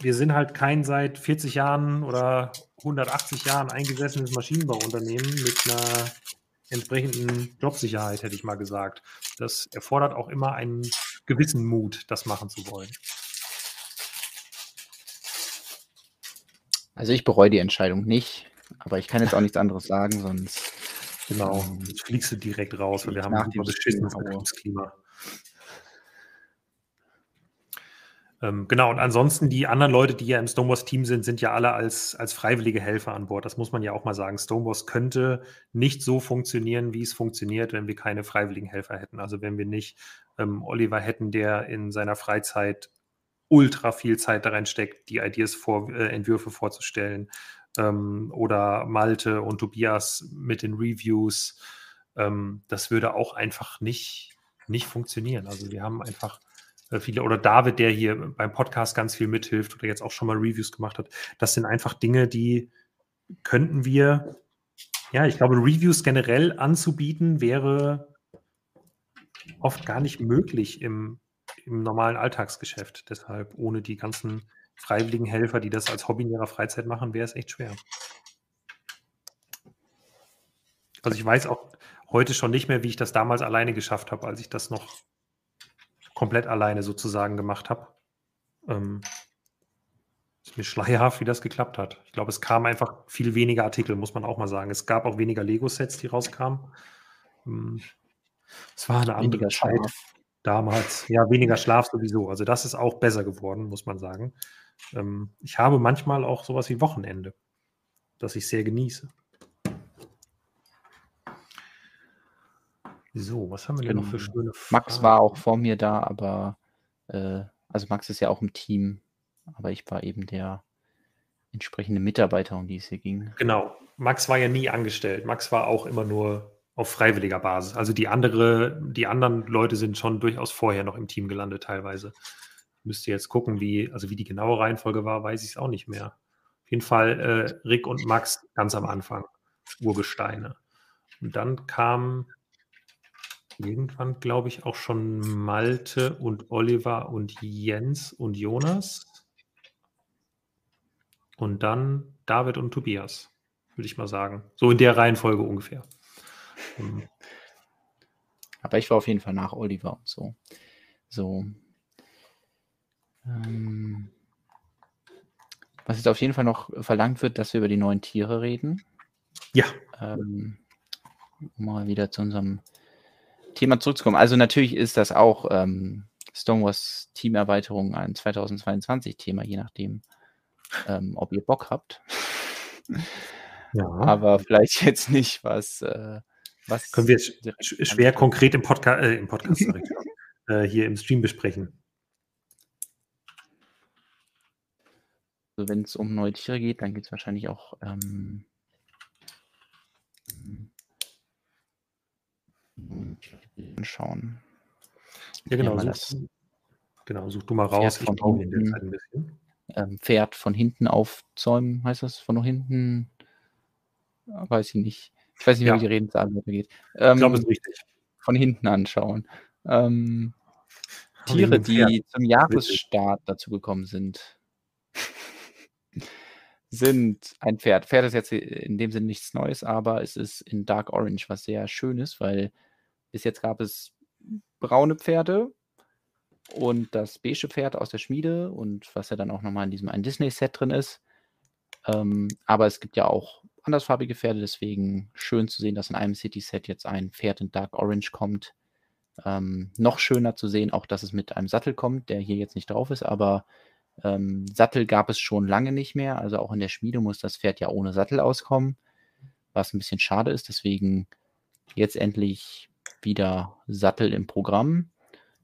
wir sind halt kein seit 40 Jahren oder 180 Jahren eingesessenes Maschinenbauunternehmen mit einer entsprechenden Jobsicherheit, hätte ich mal gesagt. Das erfordert auch immer einen gewissen Mut, das machen zu wollen. Also ich bereue die Entscheidung nicht, aber ich kann jetzt auch nichts anderes sagen, sonst. Genau, ähm, jetzt fliegst du direkt raus, weil wir haben ein beschissenes Klima. Ähm, genau, und ansonsten die anderen Leute, die ja im Stonewalls-Team sind, sind ja alle als, als freiwillige Helfer an Bord. Das muss man ja auch mal sagen. Stonewalls könnte nicht so funktionieren, wie es funktioniert, wenn wir keine freiwilligen Helfer hätten. Also wenn wir nicht ähm, Oliver hätten, der in seiner Freizeit ultra viel Zeit da steckt, die Ideas vor, äh, Entwürfe vorzustellen. ähm, oder Malte und Tobias mit den Reviews. Ähm, das würde auch einfach nicht, nicht funktionieren. Also wir haben einfach äh, viele, oder David, der hier beim Podcast ganz viel mithilft oder jetzt auch schon mal Reviews gemacht hat. Das sind einfach Dinge, die könnten wir, ja, ich glaube, Reviews generell anzubieten wäre oft gar nicht möglich im, im normalen Alltagsgeschäft. Deshalb ohne die ganzen freiwilligen Helfer, die das als Hobby in ihrer Freizeit machen, wäre es echt schwer. Also ich weiß auch heute schon nicht mehr, wie ich das damals alleine geschafft habe, als ich das noch komplett alleine sozusagen gemacht habe. Ähm, ist mir schleierhaft, wie das geklappt hat. Ich glaube, es kamen einfach viel weniger Artikel, muss man auch mal sagen. Es gab auch weniger Lego-Sets, die rauskamen. Ähm, es war eine andere Zeit damals. Ja, weniger Schlaf sowieso. Also das ist auch besser geworden, muss man sagen. Ähm, ich habe manchmal auch sowas wie Wochenende, das ich sehr genieße. So, was haben wir denn noch für genau. schöne Fragen? Max war auch vor mir da, aber äh, also Max ist ja auch im Team, aber ich war eben der entsprechende Mitarbeiter, um die es hier ging. Genau. Max war ja nie angestellt. Max war auch immer nur auf freiwilliger Basis. Also die andere, die anderen Leute sind schon durchaus vorher noch im Team gelandet, teilweise. Müsste jetzt gucken, wie, also wie die genaue Reihenfolge war, weiß ich es auch nicht mehr. Auf jeden Fall äh, Rick und Max ganz am Anfang, Urgesteine. Und dann kam irgendwann, glaube ich, auch schon Malte und Oliver und Jens und Jonas. Und dann David und Tobias, würde ich mal sagen. So in der Reihenfolge ungefähr. Mhm. Aber ich war auf jeden Fall nach Oliver und so. So. Ähm, was jetzt auf jeden Fall noch verlangt wird, dass wir über die neuen Tiere reden. Ja. Ähm, um mal wieder zu unserem Thema zurückzukommen. Also natürlich ist das auch ähm, Stonewalls Teamerweiterung ein 2022-Thema, je nachdem, ähm, ob ihr Bock habt. Ja. Aber vielleicht jetzt nicht, was äh, was Können wir jetzt schwer konkret im, Podca äh, im Podcast sorry, äh, hier im Stream besprechen? Also wenn es um neue Tiere geht, dann geht es wahrscheinlich auch ähm, anschauen. Ja, genau. Ja, such, genau, such du mal raus. Pferd von, hinten, ähm, Pferd von hinten aufzäumen, heißt das? Von hinten? Weiß ich nicht. Ich weiß nicht mehr, ja. wie die Redensart weitergeht. Ähm, ich glaube, es ist richtig. Von hinten anschauen. Ähm, Tiere, die zum Jahresstart dazu gekommen sind, sind ein Pferd. Pferd ist jetzt in dem Sinne nichts Neues, aber es ist in Dark Orange, was sehr schön ist, weil bis jetzt gab es braune Pferde und das beige Pferd aus der Schmiede und was ja dann auch nochmal in diesem ein Disney-Set drin ist. Ähm, aber es gibt ja auch andersfarbige Pferde, deswegen schön zu sehen, dass in einem City-Set jetzt ein Pferd in Dark Orange kommt. Ähm, noch schöner zu sehen, auch dass es mit einem Sattel kommt, der hier jetzt nicht drauf ist, aber ähm, Sattel gab es schon lange nicht mehr. Also auch in der Schmiede muss das Pferd ja ohne Sattel auskommen, was ein bisschen schade ist. Deswegen jetzt endlich wieder Sattel im Programm.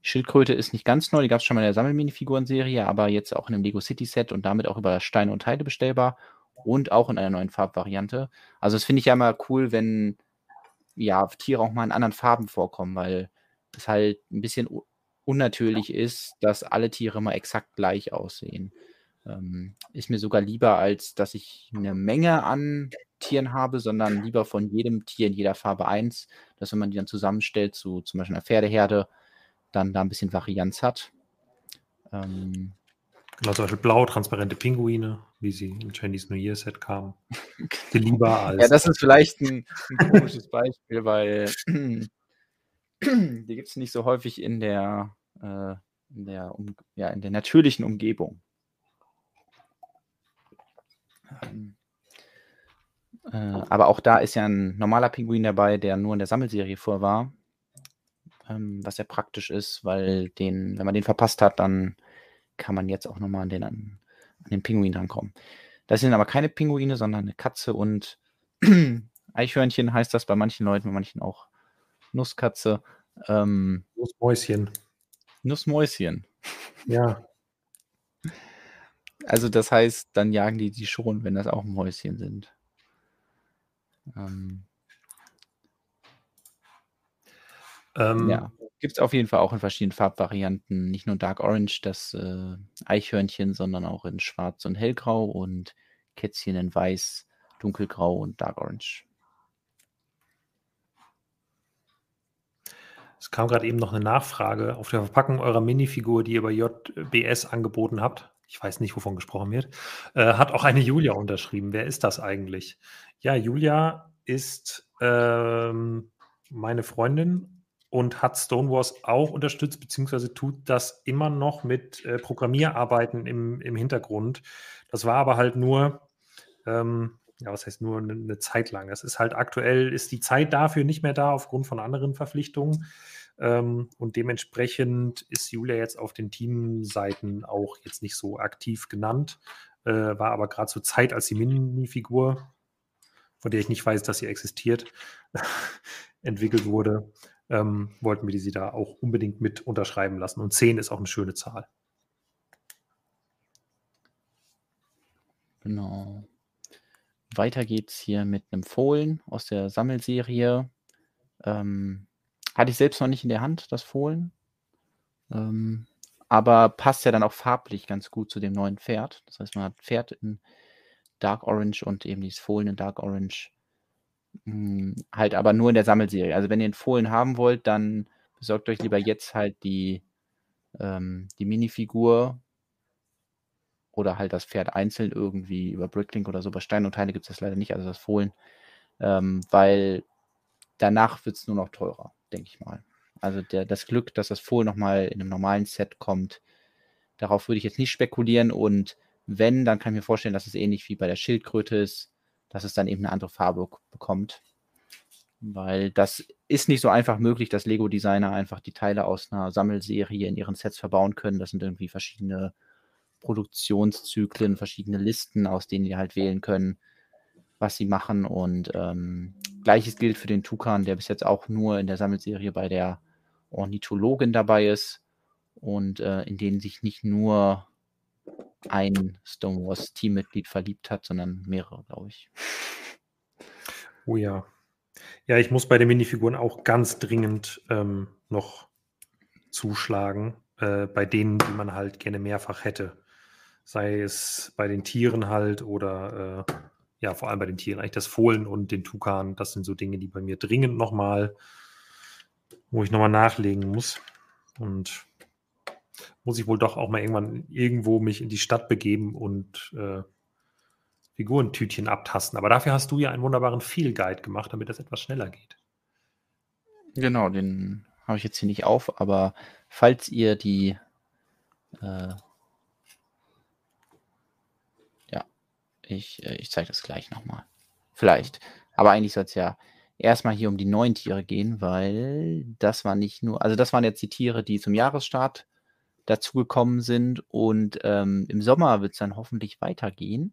Schildkröte ist nicht ganz neu, die gab es schon mal in der Sammelminifiguren-Serie, aber jetzt auch in einem Lego City Set und damit auch über Steine und Teile bestellbar und auch in einer neuen Farbvariante. Also das finde ich ja immer cool, wenn ja, Tiere auch mal in anderen Farben vorkommen, weil es halt ein bisschen unnatürlich ist, dass alle Tiere immer exakt gleich aussehen. Ähm, ist mir sogar lieber, als dass ich eine Menge an Tieren habe, sondern lieber von jedem Tier in jeder Farbe eins, dass wenn man die dann zusammenstellt zu zum Beispiel einer Pferdeherde, dann da ein bisschen Varianz hat. Ähm, Genau, zum Beispiel blau, transparente Pinguine, wie sie im Chinese New Year Set kamen. Die lieber als. Ja, das ist vielleicht ein, ein komisches Beispiel, weil die gibt es nicht so häufig in der, äh, in, der um, ja, in der natürlichen Umgebung. Ähm, äh, aber auch da ist ja ein normaler Pinguin dabei, der nur in der Sammelserie vor war. Ähm, was ja praktisch ist, weil den, wenn man den verpasst hat, dann kann man jetzt auch nochmal an den, an, an den Pinguin rankommen. Das sind aber keine Pinguine, sondern eine Katze und Eichhörnchen heißt das bei manchen Leuten, bei manchen auch Nusskatze. Ähm, Nussmäuschen. Nussmäuschen. Ja. Also das heißt, dann jagen die die schon, wenn das auch Mäuschen sind. Ähm, ähm, ja, gibt es auf jeden Fall auch in verschiedenen Farbvarianten. Nicht nur Dark Orange, das äh, Eichhörnchen, sondern auch in Schwarz und Hellgrau und Kätzchen in Weiß, Dunkelgrau und Dark Orange. Es kam gerade eben noch eine Nachfrage auf der Verpackung eurer Minifigur, die ihr bei JBS angeboten habt. Ich weiß nicht, wovon gesprochen wird. Äh, hat auch eine Julia unterschrieben. Wer ist das eigentlich? Ja, Julia ist ähm, meine Freundin und hat Stonewars auch unterstützt, beziehungsweise tut das immer noch mit äh, Programmierarbeiten im, im Hintergrund. Das war aber halt nur, ähm, ja, was heißt nur eine, eine Zeit lang. Das ist halt aktuell, ist die Zeit dafür nicht mehr da aufgrund von anderen Verpflichtungen. Ähm, und dementsprechend ist Julia jetzt auf den Teamseiten auch jetzt nicht so aktiv genannt, äh, war aber gerade zur Zeit, als die Minifigur, von der ich nicht weiß, dass sie existiert, entwickelt wurde, ähm, wollten wir sie da auch unbedingt mit unterschreiben lassen. Und 10 ist auch eine schöne Zahl. Genau. Weiter geht's hier mit einem Fohlen aus der Sammelserie. Ähm, hatte ich selbst noch nicht in der Hand, das Fohlen. Ähm, aber passt ja dann auch farblich ganz gut zu dem neuen Pferd. Das heißt, man hat Pferd in Dark Orange und eben dieses Fohlen in Dark Orange. Hm, halt aber nur in der Sammelserie. Also wenn ihr einen Fohlen haben wollt, dann besorgt euch lieber jetzt halt die, ähm, die Minifigur oder halt das Pferd einzeln irgendwie über Bricklink oder so. Bei Stein und Teile gibt es das leider nicht, also das Fohlen. Ähm, weil danach wird es nur noch teurer denke ich mal. Also der, das Glück, dass das Fohlen nochmal in einem normalen Set kommt, darauf würde ich jetzt nicht spekulieren. Und wenn, dann kann ich mir vorstellen, dass es ähnlich wie bei der Schildkröte ist, dass es dann eben eine andere Farbe bekommt. Weil das ist nicht so einfach möglich, dass Lego-Designer einfach die Teile aus einer Sammelserie in ihren Sets verbauen können. Das sind irgendwie verschiedene Produktionszyklen, verschiedene Listen, aus denen die halt wählen können was sie machen. Und ähm, gleiches gilt für den Tukan, der bis jetzt auch nur in der Sammelserie bei der Ornithologin dabei ist und äh, in denen sich nicht nur ein Stonewalls Teammitglied verliebt hat, sondern mehrere, glaube ich. Oh ja. Ja, ich muss bei den Minifiguren auch ganz dringend ähm, noch zuschlagen, äh, bei denen, die man halt gerne mehrfach hätte. Sei es bei den Tieren halt oder äh, ja, vor allem bei den Tieren, eigentlich das Fohlen und den Tukan, das sind so Dinge, die bei mir dringend nochmal, wo ich nochmal nachlegen muss. Und muss ich wohl doch auch mal irgendwann irgendwo mich in die Stadt begeben und äh, Figurentütchen abtasten. Aber dafür hast du ja einen wunderbaren Feel Guide gemacht, damit das etwas schneller geht. Genau, den habe ich jetzt hier nicht auf, aber falls ihr die äh, Ich, äh, ich zeige das gleich nochmal. Vielleicht. Aber eigentlich soll es ja erstmal hier um die neuen Tiere gehen, weil das war nicht nur, also das waren jetzt die Tiere, die zum Jahresstart dazugekommen sind und ähm, im Sommer wird es dann hoffentlich weitergehen.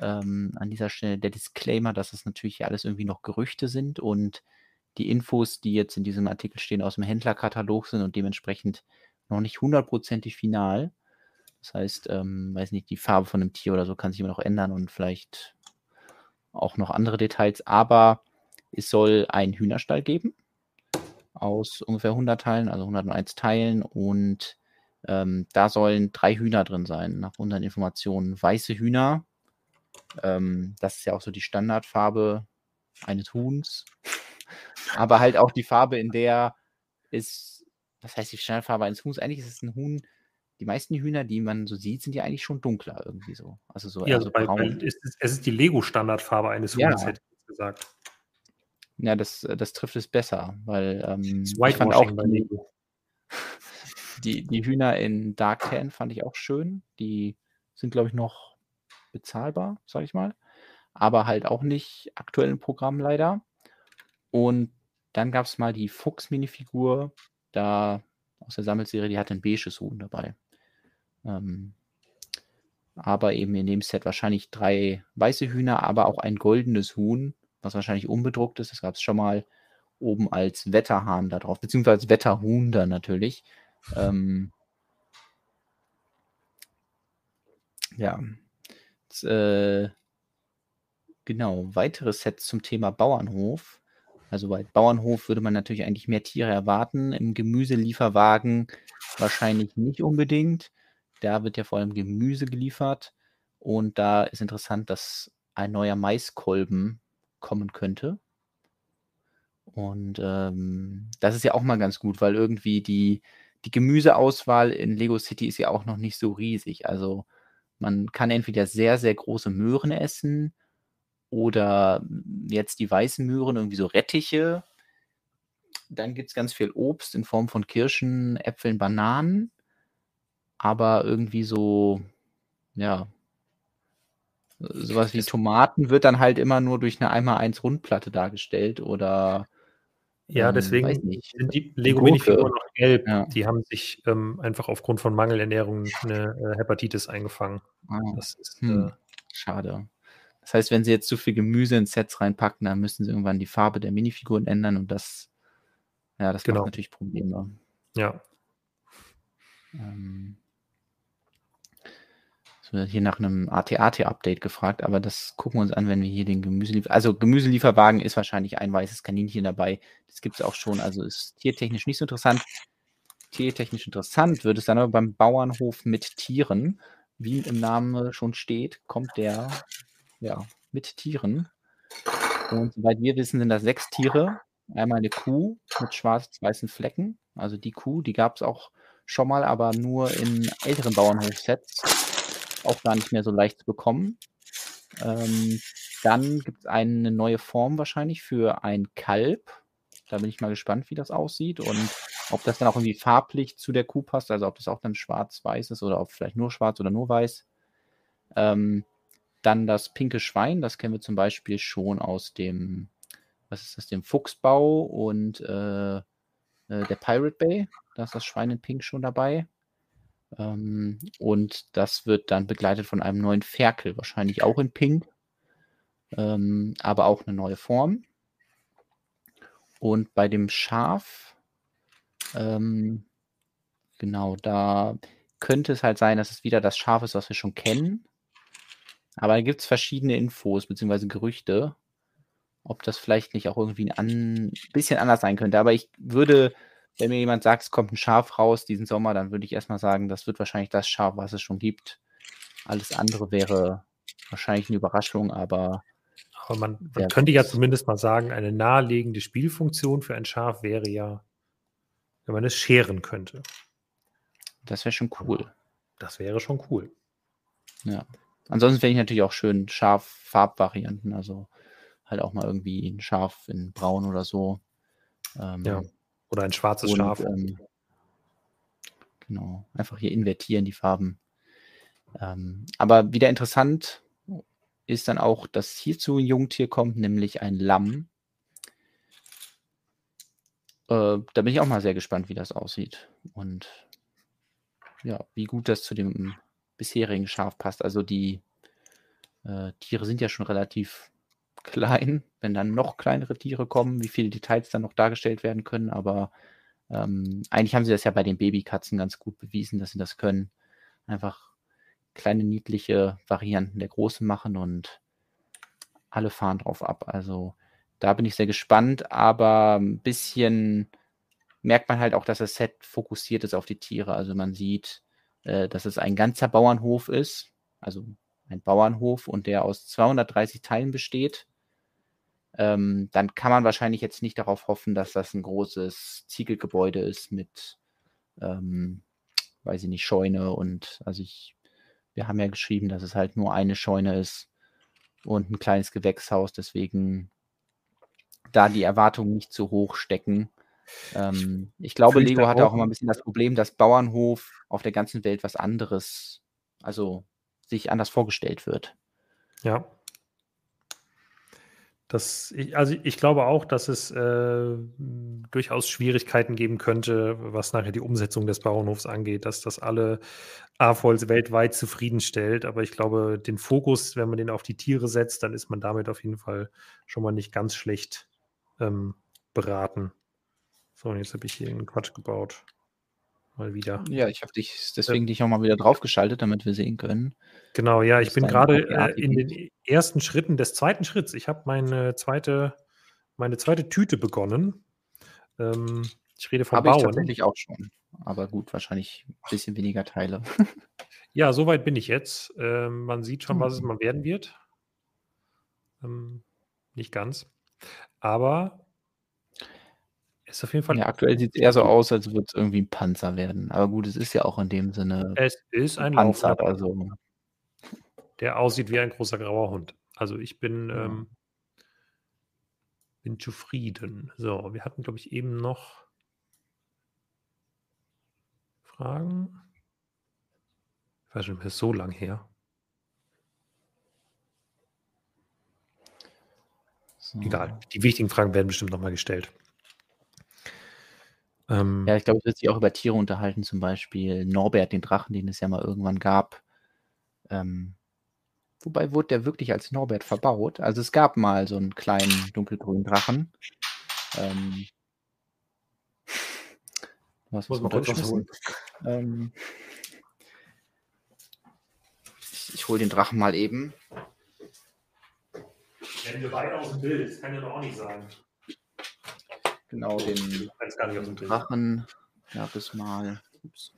Ähm, an dieser Stelle der Disclaimer, dass es natürlich alles irgendwie noch Gerüchte sind und die Infos, die jetzt in diesem Artikel stehen, aus dem Händlerkatalog sind und dementsprechend noch nicht hundertprozentig final. Das heißt, ähm, weiß nicht, die Farbe von einem Tier oder so kann sich immer noch ändern und vielleicht auch noch andere Details. Aber es soll einen Hühnerstall geben aus ungefähr 100 Teilen, also 101 Teilen und ähm, da sollen drei Hühner drin sein, nach unseren Informationen. Weiße Hühner, ähm, das ist ja auch so die Standardfarbe eines Huhns, aber halt auch die Farbe, in der ist, was heißt die Standardfarbe eines Huhns? Eigentlich ist es ein Huhn, die meisten Hühner, die man so sieht, sind ja eigentlich schon dunkler irgendwie so. Also so ja, also bei, braun. Bei, es, ist, es ist die Lego-Standardfarbe eines ja. Huhns, hätte ich gesagt. Ja, das, das trifft es besser, weil ähm, ich fand auch die, die, die Hühner in Dark Tan fand ich auch schön. Die sind, glaube ich, noch bezahlbar, sage ich mal. Aber halt auch nicht aktuell im Programm leider. Und dann gab es mal die Fuchs-Minifigur, da aus der Sammelserie, die hatte ein beiges Huhn dabei. Ähm, aber eben in dem Set wahrscheinlich drei weiße Hühner, aber auch ein goldenes Huhn, was wahrscheinlich unbedruckt ist. Das gab es schon mal oben als Wetterhahn da drauf, beziehungsweise Wetterhuhn da natürlich. Ähm, Ja. Jetzt, äh, genau, weitere Sets zum Thema Bauernhof. Also bei Bauernhof würde man natürlich eigentlich mehr Tiere erwarten. Im Gemüselieferwagen wahrscheinlich nicht unbedingt. Da wird ja vor allem Gemüse geliefert. Und da ist interessant, dass ein neuer Maiskolben kommen könnte. Und ähm, das ist ja auch mal ganz gut, weil irgendwie die, die Gemüseauswahl in Lego City ist ja auch noch nicht so riesig. Also man kann entweder sehr, sehr große Möhren essen oder jetzt die weißen Möhren, irgendwie so Rettiche. Dann gibt es ganz viel Obst in Form von Kirschen, Äpfeln, Bananen. Aber irgendwie so, ja, sowas wie Tomaten wird dann halt immer nur durch eine 1x1 Rundplatte dargestellt oder ja, ähm, deswegen sind die Lego-Minifiguren noch gelb. Ja. Die haben sich ähm, einfach aufgrund von Mangelernährung eine äh, Hepatitis eingefangen. Ah. Das ist hm. äh, schade. Das heißt, wenn sie jetzt zu viel Gemüse in Sets reinpacken, dann müssen sie irgendwann die Farbe der Minifiguren ändern und das, ja, das genau. macht natürlich Probleme. Ja. Ähm, hier nach einem AT-AT-Update gefragt, aber das gucken wir uns an, wenn wir hier den Gemüseliefer... Also Gemüselieferwagen ist wahrscheinlich ein weißes Kaninchen dabei. Das gibt es auch schon, also ist tiertechnisch nicht so interessant. Tiertechnisch interessant wird es dann aber beim Bauernhof mit Tieren. Wie im Namen schon steht, kommt der ja, mit Tieren. Und soweit wir wissen, sind das sechs Tiere. Einmal eine Kuh mit schwarz-weißen Flecken. Also die Kuh, die gab es auch schon mal, aber nur in älteren Bauernhofsets auch gar nicht mehr so leicht zu bekommen. Ähm, dann gibt es eine neue Form wahrscheinlich für ein Kalb. Da bin ich mal gespannt, wie das aussieht und ob das dann auch irgendwie farblich zu der Kuh passt, also ob das auch dann schwarz-weiß ist oder ob vielleicht nur schwarz oder nur weiß. Ähm, dann das pinke Schwein, das kennen wir zum Beispiel schon aus dem, was ist das, dem Fuchsbau und äh, äh, der Pirate Bay. Da ist das Schwein in Pink schon dabei. Ähm, und das wird dann begleitet von einem neuen Ferkel, wahrscheinlich auch in Pink, ähm, aber auch eine neue Form. Und bei dem Schaf, ähm, genau, da könnte es halt sein, dass es wieder das Schaf ist, was wir schon kennen. Aber da gibt es verschiedene Infos bzw. Gerüchte, ob das vielleicht nicht auch irgendwie ein an, bisschen anders sein könnte. Aber ich würde wenn mir jemand sagt, es kommt ein Schaf raus diesen Sommer, dann würde ich erstmal sagen, das wird wahrscheinlich das Schaf, was es schon gibt. Alles andere wäre wahrscheinlich eine Überraschung, aber. Aber man, man könnte ja zumindest mal sagen, eine naheliegende Spielfunktion für ein Schaf wäre ja, wenn man es scheren könnte. Das wäre schon cool. Das wäre schon cool. Ja. Ansonsten fände ich natürlich auch schön Schaf-Farbvarianten, also halt auch mal irgendwie ein Schaf in Braun oder so. Ähm, ja. Oder ein schwarzes und, Schaf. Ähm, genau, einfach hier invertieren die Farben. Ähm, aber wieder interessant ist dann auch, dass hierzu ein Jungtier kommt, nämlich ein Lamm. Äh, da bin ich auch mal sehr gespannt, wie das aussieht. Und ja, wie gut das zu dem bisherigen Schaf passt. Also die äh, Tiere sind ja schon relativ klein, wenn dann noch kleinere Tiere kommen, wie viele Details dann noch dargestellt werden können, aber ähm, eigentlich haben sie das ja bei den Babykatzen ganz gut bewiesen, dass sie das können. Einfach kleine niedliche Varianten der Großen machen und alle fahren drauf ab. Also da bin ich sehr gespannt, aber ein bisschen merkt man halt auch, dass das Set fokussiert ist auf die Tiere. Also man sieht, äh, dass es ein ganzer Bauernhof ist, also ein Bauernhof und der aus 230 Teilen besteht ähm, dann kann man wahrscheinlich jetzt nicht darauf hoffen, dass das ein großes Ziegelgebäude ist mit, ähm, weiß ich nicht, Scheune und also ich, wir haben ja geschrieben, dass es halt nur eine Scheune ist und ein kleines Gewächshaus, deswegen da die Erwartungen nicht zu hoch stecken. Ähm, ich glaube, Fühl Lego hatte auch immer ein bisschen das Problem, dass Bauernhof auf der ganzen Welt was anderes, also sich anders vorgestellt wird. Ja, das, ich, also ich glaube auch, dass es äh, durchaus Schwierigkeiten geben könnte, was nachher die Umsetzung des Bauernhofs angeht, dass das alle AFOLs weltweit zufriedenstellt. Aber ich glaube, den Fokus, wenn man den auf die Tiere setzt, dann ist man damit auf jeden Fall schon mal nicht ganz schlecht ähm, beraten. So, und jetzt habe ich hier einen Quatsch gebaut. Mal wieder. Ja, ich habe dich deswegen dich auch mal wieder draufgeschaltet, damit wir sehen können. Genau, ja, ich bin gerade äh, in den ersten Schritten des zweiten Schritts. Ich habe meine zweite, meine zweite Tüte begonnen. Ähm, ich rede vom Habe ich Bauen. tatsächlich auch schon. Aber gut, wahrscheinlich ein bisschen weniger Teile. Ja, soweit bin ich jetzt. Ähm, man sieht schon, was es Mhm. mal werden wird. Ähm, nicht ganz. Aber ist auf jeden Fall. Ja, aktuell sieht es eher so aus, als würde es irgendwie ein Panzer werden. Aber gut, es ist ja auch in dem Sinne Es ist ein Panzer, also der aussieht wie ein großer grauer Hund. Also ich bin, Ja. ähm, bin zufrieden. So, wir hatten, glaube ich, eben noch Fragen. Ich weiß schon, das ist so lang her. Egal. Die wichtigen Fragen werden bestimmt nochmal gestellt. Ähm, Ja, ich glaube, es wird sich auch über Tiere unterhalten, zum Beispiel Norbert, den Drachen, den es ja mal irgendwann gab. Ähm, wobei wurde der wirklich als Norbert verbaut? Also es gab mal so einen kleinen dunkelgrünen Drachen. Ähm, was Muss man was holen. ähm, ich ich hole den Drachen mal eben. Wenn wir beide aus dem Bild, das kann ja doch auch nicht sein. Genau, den. Drachen gab es mal. Ups.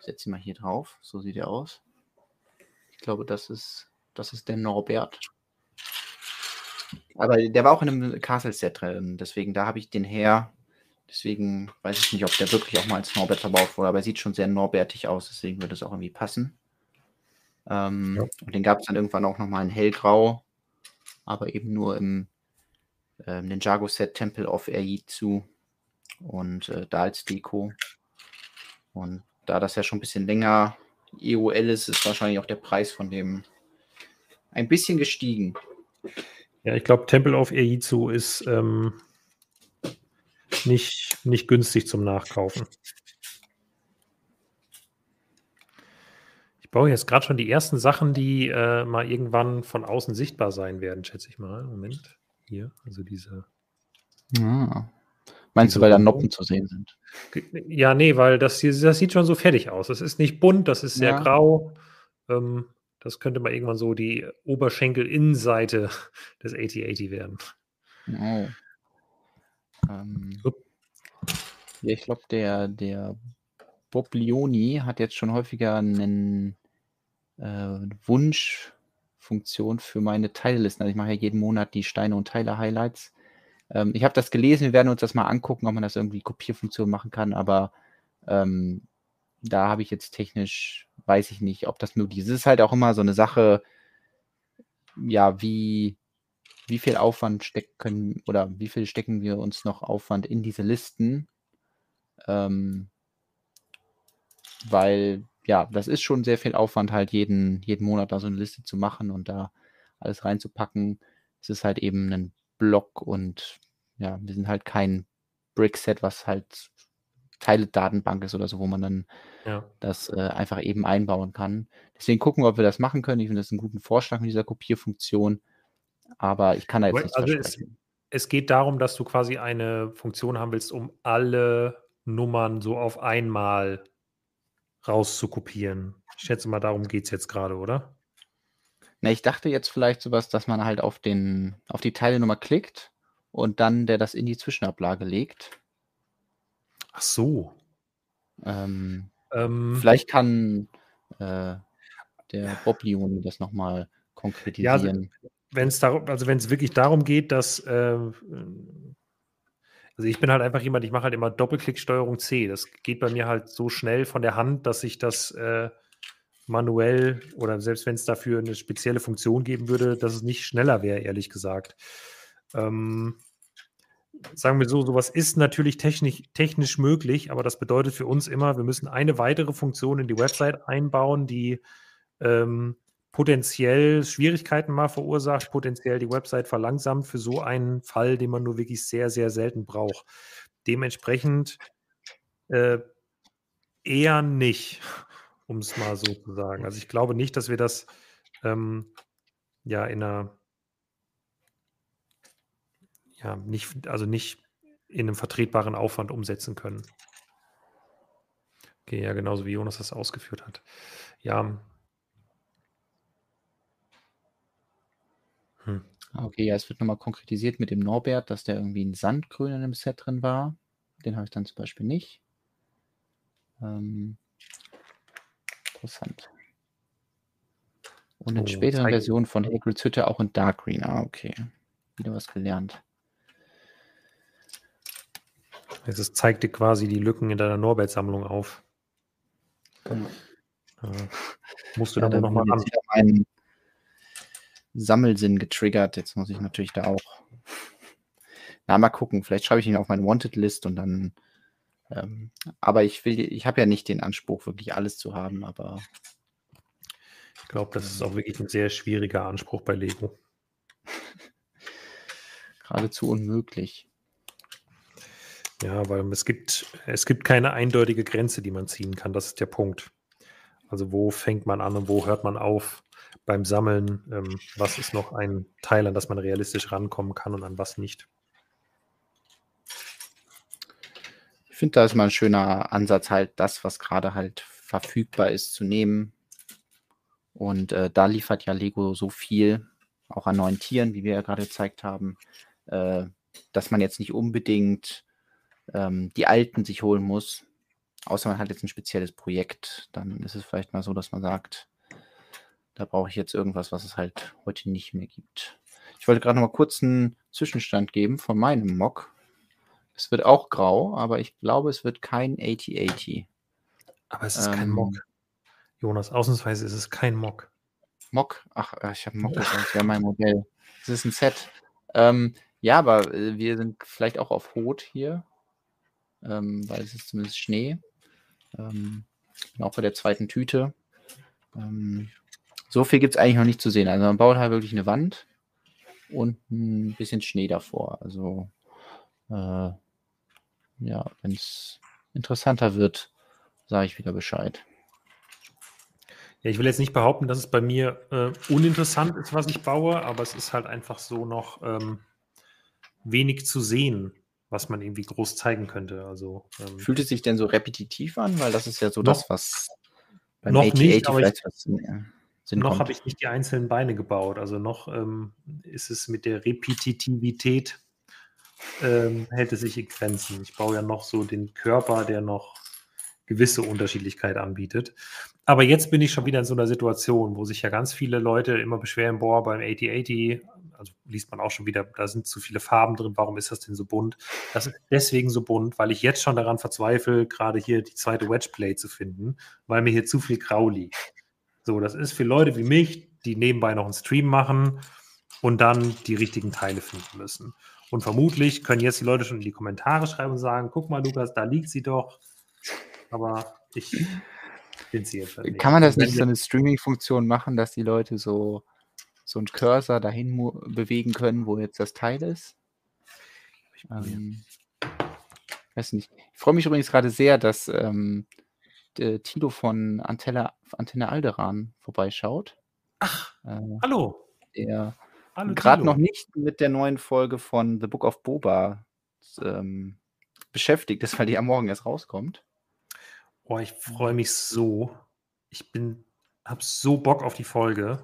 Ich setze ihn mal hier drauf. So sieht er aus. Ich glaube, das ist, das ist der Norbert. Aber der war auch in einem Castle-Set drin. Deswegen, da habe ich den her. Deswegen weiß ich nicht, ob der wirklich auch mal als Norbert verbaut wurde. Aber er sieht schon sehr norbertig aus. Deswegen würde es auch irgendwie passen. Ähm, Ja. Und den gab es dann irgendwann auch nochmal in hellgrau. Aber eben nur im ähm, Ninjago-Set Temple of Aijitsu und äh, da als Deko. Und da das ja schon ein bisschen länger EOL ist, ist wahrscheinlich auch der Preis von dem ein bisschen gestiegen. Ja, ich glaube, Temple of Eizu ist ähm, nicht, nicht günstig zum Nachkaufen. Ich baue jetzt gerade schon die ersten Sachen, die äh, mal irgendwann von außen sichtbar sein werden, schätze ich mal. Moment. Hier, also diese. Ah. Meinst Diese du, weil da? Noppen zu sehen sind? Ja, nee, weil das, hier, das sieht schon so fertig aus. Das ist nicht bunt, das ist sehr Ja. grau. Ähm, das könnte mal irgendwann so die Oberschenkel-Innenseite des AT-80 werden. Oh. Ähm, ja, ich glaube, der, der Bob Leoni hat jetzt schon häufiger einen äh, Wunschfunktion für meine Teillisten. Also ich mache ja jeden Monat die Steine und Teile-Highlights. Ähm, ich habe das gelesen, wir werden uns das mal angucken, ob man das irgendwie Kopierfunktion machen kann, aber ähm, da habe ich jetzt technisch, weiß ich nicht, ob das möglich ist. Es ist halt auch immer so eine Sache, ja, wie, wie viel Aufwand stecken oder wie viel stecken wir uns noch Aufwand in diese Listen? Ähm, weil, ja, das ist schon sehr viel Aufwand, halt jeden, jeden Monat da so eine Liste zu machen und da alles reinzupacken. Es ist halt eben ein Block und ja, wir sind halt kein Brickset, was halt Teile-Datenbank ist oder so, wo man dann Ja. das äh, einfach eben einbauen kann. Deswegen gucken wir, ob wir das machen können. Ich finde das einen guten Vorschlag mit dieser Kopierfunktion, aber ich kann da jetzt Aber- nichts also es- versprechen. Es geht darum, dass du quasi eine Funktion haben willst, um alle Nummern so auf einmal rauszukopieren. Ich schätze mal, darum geht es jetzt gerade, oder? Na, ich dachte jetzt vielleicht sowas, dass man halt auf den, auf die Teilenummer klickt und dann der das in die Zwischenablage legt. Ach so. Ähm, Ähm, vielleicht kann äh, der Bob Leoni das nochmal konkretisieren. wenn es darum, also wenn es wirklich darum geht, dass äh, also ich bin halt einfach jemand, ich mache halt immer Doppelklick-Steuerung C. Das geht bei mir halt so schnell von der Hand, dass ich das äh, manuell oder selbst wenn es dafür eine spezielle Funktion geben würde, dass es nicht schneller wäre, ehrlich gesagt. Ähm, sagen wir so, sowas ist natürlich technisch, technisch möglich, aber das bedeutet für uns immer, wir müssen eine weitere Funktion in die Website einbauen, die ähm, potenziell Schwierigkeiten mal verursacht, potenziell die Website verlangsamt für so einen Fall, den man nur wirklich sehr, sehr selten braucht. Dementsprechend äh, eher nicht, um es mal so zu sagen. Also ich glaube nicht, dass wir das ähm, ja in einer ja nicht, also nicht in einem vertretbaren Aufwand umsetzen können. Okay, ja, genauso wie Jonas das ausgeführt hat. Ja. Hm. Okay, ja, es wird nochmal konkretisiert mit dem Norbert, dass der irgendwie ein Sandgrün in dem Set drin war. Den habe ich dann zum Beispiel nicht. Ähm, interessant. Und in oh, späteren Versionen von Hagrids Hütte auch in Dark Green. Ah, okay. Wieder was gelernt. Es zeigt dir quasi die Lücken in deiner Norbert-Sammlung auf. Ja. Ja. Musst du ja, dann nochmal ran. meinen Sammelsinn getriggert. Jetzt muss ich natürlich da auch. Na, mal gucken. Vielleicht schreibe ich ihn auf meine Wanted-List und dann. Ähm, aber ich will, ich habe ja nicht den Anspruch, wirklich alles zu haben, aber ich glaube, das ist auch wirklich ein sehr schwieriger Anspruch bei Lego. Geradezu unmöglich. Ja, weil es gibt, es gibt keine eindeutige Grenze, die man ziehen kann. Das ist der Punkt. Also wo fängt man an und wo hört man auf beim Sammeln? Ähm, was ist noch ein Teil, an das man realistisch rankommen kann und an was nicht? Ich finde, da ist mal ein schöner Ansatz, halt das, was gerade halt verfügbar ist, zu nehmen und äh, da liefert ja Lego so viel, auch an neuen Tieren, wie wir ja gerade gezeigt haben, äh, dass man jetzt nicht unbedingt ähm, die alten sich holen muss. Außer man hat jetzt ein spezielles Projekt, dann ist es vielleicht mal so, dass man sagt, da brauche ich jetzt irgendwas, was es halt heute nicht mehr gibt. Ich wollte gerade noch mal kurz einen Zwischenstand geben von meinem Mock. Es wird auch grau, aber ich glaube, es wird kein 8080. Aber es ist ähm, kein Mock. Jonas, ausnahmsweise ist es kein Mock. Mock? Ach, äh, ich habe Mock gesagt, das wäre mein Modell. Es ist ein Set. Ähm, ja, aber äh, wir sind vielleicht auch auf Rot hier, ähm, weil es ist zumindest Schnee. Ähm, auch bei der zweiten Tüte. Ähm, so viel gibt es eigentlich noch nicht zu sehen. Also man baut halt wirklich eine Wand und ein bisschen Schnee davor. Also äh, ja, wenn es interessanter wird, sage ich wieder Bescheid. Ja, ich will jetzt nicht behaupten, dass es bei mir äh, uninteressant ist, was ich baue, aber es ist halt einfach so noch ähm, wenig zu sehen, was man irgendwie groß zeigen könnte. Also, ähm, Fühlt es sich denn so repetitiv an? Weil das ist ja so noch, das, was beim noch nicht, aber ich, noch habe ich nicht die einzelnen Beine gebaut. Also noch ähm, ist es mit der Repetitivität ähm, hält es sich in Grenzen. Ich baue ja noch so den Körper, der noch gewisse Unterschiedlichkeit anbietet. Aber jetzt bin ich schon wieder in so einer Situation, wo sich ja ganz viele Leute immer beschweren, boah, beim 8080, also liest man auch schon wieder, da sind zu viele Farben drin, warum ist das denn so bunt? Das ist deswegen so bunt, weil ich jetzt schon daran verzweifle, gerade hier die zweite Wedgeplay zu finden, weil mir hier zu viel Grau liegt. So, das ist für Leute wie mich, die nebenbei noch einen Stream machen und dann die richtigen Teile finden müssen. Und vermutlich können jetzt die Leute schon in die Kommentare schreiben und sagen, guck mal, Lukas, da liegt sie doch. Aber ich kann man das nicht so eine Streaming-Funktion machen, dass die Leute so, so einen Cursor dahin bewegen können, wo jetzt das Teil ist? Ähm, weiß nicht. Ich freue mich übrigens gerade sehr, dass ähm, Tilo von Antenne, Antenne Alderan vorbeischaut. Ach, äh, hallo. Der gerade noch nicht mit der neuen Folge von The Book of Boba ähm, beschäftigt ist, weil die am Morgen erst rauskommt. Oh, ich freue mich so. Ich bin, habe so Bock auf die Folge.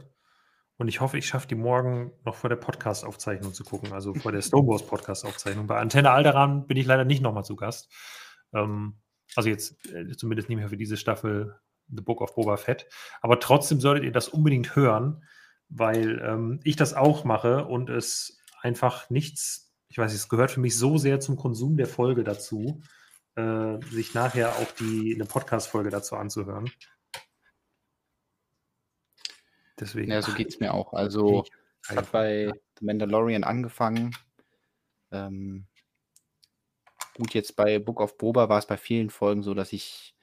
Und ich hoffe, ich schaffe die morgen noch vor der Podcast-Aufzeichnung zu gucken, also vor der Snowboards Podcast-Aufzeichnung. Bei Antenne Alderan bin ich leider nicht nochmal zu Gast. Ähm, also jetzt äh, zumindest nicht mehr für diese Staffel The Book of Boba Fett. Aber trotzdem solltet ihr das unbedingt hören, weil ähm, ich das auch mache und es einfach nichts, ich weiß nicht, es gehört für mich so sehr zum Konsum der Folge dazu, äh, sich nachher auch die, eine Podcast-Folge dazu anzuhören. Deswegen. Ja, so geht es mir auch. Also, es hat bei The Mandalorian angefangen. Ähm, gut, jetzt bei Book of Boba war es bei vielen Folgen so, dass ich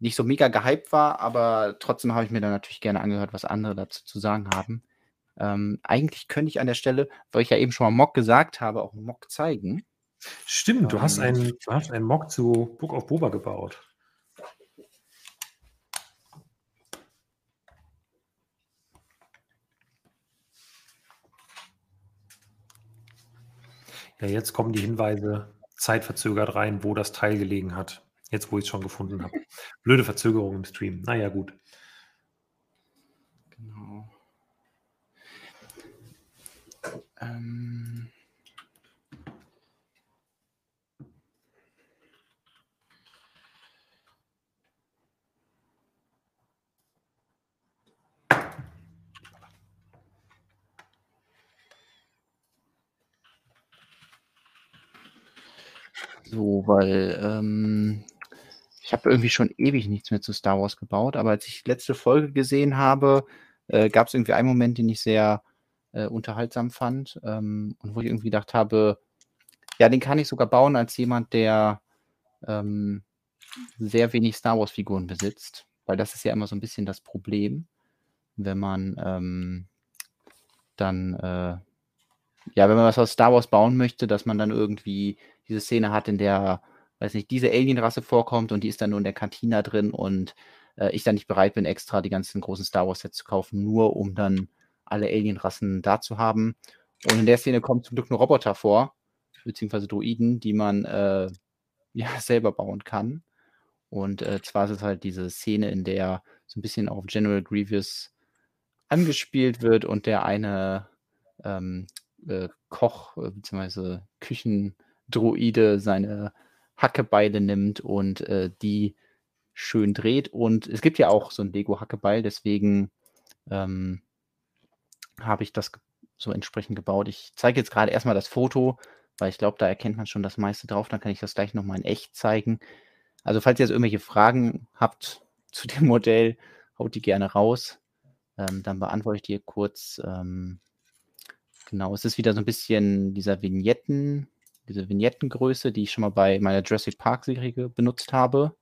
nicht so mega gehypt war, aber trotzdem habe ich mir dann natürlich gerne angehört, was andere dazu zu sagen haben. Ähm, eigentlich könnte ich an der Stelle, weil ich ja eben schon mal Mock gesagt habe, auch einen Mock zeigen. Stimmt, du hast einen, du hast einen Mock zu Book of Boba gebaut. Ja, jetzt kommen die Hinweise zeitverzögert rein, wo das Teil gelegen hat. Jetzt, wo ich es schon gefunden habe. Blöde Verzögerung im Stream. Naja, gut. Genau. Ähm. So, weil ähm, ich habe irgendwie schon ewig nichts mehr zu Star Wars gebaut, aber als ich die letzte Folge gesehen habe, äh, gab es irgendwie einen Moment, den ich sehr äh, unterhaltsam fand ähm, und wo ich irgendwie gedacht habe, ja, den kann ich sogar bauen als jemand, der ähm, sehr wenig Star Wars-Figuren besitzt, weil das ist ja immer so ein bisschen das Problem, wenn man ähm, dann äh, ja, wenn man was aus Star Wars bauen möchte, dass man dann irgendwie diese Szene hat, in der, weiß nicht, diese Alienrasse vorkommt und die ist dann nur in der Kantina drin und äh, ich dann nicht bereit bin, extra die ganzen großen Star Wars-Sets zu kaufen, nur um dann alle Alienrassen da zu haben. Und in der Szene kommt zum Glück nur Roboter vor, beziehungsweise Droiden, die man äh, ja selber bauen kann. Und äh, zwar ist es halt diese Szene, in der so ein bisschen auf General Grievous angespielt wird und der eine ähm, äh, Koch äh, bzw. Küchendroide seine Hackebeile nimmt und äh, die schön dreht. Und es gibt ja auch so ein Lego-Hackebeil, deswegen ähm, habe ich das so entsprechend gebaut. Ich zeige jetzt gerade erstmal das Foto, weil ich glaube, da erkennt man schon das meiste drauf. Dann kann ich das gleich nochmal in echt zeigen. Also, falls ihr jetzt irgendwelche Fragen habt zu dem Modell, haut die gerne raus. Ähm, dann beantworte ich die kurz. Ähm, Genau, es ist wieder so ein bisschen dieser Vignetten, diese Vignettengröße, die ich schon mal bei meiner Jurassic Park Serie benutzt habe.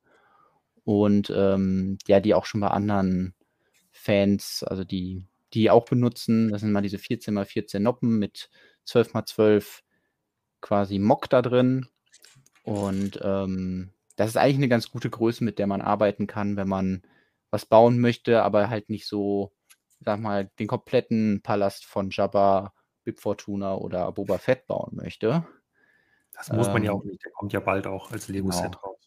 Und ähm, ja, die auch schon bei anderen Fans, also die, die auch benutzen. Das sind mal diese 14x14 Noppen mit 12x12 quasi Mock da drin. Und ähm, das ist eigentlich eine ganz gute Größe, mit der man arbeiten kann, wenn man was bauen möchte, aber halt nicht so, sag mal, den kompletten Palast von Jabba Bib Fortuna oder Boba Fett bauen möchte. Das muss man ja auch ähm, nicht, der kommt ja bald auch als Lego-Set genau. raus.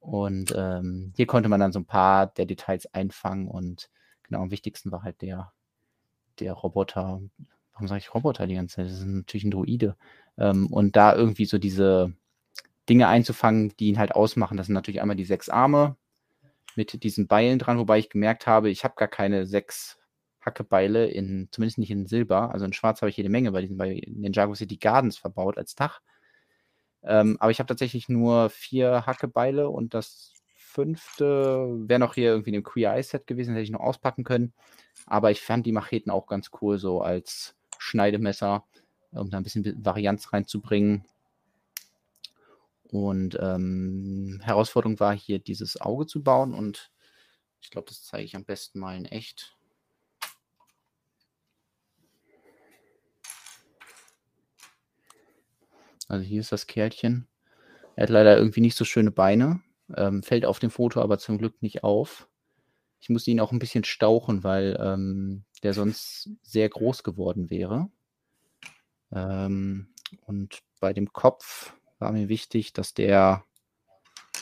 Und ähm, hier konnte man dann so ein paar der Details einfangen und genau am wichtigsten war halt der, der Roboter. Warum sage ich Roboter die ganze Zeit? Das ist natürlich ein Droide. Ähm, und da irgendwie so diese Dinge einzufangen, die ihn halt ausmachen. Das sind natürlich einmal die sechs Arme mit diesen Beilen dran, wobei ich gemerkt habe, ich habe gar keine sechs Hackebeile in, zumindest nicht in Silber, also in Schwarz habe ich jede Menge bei diesen bei Ninjago City Gardens verbaut als Dach. Ähm, aber ich habe tatsächlich nur vier Hackebeile und das fünfte wäre noch hier irgendwie in dem Queer Eye Set gewesen, hätte ich noch auspacken können. Aber ich fand die Macheten auch ganz cool, so als Schneidemesser, um da ein bisschen Varianz reinzubringen. Und ähm, Herausforderung war hier dieses Auge zu bauen und ich glaube, das zeige ich am besten mal in echt. Also hier ist das Kerlchen. Er hat leider irgendwie nicht so schöne Beine. Ähm, fällt auf dem Foto aber zum Glück nicht auf. Ich musste ihn auch ein bisschen stauchen, weil ähm, der sonst sehr groß geworden wäre. Ähm, und bei dem Kopf war mir wichtig, dass der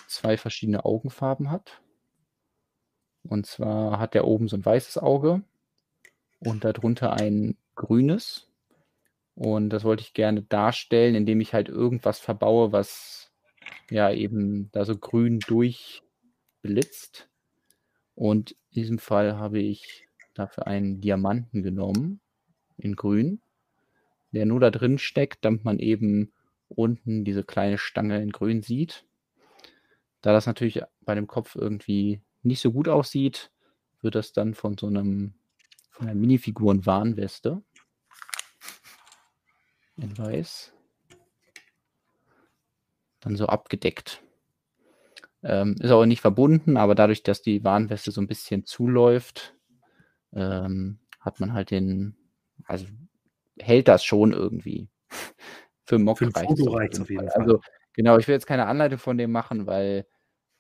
zwei verschiedene Augenfarben hat. Und zwar hat er oben so ein weißes Auge und darunter ein grünes. Und das wollte ich gerne darstellen, indem ich halt irgendwas verbaue, was ja eben da so grün durchblitzt. Und in diesem Fall habe ich dafür einen Diamanten genommen in grün, der nur da drin steckt, damit man eben unten diese kleine Stange in grün sieht. Da das natürlich bei dem Kopf irgendwie nicht so gut aussieht, wird das dann von so einem von einer Minifiguren-Warnweste in weiß. Dann so abgedeckt. Ähm, ist aber nicht verbunden, aber dadurch, dass die Warnweste so ein bisschen zuläuft, ähm, hat man halt den, also hält das schon irgendwie. Für Mock Für reicht es auf jeden Fall. Also genau, ich will jetzt keine Anleitung von dem machen, weil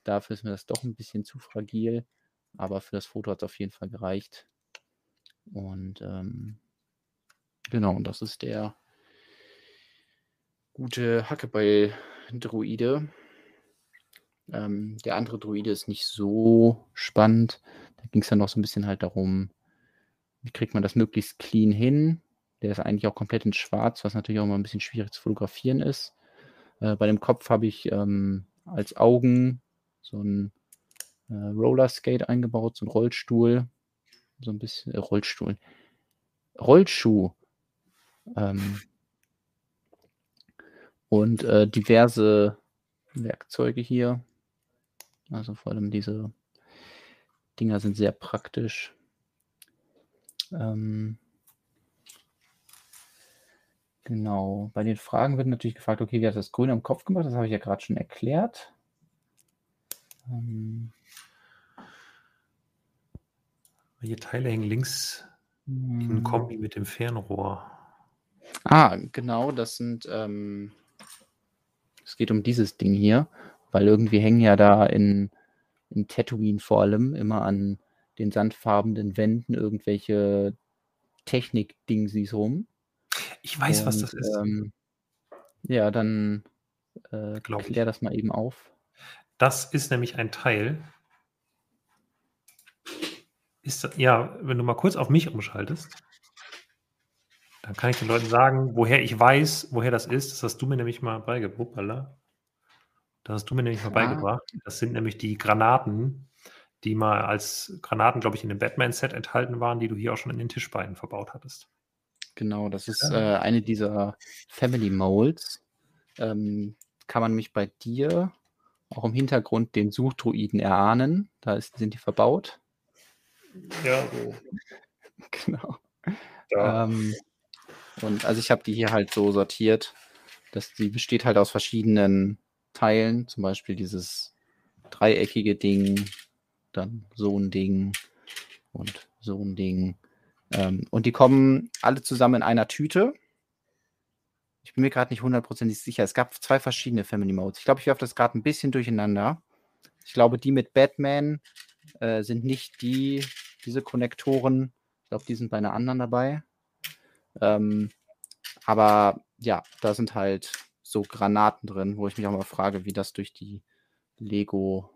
dafür ist mir das doch ein bisschen zu fragil. Aber für das Foto hat es auf jeden Fall gereicht. Und ähm, genau, und das ist der gute Hackebeil-Druide. Ähm, der andere Druide ist nicht so spannend. Da ging es dann noch so ein bisschen halt darum, wie kriegt man das möglichst clean hin. Der ist eigentlich auch komplett in schwarz, was natürlich auch mal ein bisschen schwierig zu fotografieren ist. Äh, bei dem Kopf habe ich ähm, als Augen so ein äh, Rollerskate eingebaut, so ein Rollstuhl. So ein bisschen, äh, Rollstuhl. Rollschuh. Ähm, und äh, diverse Werkzeuge hier. Also vor allem diese Dinger sind sehr praktisch. Ähm, genau. Bei den Fragen wird natürlich gefragt, okay, wie hat das Grün am Kopf gemacht? Das habe ich ja gerade schon erklärt. Ähm, Welche Teile hängen links in hm. Kombi mit dem Fernrohr? Ah, genau, das sind, ähm, es geht um dieses Ding hier, weil irgendwie hängen ja da in, in Tatooine vor allem immer an den sandfarbenen Wänden irgendwelche Technik-Dingsies rum. Ich weiß, Und, was das ist. Ähm, ja, dann äh, klär das mal eben auf. Das ist nämlich ein Teil. Ist das, ja, wenn du mal kurz auf mich umschaltest, dann kann ich den Leuten sagen, woher ich weiß, woher das ist. Das hast du mir nämlich mal beigebracht. Das hast du mir nämlich mal beigebracht. Das sind nämlich die Granaten, die mal als Granaten, glaube ich, in dem Batman-Set enthalten waren, die du hier auch schon in den Tischbeinen verbaut hattest. Genau, das ist äh, eine dieser Family Molds. Ähm, kann man mich bei dir auch im Hintergrund den Suchdruiden erahnen. Da ist, sind die verbaut. Ja, so. genau. Ja. Ähm, und also ich habe die hier halt so sortiert, dass die besteht halt aus verschiedenen Teilen, zum Beispiel dieses dreieckige Ding, dann so ein Ding und so ein Ding. Ähm, und die kommen alle zusammen in einer Tüte. Ich bin mir gerade nicht hundertprozentig sicher. Es gab zwei verschiedene Family Modes. Ich glaube, ich werfe das gerade ein bisschen durcheinander. Ich glaube, die mit Batman äh, sind nicht die, diese Konnektoren. Ich glaube, die sind bei einer anderen dabei. Ähm, aber ja, da sind halt so Granaten drin, wo ich mich auch mal frage, wie das durch die Lego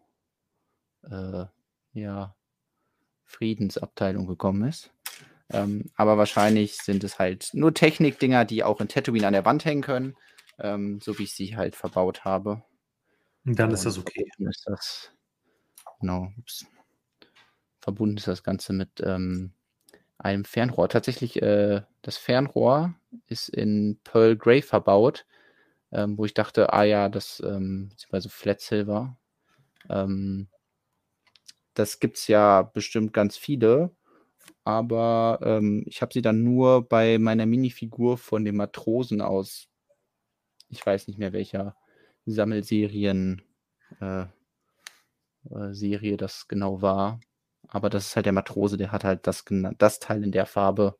äh, ja, Friedensabteilung gekommen ist. Ähm, aber wahrscheinlich sind es halt nur Technikdinger, die auch in Tatooine an der Wand hängen können, ähm, so wie ich sie halt verbaut habe. Und dann Und ist das okay. Ist das, genau. Ups. Verbunden ist das Ganze mit ähm, einem Fernrohr. Tatsächlich, äh, das Fernrohr ist in Pearl Grey verbaut, ähm, wo ich dachte, ah ja, das, ähm, beziehungsweise Flat Silver. Ähm, das gibt es ja bestimmt ganz viele, aber ähm, ich habe sie dann nur bei meiner Minifigur von dem Matrosen aus, ich weiß nicht mehr welcher Sammelserien äh, äh, Serie das genau war, aber das ist halt der Matrose, der hat halt das, das Teil in der Farbe.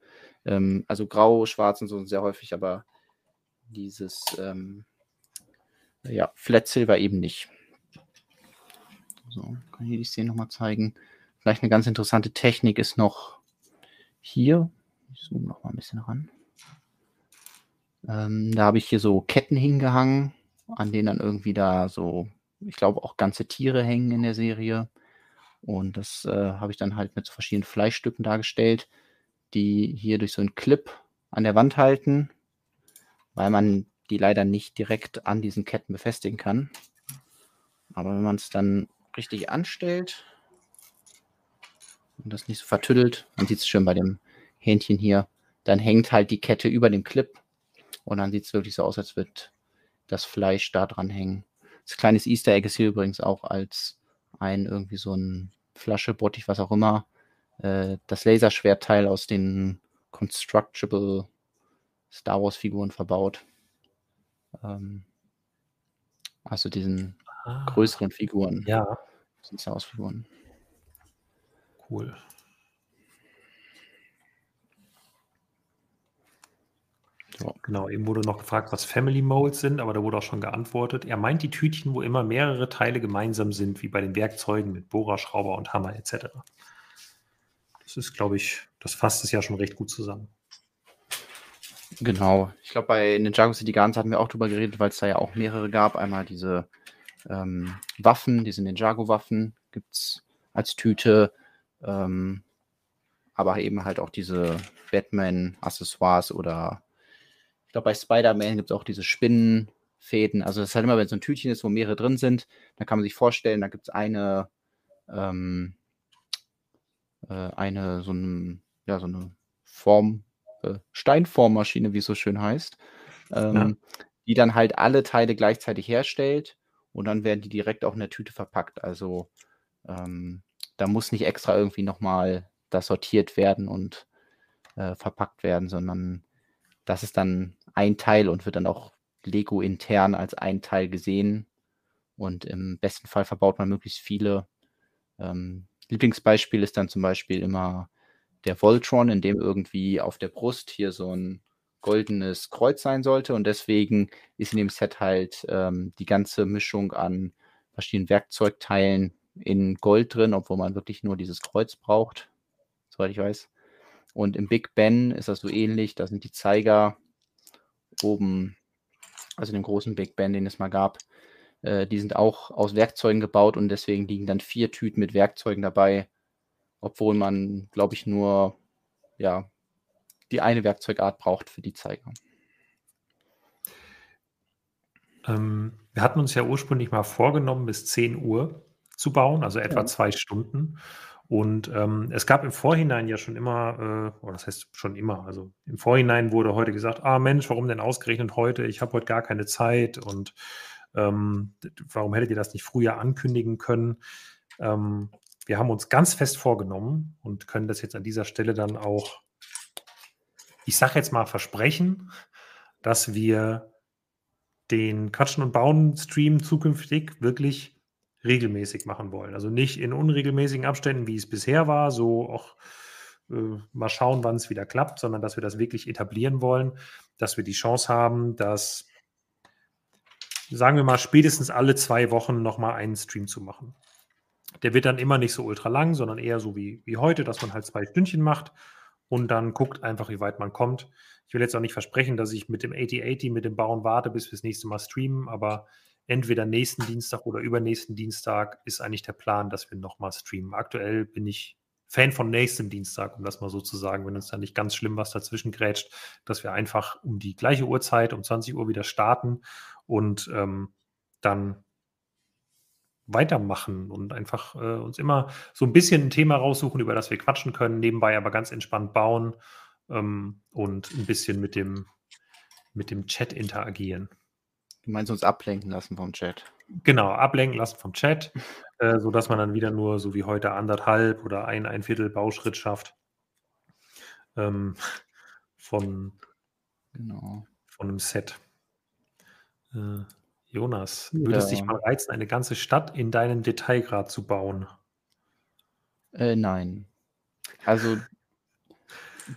Ähm, also grau, schwarz und so sehr häufig, aber dieses ähm, ja, Flat Silver eben nicht. So, kann ich die Szene nochmal zeigen. Vielleicht eine ganz interessante Technik ist noch hier. Ich zoome noch mal ein bisschen ran. Ähm, da habe ich hier so Ketten hingehangen, an denen dann irgendwie da so, ich glaube, auch ganze Tiere hängen in der Serie. Und das äh, habe ich dann halt mit verschiedenen Fleischstücken dargestellt, die hier durch so einen Clip an der Wand halten, weil man die leider nicht direkt an diesen Ketten befestigen kann. Aber wenn man es dann richtig anstellt und das nicht so vertüttelt, man sieht es schön bei dem Hähnchen hier, dann hängt halt die Kette über dem Clip und dann sieht es wirklich so aus, als würde das Fleisch da dran hängen. Das kleines Easter Egg ist hier übrigens auch als ein irgendwie so ein Flasche, Bottich, was auch immer, äh, das Laserschwertteil aus den Constructible Star Wars Figuren verbaut. Ähm, also diesen ah, größeren Figuren. Ja. Sind Star Wars Figuren. Cool. So. Genau, eben wurde noch gefragt, was Family Molds sind, aber da wurde auch schon geantwortet. Er meint die Tütchen, wo immer mehrere Teile gemeinsam sind, wie bei den Werkzeugen mit Bohrer, Schrauber und Hammer etc. Das ist, glaube ich, das fasst es ja schon recht gut zusammen. Genau. Ich glaube, bei Ninjago City Guns hatten wir auch drüber geredet, weil es da ja auch mehrere gab. Einmal diese ähm, Waffen, diese Ninjago-Waffen gibt es als Tüte. Ähm, aber eben halt auch diese Batman-Accessoires oder ich glaube, bei Spider-Man gibt es auch diese Spinnenfäden. Also, das ist halt immer, wenn so ein Tütchen ist, wo mehrere drin sind, dann kann man sich vorstellen, da gibt es eine, ähm, äh, eine, so, ein, ja, so eine Form, äh, Steinformmaschine, wie es so schön heißt, ähm, ja. die dann halt alle Teile gleichzeitig herstellt und dann werden die direkt auch in der Tüte verpackt. Also, ähm, da muss nicht extra irgendwie nochmal das sortiert werden und äh, verpackt werden, sondern das ist dann ein Teil und wird dann auch Lego intern als ein Teil gesehen. Und im besten Fall verbaut man möglichst viele. Ähm, Lieblingsbeispiel ist dann zum Beispiel immer der Voltron, in dem irgendwie auf der Brust hier so ein goldenes Kreuz sein sollte. Und deswegen ist in dem Set halt ähm, die ganze Mischung an verschiedenen Werkzeugteilen in Gold drin, obwohl man wirklich nur dieses Kreuz braucht, soweit ich weiß. Und im Big Ben ist das so ähnlich. Da sind die Zeiger oben, also dem großen Big Ben, den es mal gab, äh, die sind auch aus Werkzeugen gebaut und deswegen liegen dann vier Tüten mit Werkzeugen dabei, obwohl man, glaube ich, nur ja, die eine Werkzeugart braucht für die Zeiger. Ähm, wir hatten uns ja ursprünglich mal vorgenommen, bis 10 Uhr zu bauen, also etwa ja. zwei Stunden. Und ähm, es gab im Vorhinein ja schon immer, äh, oder das heißt schon immer, also im Vorhinein wurde heute gesagt, ah Mensch, warum denn ausgerechnet heute? Ich habe heute gar keine Zeit und ähm, warum hättet ihr das nicht früher ankündigen können? Ähm, wir haben uns ganz fest vorgenommen und können das jetzt an dieser Stelle dann auch, ich sage jetzt mal, versprechen, dass wir den Quatschen und Bauen Stream zukünftig wirklich regelmäßig machen wollen. Also nicht in unregelmäßigen Abständen, wie es bisher war, so auch äh, mal schauen, wann es wieder klappt, sondern dass wir das wirklich etablieren wollen, dass wir die Chance haben, dass, sagen wir mal, spätestens alle zwei Wochen nochmal einen Stream zu machen. Der wird dann immer nicht so ultra lang, sondern eher so wie, wie heute, dass man halt zwei Stündchen macht und dann guckt einfach, wie weit man kommt. Ich will jetzt auch nicht versprechen, dass ich mit dem 8080, mit dem Bauen warte, bis wir das nächste Mal streamen, aber entweder nächsten Dienstag oder übernächsten Dienstag ist eigentlich der Plan, dass wir nochmal streamen. Aktuell bin ich Fan von nächstem Dienstag, um das mal so zu sagen, wenn uns da nicht ganz schlimm was dazwischen grätscht, dass wir einfach um die gleiche Uhrzeit, um 20 Uhr wieder starten und ähm, dann weitermachen und einfach äh, uns immer so ein bisschen ein Thema raussuchen, über das wir quatschen können, nebenbei aber ganz entspannt bauen ähm, und ein bisschen mit dem, mit dem Chat interagieren. Du meinst uns ablenken lassen vom Chat? Genau, ablenken lassen vom Chat, äh, sodass man dann wieder nur so wie heute anderthalb oder ein, ein Viertel Bauschritt schafft. Ähm, von, genau. von einem Set. Äh, Jonas, würdest ja. dich mal reizen, eine ganze Stadt in deinen Detailgrad zu bauen? Äh, nein. Also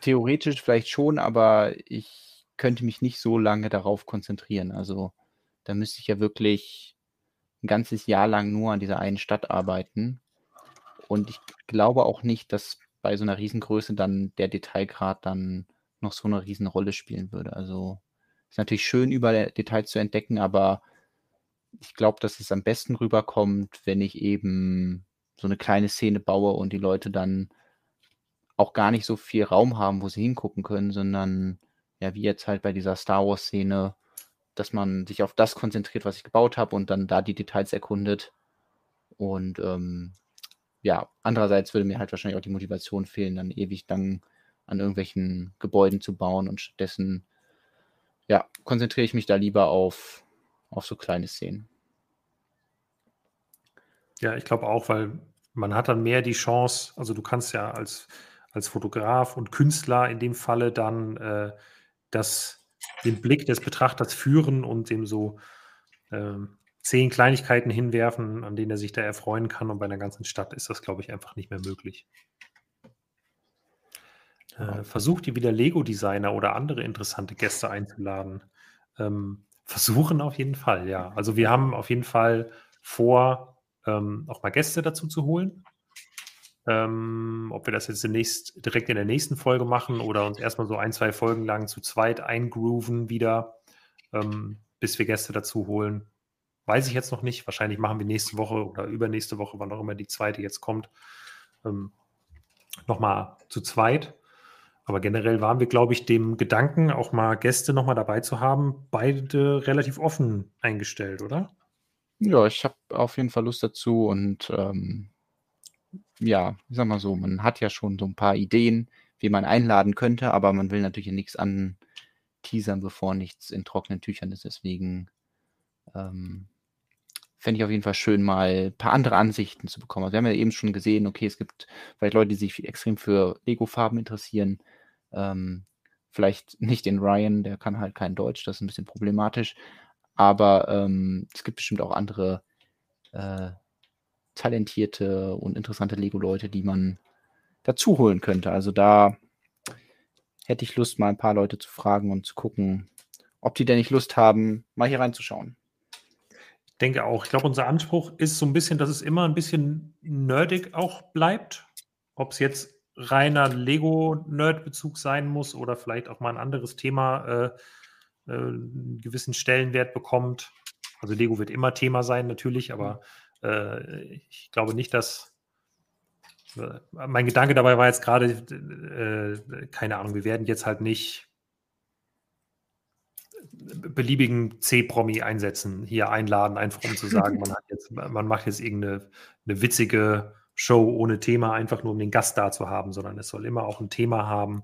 theoretisch vielleicht schon, aber ich könnte mich nicht so lange darauf konzentrieren. Also da müsste ich ja wirklich ein ganzes Jahr lang nur an dieser einen Stadt arbeiten. Und ich glaube auch nicht, dass bei so einer Riesengröße dann der Detailgrad dann noch so eine Riesenrolle spielen würde. Also ist natürlich schön, überall Details zu entdecken, aber ich glaube, dass es am besten rüberkommt, wenn ich eben so eine kleine Szene baue und die Leute dann auch gar nicht so viel Raum haben, wo sie hingucken können, sondern ja, wie jetzt halt bei dieser Star Wars-Szene, dass man sich auf das konzentriert, was ich gebaut habe und dann da die Details erkundet. Und ähm, ja, andererseits würde mir halt wahrscheinlich auch die Motivation fehlen, dann ewig lang an irgendwelchen Gebäuden zu bauen und stattdessen ja, konzentriere ich mich da lieber auf, auf so kleine Szenen. Ja, ich glaube auch, weil man hat dann mehr die Chance, also du kannst ja als, als Fotograf und Künstler in dem Falle dann äh, das den Blick des Betrachters führen und ihm so ähm, zehn Kleinigkeiten hinwerfen, an denen er sich da erfreuen kann. Und bei einer ganzen Stadt ist das, glaube ich, einfach nicht mehr möglich. Äh, versucht ihr wieder Lego-Designer oder andere interessante Gäste einzuladen? Ähm, versuchen auf jeden Fall, ja. Also wir haben auf jeden Fall vor, ähm, auch mal Gäste dazu zu holen. Ähm, ob wir das jetzt demnächst direkt in der nächsten Folge machen oder uns erstmal so ein, zwei Folgen lang zu zweit eingrooven wieder, ähm, bis wir Gäste dazu holen. weiß ich jetzt noch nicht. Wahrscheinlich machen wir nächste Woche oder übernächste Woche, wann auch immer die zweite jetzt kommt, ähm, nochmal zu zweit. Aber generell waren wir, glaube ich, dem Gedanken, auch mal Gäste nochmal dabei zu haben, beide relativ offen eingestellt, oder? Ja, ich habe auf jeden Fall Lust dazu und ähm, ja, ich sag mal so, man hat ja schon so ein paar Ideen, wie man einladen könnte, aber man will natürlich nichts anteasern, bevor nichts in trockenen Tüchern ist. Deswegen ähm, fände ich auf jeden Fall schön, mal ein paar andere Ansichten zu bekommen. Also wir haben ja eben schon gesehen, okay, es gibt vielleicht Leute, die sich extrem für Lego-Farben interessieren. Ähm, vielleicht nicht den Ryan, der kann halt kein Deutsch, das ist ein bisschen problematisch. Aber ähm, es gibt bestimmt auch andere äh, talentierte und interessante Lego-Leute, die man dazu holen könnte. Also da hätte ich Lust, mal ein paar Leute zu fragen und zu gucken, ob die denn nicht Lust haben, mal hier reinzuschauen. Ich denke auch. Ich glaube, unser Anspruch ist so ein bisschen, dass es immer ein bisschen nerdig auch bleibt. Ob es jetzt reiner Lego-Nerd-Bezug sein muss oder vielleicht auch mal ein anderes Thema äh, äh, einen gewissen Stellenwert bekommt. Also Lego wird immer Thema sein natürlich, aber äh, ich glaube nicht, dass äh, mein Gedanke dabei war jetzt gerade, äh, keine Ahnung, wir werden jetzt halt nicht beliebigen C-Promi einsetzen, hier einladen, einfach um zu sagen, man, jetzt, man macht jetzt irgendeine eine witzige Show ohne Thema, einfach nur um den Gast da zu haben, sondern es soll immer auch ein Thema haben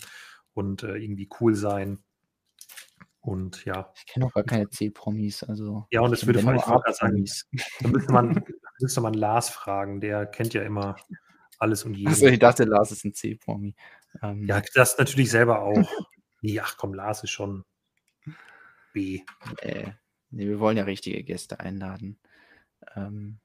und äh, irgendwie cool sein. Und ja. Ich kenne auch gar keine C-Promis, also. Ja, und es würde vor allem sagen, da müsste man, müsste man Lars fragen, der kennt ja immer alles und jeden. Also ich dachte, Lars ist ein C-Promi. Ähm, ja, das natürlich selber auch. nee, ach komm, Lars ist schon B. Nee, nee wir wollen ja richtige Gäste einladen. Ähm,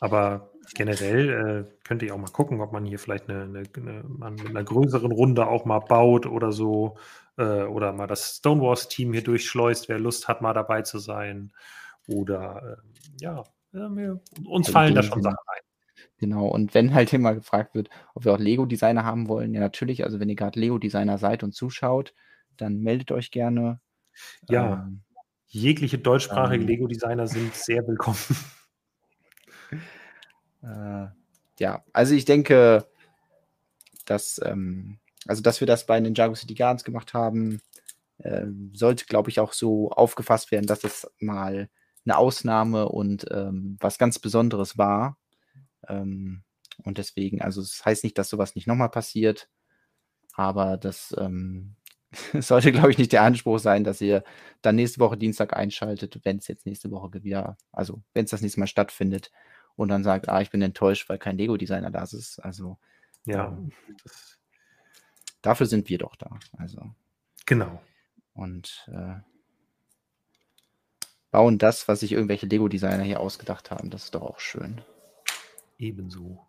aber generell äh, könnt ihr auch mal gucken, ob man hier vielleicht eine, eine, eine, mit einer größeren Runde auch mal baut oder so. Äh, oder mal das Stonewalls-Team hier durchschleust, wer Lust hat, mal dabei zu sein. Oder äh, ja, wir, uns fallen da schon Sachen ein. Genau, und wenn halt immer gefragt wird, ob wir auch Lego-Designer haben wollen, ja natürlich, also wenn ihr gerade Lego-Designer seid und zuschaut, dann meldet euch gerne. Ja, ähm, jegliche deutschsprachige ähm, Lego-Designer sind sehr willkommen. Äh, ja, also ich denke, dass, ähm, also dass wir das bei Ninjago City Gardens gemacht haben, äh, sollte, glaube ich, auch so aufgefasst werden, dass es mal eine Ausnahme und ähm, was ganz Besonderes war. Ähm, und deswegen, also es das heißt nicht, dass sowas nicht nochmal passiert, aber das ähm, sollte, glaube ich, nicht der Anspruch sein, dass ihr dann nächste Woche Dienstag einschaltet, wenn es jetzt nächste Woche wieder, also wenn es das nächste Mal stattfindet und dann sagt, ah, ich bin enttäuscht, weil kein Lego-Designer da ist. Also ja, ähm, dafür sind wir doch da. Also genau. Und äh, bauen das, was sich irgendwelche Lego-Designer hier ausgedacht haben. Das ist doch auch schön. Ebenso.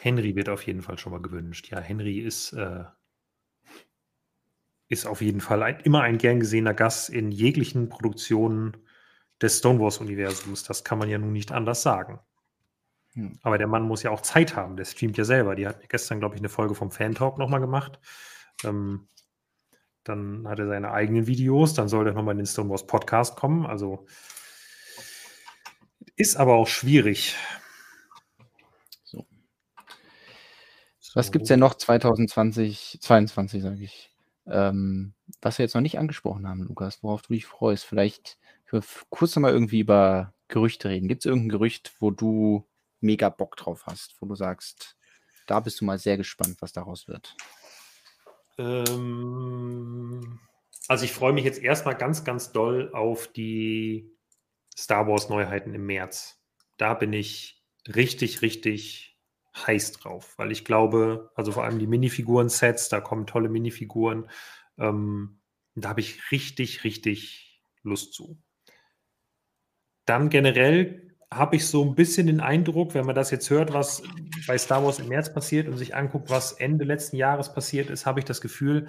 Henry wird auf jeden Fall schon mal gewünscht. Ja, Henry ist, äh, ist auf jeden Fall ein, immer ein gern gesehener Gast in jeglichen Produktionen des Stonewalls-Universums. Das kann man ja nun nicht anders sagen. Aber der Mann muss ja auch Zeit haben. Der streamt ja selber. Die hat gestern, glaube ich, eine Folge vom Fan-Talk nochmal gemacht. Ähm, dann hat er seine eigenen Videos. Dann soll er nochmal in den Stonewalls Podcast kommen. Also ist aber auch schwierig. So. Was gibt es denn noch 2020, 2022, sage ich? Ähm, was wir jetzt noch nicht angesprochen haben, Lukas, worauf du dich freust. Vielleicht kurz nochmal irgendwie über Gerüchte reden. Gibt es irgendein Gerücht, wo du mega Bock drauf hast, wo du sagst, da bist du mal sehr gespannt, was daraus wird? Ähm, also ich freue mich jetzt erstmal ganz, ganz doll auf die Star Wars Neuheiten im März. Da bin ich richtig, richtig heiß drauf, weil ich glaube, also vor allem die Minifiguren-Sets, da kommen tolle Minifiguren. Ähm, da habe ich richtig, richtig Lust zu. Dann generell habe ich so ein bisschen den Eindruck, wenn man das jetzt hört, was bei Star Wars im März passiert und sich anguckt, was Ende letzten Jahres passiert ist, habe ich das Gefühl,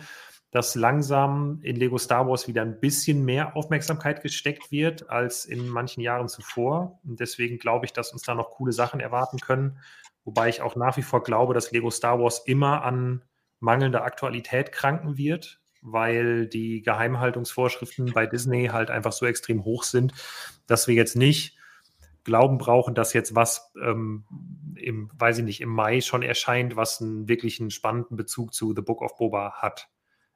dass langsam in Lego Star Wars wieder ein bisschen mehr Aufmerksamkeit gesteckt wird als in manchen Jahren zuvor. Und deswegen glaube ich, dass uns da noch coole Sachen erwarten können. Wobei ich auch nach wie vor glaube, dass Lego Star Wars immer an mangelnder Aktualität kranken wird. weil die Geheimhaltungsvorschriften bei Disney halt einfach so extrem hoch sind, dass wir jetzt nicht glauben brauchen, dass jetzt was ähm, im, weiß ich nicht, im Mai schon erscheint, was einen wirklichen spannenden Bezug zu The Book of Boba hat.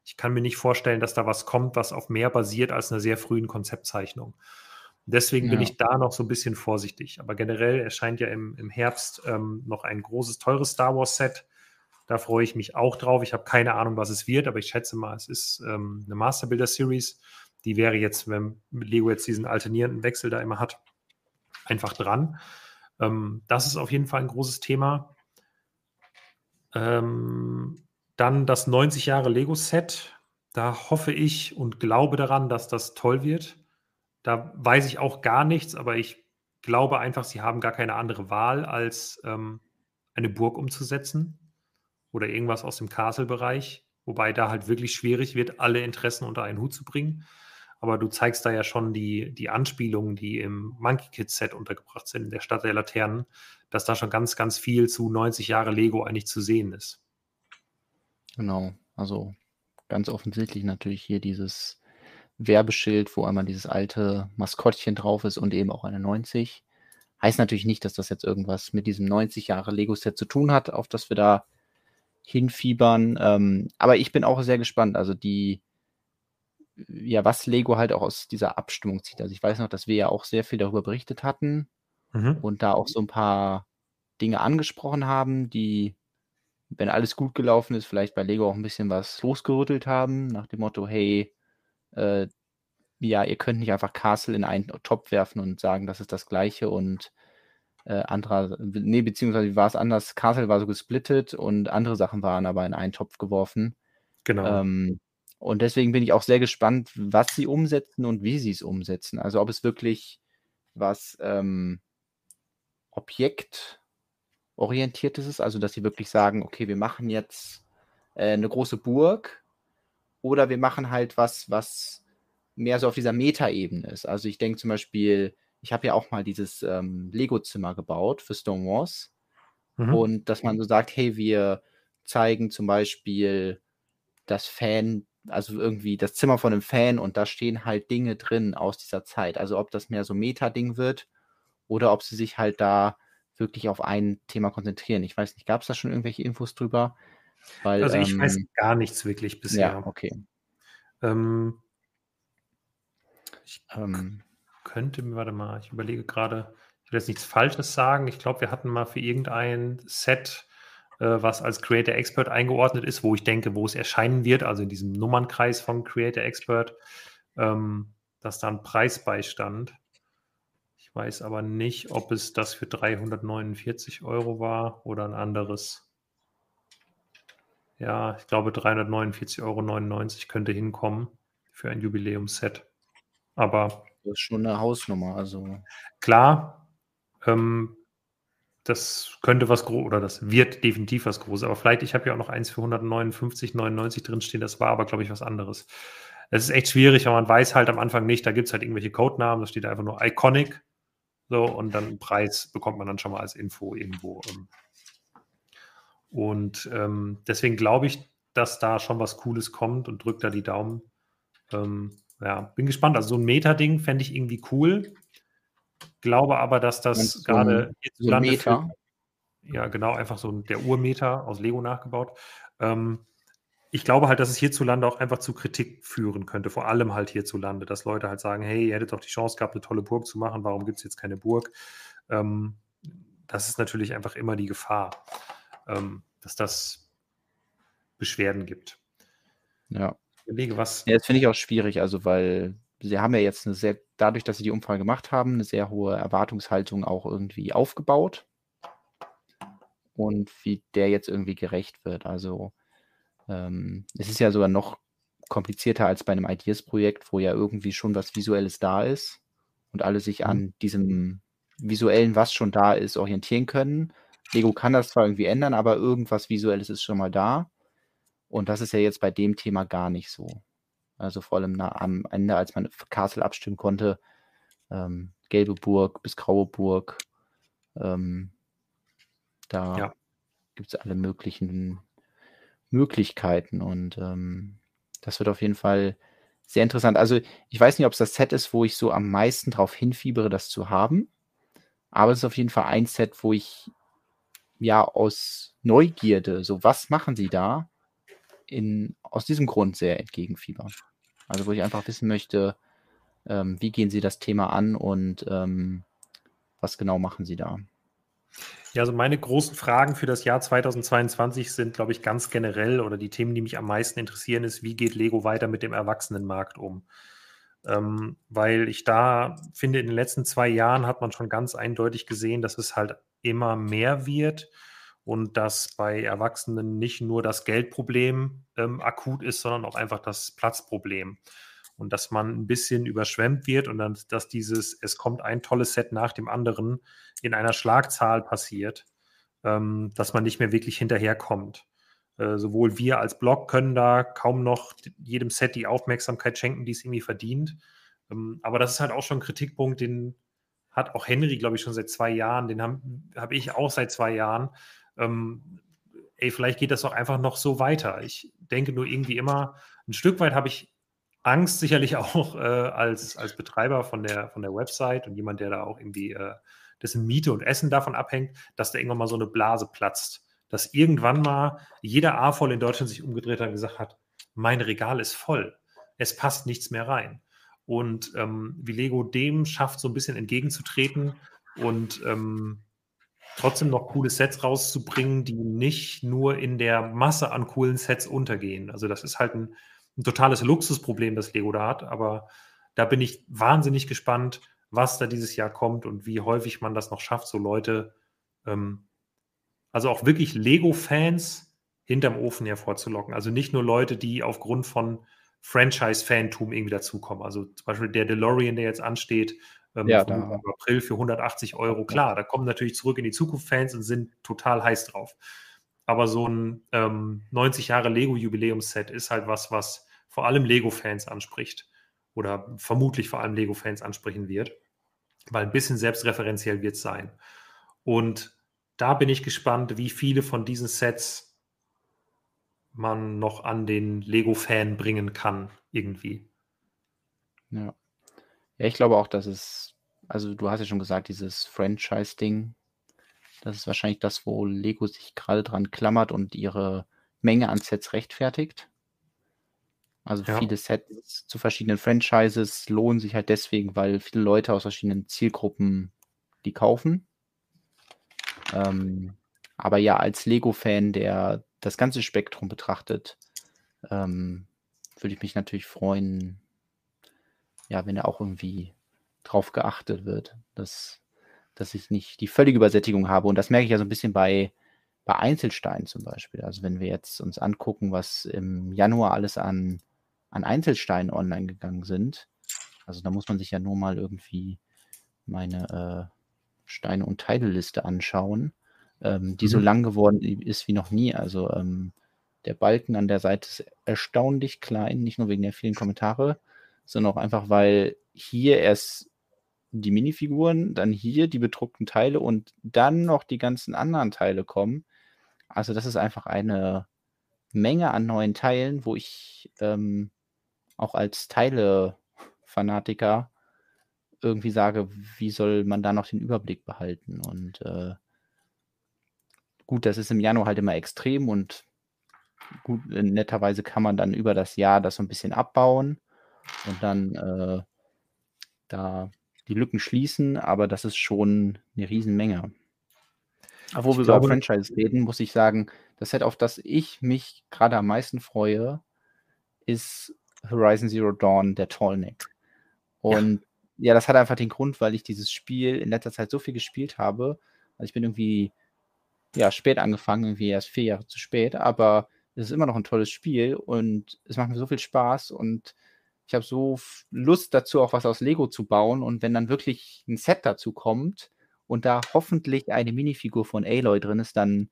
Ich kann mir nicht vorstellen, dass da was kommt, was auf mehr basiert als einer sehr frühen Konzeptzeichnung. Deswegen ja. bin ich da noch so ein bisschen vorsichtig. Aber generell erscheint ja im, im Herbst ähm, noch ein großes, teures Star Wars-Set. Da freue ich mich auch drauf. Ich habe keine Ahnung, was es wird, aber ich schätze mal, es ist ähm, eine Master Builder Series. Die wäre jetzt, wenn Lego jetzt diesen alternierenden Wechsel da immer hat, einfach dran. Ähm, das ist auf jeden Fall ein großes Thema. Ähm, dann das 90 Jahre Lego-Set. Da hoffe ich und glaube daran, dass das toll wird. Da weiß ich auch gar nichts, aber ich glaube einfach, sie haben gar keine andere Wahl, als ähm, eine Burg umzusetzen oder irgendwas aus dem Castle-Bereich, wobei da halt wirklich schwierig wird, alle Interessen unter einen Hut zu bringen. Aber du zeigst da ja schon die, die Anspielungen, die im Monkey Kid Set untergebracht sind, in der Stadt der Laternen, dass da schon ganz, ganz viel zu 90 Jahre Lego eigentlich zu sehen ist. Genau, also ganz offensichtlich natürlich hier dieses Werbeschild, wo einmal dieses alte Maskottchen drauf ist und eben auch eine 90. Heißt natürlich nicht, dass das jetzt irgendwas mit diesem 90 Jahre Lego-Set zu tun hat, auf das wir da hinfiebern. Ähm, aber ich bin auch sehr gespannt. Also die, ja, was Lego halt auch aus dieser Abstimmung zieht. Also ich weiß noch, dass wir ja auch sehr viel darüber berichtet hatten mhm. und da auch so ein paar Dinge angesprochen haben, die, wenn alles gut gelaufen ist, vielleicht bei Lego auch ein bisschen was losgerüttelt haben, nach dem Motto, hey, äh, ja, ihr könnt nicht einfach Castle in einen Topf werfen und sagen, das ist das gleiche und äh, anderer, nee, beziehungsweise war es anders, Castle war so gesplittet und andere Sachen waren aber in einen Topf geworfen. Genau. Ähm, und deswegen bin ich auch sehr gespannt, was sie umsetzen und wie sie es umsetzen. Also ob es wirklich was ähm, objektorientiertes ist, also dass sie wirklich sagen, okay, wir machen jetzt äh, eine große Burg oder wir machen halt was, was mehr so auf dieser Meta-Ebene ist. Also ich denke zum Beispiel, ich habe ja auch mal dieses ähm, Lego-Zimmer gebaut für Stonewalls. Mhm. Und dass man so sagt, hey, wir zeigen zum Beispiel das Fan also irgendwie das Zimmer von einem Fan und da stehen halt Dinge drin aus dieser Zeit. Also ob das mehr so Meta-Ding wird oder ob sie sich halt da wirklich auf ein Thema konzentrieren. Ich weiß nicht, gab es da schon irgendwelche Infos drüber? Weil, also ich ähm, weiß gar nichts wirklich bisher. Ja, okay. Ähm, ich ähm, könnte mir, warte mal, ich überlege gerade, ich will jetzt nichts Falsches sagen. Ich glaube, wir hatten mal für irgendein Set was als Creator Expert eingeordnet ist, wo ich denke, wo es erscheinen wird, also in diesem Nummernkreis von Creator Expert, ähm, dass da ein Preis beistand. Ich weiß aber nicht, ob es das für 349 Euro war oder ein anderes. Ja, ich glaube 349,99 Euro könnte hinkommen für ein Jubiläumsset. Aber. Das ist schon eine Hausnummer, also. Klar, ähm, das könnte was groß oder das wird definitiv was Großes. Aber vielleicht, ich habe ja auch noch eins für 159,99 drinstehen, das war aber, glaube ich, was anderes. Es ist echt schwierig, weil man weiß halt am Anfang nicht, da gibt es halt irgendwelche Codenamen, da steht einfach nur Iconic. So, und dann Preis bekommt man dann schon mal als Info irgendwo. Ähm. Und ähm, deswegen glaube ich, dass da schon was Cooles kommt und drückt da die Daumen. Ähm, ja, bin gespannt. Also so ein Meta-Ding fände ich irgendwie cool. Glaube aber, dass das gerade so Meter. Für, ja, genau, einfach so der Urmeter aus Lego nachgebaut. Ähm, ich glaube halt, dass es hierzulande auch einfach zu Kritik führen könnte, vor allem halt hierzulande, dass Leute halt sagen, hey, ihr hättet doch die Chance gehabt, eine tolle Burg zu machen, warum gibt es jetzt keine Burg? Ähm, das ist natürlich einfach immer die Gefahr, ähm, dass das Beschwerden gibt. Ja. Ich überlege, was. Ja, das finde ich auch schwierig, also weil sie haben ja jetzt eine sehr, dadurch, dass sie die Umfrage gemacht haben, eine sehr hohe Erwartungshaltung auch irgendwie aufgebaut. Und wie der jetzt irgendwie gerecht wird. Also ähm, es ist ja sogar noch komplizierter als bei einem Ideas-Projekt, wo ja irgendwie schon was Visuelles da ist und alle sich an mhm. diesem visuellen, was schon da ist, orientieren können. Lego kann das zwar irgendwie ändern, aber irgendwas Visuelles ist schon mal da. Und das ist ja jetzt bei dem Thema gar nicht so. Also vor allem na, am Ende, als man Castle abstimmen konnte, ähm, gelbe Burg bis graue Burg. Ähm, da ja. gibt es alle möglichen Möglichkeiten und ähm, das wird auf jeden Fall sehr interessant. Also ich weiß nicht, ob es das Set ist, wo ich so am meisten drauf hinfiebere, das zu haben. Aber es ist auf jeden Fall ein Set, wo ich ja aus Neugierde, so was machen sie da, in, aus diesem Grund sehr entgegenfieber. Also wo ich einfach wissen möchte, ähm, wie gehen sie das Thema an und ähm, was genau machen sie da. Ja, also meine großen Fragen für das Jahr 2022 sind, glaube ich, ganz generell oder die Themen, die mich am meisten interessieren, ist, wie geht Lego weiter mit dem Erwachsenenmarkt um? Ähm, weil ich da finde, in den letzten zwei Jahren hat man schon ganz eindeutig gesehen, dass es halt immer mehr wird und dass bei Erwachsenen nicht nur das Geldproblem ähm, akut ist, sondern auch einfach das Platzproblem. Und dass man ein bisschen überschwemmt wird und dann, dass dieses, es kommt ein tolles Set nach dem anderen in einer Schlagzahl passiert, ähm, dass man nicht mehr wirklich hinterherkommt. Äh, sowohl wir als Blog können da kaum noch jedem Set die Aufmerksamkeit schenken, die es irgendwie verdient. Ähm, aber das ist halt auch schon ein Kritikpunkt, den hat auch Henry, glaube ich, schon seit zwei Jahren, den habe hab ich auch seit zwei Jahren. Ähm, ey, vielleicht geht das doch einfach noch so weiter. Ich denke nur irgendwie immer, ein Stück weit habe ich Angst sicherlich auch äh, als, als Betreiber von der, von der Website und jemand, der da auch irgendwie äh, dessen Miete und Essen davon abhängt, dass da irgendwann mal so eine Blase platzt. Dass irgendwann mal jeder A-Voll in Deutschland sich umgedreht hat und gesagt hat, mein Regal ist voll. Es passt nichts mehr rein. Und ähm, wie Lego dem schafft, so ein bisschen entgegenzutreten und ähm, trotzdem noch coole Sets rauszubringen, die nicht nur in der Masse an coolen Sets untergehen. Also das ist halt ein, ein totales Luxusproblem, das Lego da hat, aber da bin ich wahnsinnig gespannt, was da dieses Jahr kommt und wie häufig man das noch schafft, so Leute, ähm, also auch wirklich Lego-Fans hinterm Ofen hervorzulocken. Also nicht nur Leute, die aufgrund von Franchise-Fantum irgendwie dazukommen. Also zum Beispiel der DeLorean, der jetzt ansteht, ähm, ja, im April für 180 Euro. Klar, da kommen natürlich zurück in die Zukunft-Fans und sind total heiß drauf. Aber so ein ähm, 90 Jahre Lego-Jubiläumsset ist halt was, was vor allem Lego-Fans anspricht. Oder vermutlich vor allem Lego-Fans ansprechen wird. Weil ein bisschen selbstreferenziell wird es sein. Und da bin ich gespannt, wie viele von diesen Sets man noch an den Lego-Fan bringen kann, irgendwie. Ja. Ja, ich glaube auch, dass es, also du hast ja schon gesagt, dieses Franchise-Ding, das ist wahrscheinlich das, wo Lego sich gerade dran klammert und ihre Menge an Sets rechtfertigt. Also ja. viele Sets zu verschiedenen Franchises lohnen sich halt deswegen, weil viele Leute aus verschiedenen Zielgruppen die kaufen. Ähm, aber ja, als Lego-Fan, der das ganze Spektrum betrachtet, ähm, würde ich mich natürlich freuen, ja, wenn er auch irgendwie drauf geachtet wird, dass, dass ich nicht die völlige Übersättigung habe. Und das merke ich ja so ein bisschen bei, bei Einzelsteinen zum Beispiel. Also wenn wir jetzt uns angucken, was im Januar alles an, an Einzelsteinen online gegangen sind, also da muss man sich ja nur mal irgendwie meine äh, Steine- und Teilliste anschauen, ähm, die mhm. so lang geworden ist wie noch nie. Also ähm, der Balken an der Seite ist erstaunlich klein, nicht nur wegen der vielen Kommentare, sondern auch einfach, weil hier erst die Minifiguren, dann hier die bedruckten Teile und dann noch die ganzen anderen Teile kommen. Also das ist einfach eine Menge an neuen Teilen, wo ich ähm, auch als Teile-Fanatiker irgendwie sage, wie soll man da noch den Überblick behalten? Und äh, gut, das ist im Januar halt immer extrem und gut, netterweise kann man dann über das Jahr das so ein bisschen abbauen und dann äh, da die Lücken schließen, aber das ist schon eine Riesenmenge. Aber wo ich wir glaube, über Franchise reden, muss ich sagen, das Set, auf das ich mich gerade am meisten freue, ist Horizon Zero Dawn, der Tallneck. Und ja. ja. das hat einfach den Grund, weil ich dieses Spiel in letzter Zeit so viel gespielt habe. Also ich bin irgendwie ja spät angefangen, irgendwie erst vier Jahre zu spät, aber es ist immer noch ein tolles Spiel und es macht mir so viel Spaß und ich habe so Lust dazu, auch was aus Lego zu bauen. Und wenn dann wirklich ein Set dazu kommt und da hoffentlich eine Minifigur von Aloy drin ist, dann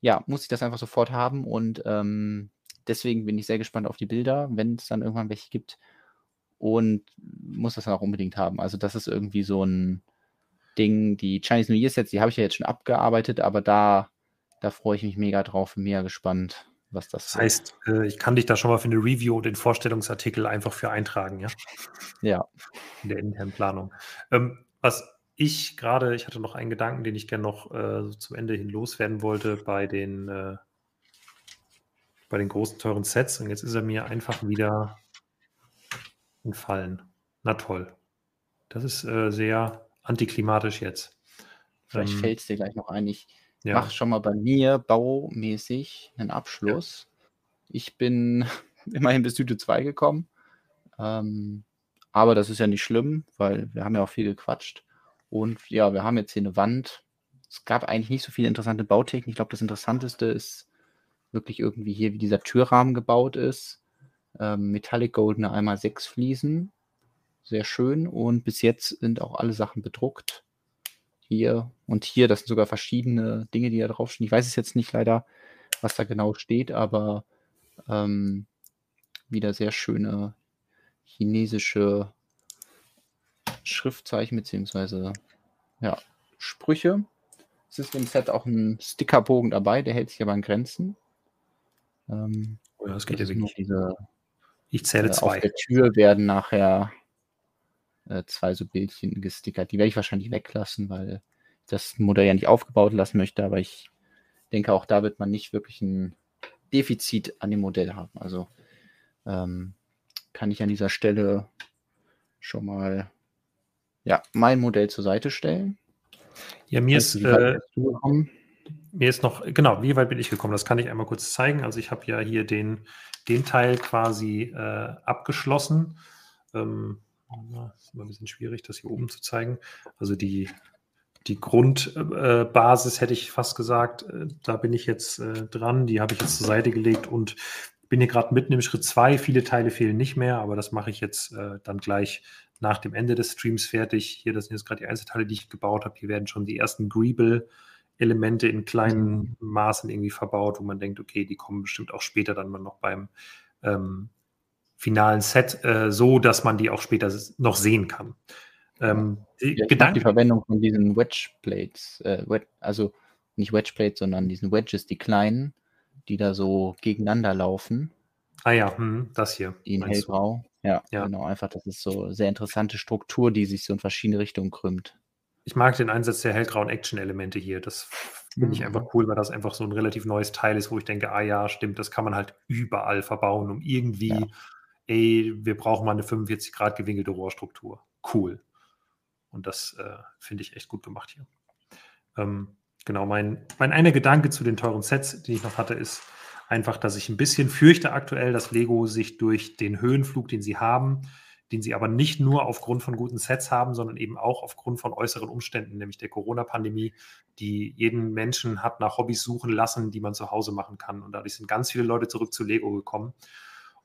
ja, muss ich das einfach sofort haben. Und ähm, deswegen bin ich sehr gespannt auf die Bilder, wenn es dann irgendwann welche gibt. Und muss das dann auch unbedingt haben. Also, das ist irgendwie so ein Ding. Die Chinese New Year Sets, die habe ich ja jetzt schon abgearbeitet, aber da, da freue ich mich mega drauf, mega gespannt, was das Das heißt, äh, ich kann dich da schon mal für eine Review und den Vorstellungsartikel einfach für eintragen, ja? Ja. In der internen Planung. Ähm, was ich gerade, ich hatte noch einen Gedanken, den ich gerne noch äh, so zum Ende hin loswerden wollte bei den, äh, bei den großen, teuren Sets. Und jetzt ist er mir einfach wieder entfallen. Na toll. Das ist äh, sehr antiklimatisch jetzt. Vielleicht Ähm, fällt es dir gleich noch ein. Ich ja. mache schon mal bei mir baumäßig einen Abschluss. Ich bin immerhin bis Süde 2 gekommen. Ähm, aber das ist ja nicht schlimm, weil wir haben ja auch viel gequatscht. Und ja, wir haben jetzt hier eine Wand. Es gab eigentlich nicht so viele interessante Bautechnik. Ich glaube, das Interessanteste ist wirklich irgendwie hier, wie dieser Türrahmen gebaut ist. Ähm, Metallic goldene einmal sechs Fliesen. Sehr schön. Und bis jetzt sind auch alle Sachen bedruckt. Hier und hier, das sind sogar verschiedene Dinge, die da draufstehen. Ich weiß es jetzt nicht leider, was da genau steht, aber ähm, wieder sehr schöne chinesische Schriftzeichen beziehungsweise ja, Sprüche. Es ist im Set auch ein Stickerbogen dabei, der hält sich aber an Grenzen. Ähm, Oh ja, das geht ja wirklich. diese, Ich zähle äh, auf zwei. der Tür werden nachher äh, zwei so Bildchen gestickert. Die werde ich wahrscheinlich weglassen, weil ich das Modell ja nicht aufgebaut lassen möchte, aber ich denke, auch da wird man nicht wirklich ein Defizit an dem Modell haben. Also ähm, kann ich an dieser Stelle schon mal ja, mein Modell zur Seite stellen. Ja, mir ist, äh, mir ist noch, genau, wie weit bin ich gekommen? Das kann ich einmal kurz zeigen. Also ich habe ja hier den, den Teil quasi äh, abgeschlossen. Ähm, na, ist immer ein bisschen schwierig, das hier oben zu zeigen. Also die, die Grundbasis, äh, hätte ich fast gesagt, äh, da bin ich jetzt äh, dran. Die habe ich jetzt zur Seite gelegt und bin hier gerade mitten im Schritt 2. Viele Teile fehlen nicht mehr, aber das mache ich jetzt äh, dann gleich nach dem Ende des Streams fertig. Hier, das sind jetzt gerade die Einzelteile, die ich gebaut habe. Hier werden schon die ersten Greeble-Elemente in kleinen Maßen irgendwie verbaut, wo man denkt, okay, die kommen bestimmt auch später dann mal noch beim ähm, finalen Set äh, so, dass man die auch später noch sehen kann. Ähm, die Ja, ich mag die Verwendung von diesen Wedge Plates, äh, Wed also nicht Wedge Plates, sondern diesen Wedges, die kleinen, die da so gegeneinander laufen, ah ja, hm, das hier. die in hellgrau. Ja, Ja. genau, einfach, das ist so eine sehr interessante Struktur, die sich so in verschiedene Richtungen krümmt. Ich mag den Einsatz der hellgrauen Action-Elemente hier. Das finde ich Mhm. einfach cool, weil das einfach so ein relativ neues Teil ist, wo ich denke, ah ja, stimmt, das kann man halt überall verbauen, um irgendwie, Ja. Ey, wir brauchen mal eine 45 Grad gewinkelte Rohrstruktur. Cool. Und das äh, finde ich echt gut gemacht hier. Ähm, genau, mein, mein einer Gedanke zu den teuren Sets, den ich noch hatte, ist einfach, dass ich ein bisschen fürchte aktuell, dass Lego sich durch den Höhenflug, den sie haben, den sie aber nicht nur aufgrund von guten Sets haben, sondern eben auch aufgrund von äußeren Umständen, nämlich der Corona-Pandemie, die jeden Menschen hat nach Hobbys suchen lassen, die man zu Hause machen kann. Und dadurch sind ganz viele Leute zurück zu Lego gekommen.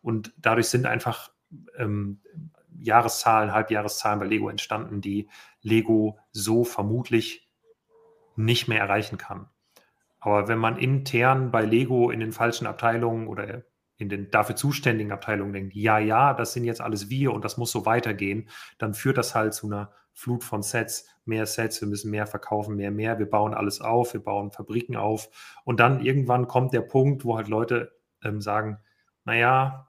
Und dadurch sind einfach ähm, Jahreszahlen, Halbjahreszahlen bei Lego entstanden, die Lego so vermutlich nicht mehr erreichen kann. Aber wenn man intern bei Lego in den falschen Abteilungen oder in den dafür zuständigen Abteilungen denkt, ja, ja, das sind jetzt alles wir und das muss so weitergehen, dann führt das halt zu einer Flut von Sets, mehr Sets, wir müssen mehr verkaufen, mehr, mehr, wir bauen alles auf, wir bauen Fabriken auf. Und dann irgendwann kommt der Punkt, wo halt Leute ähm, sagen, naja,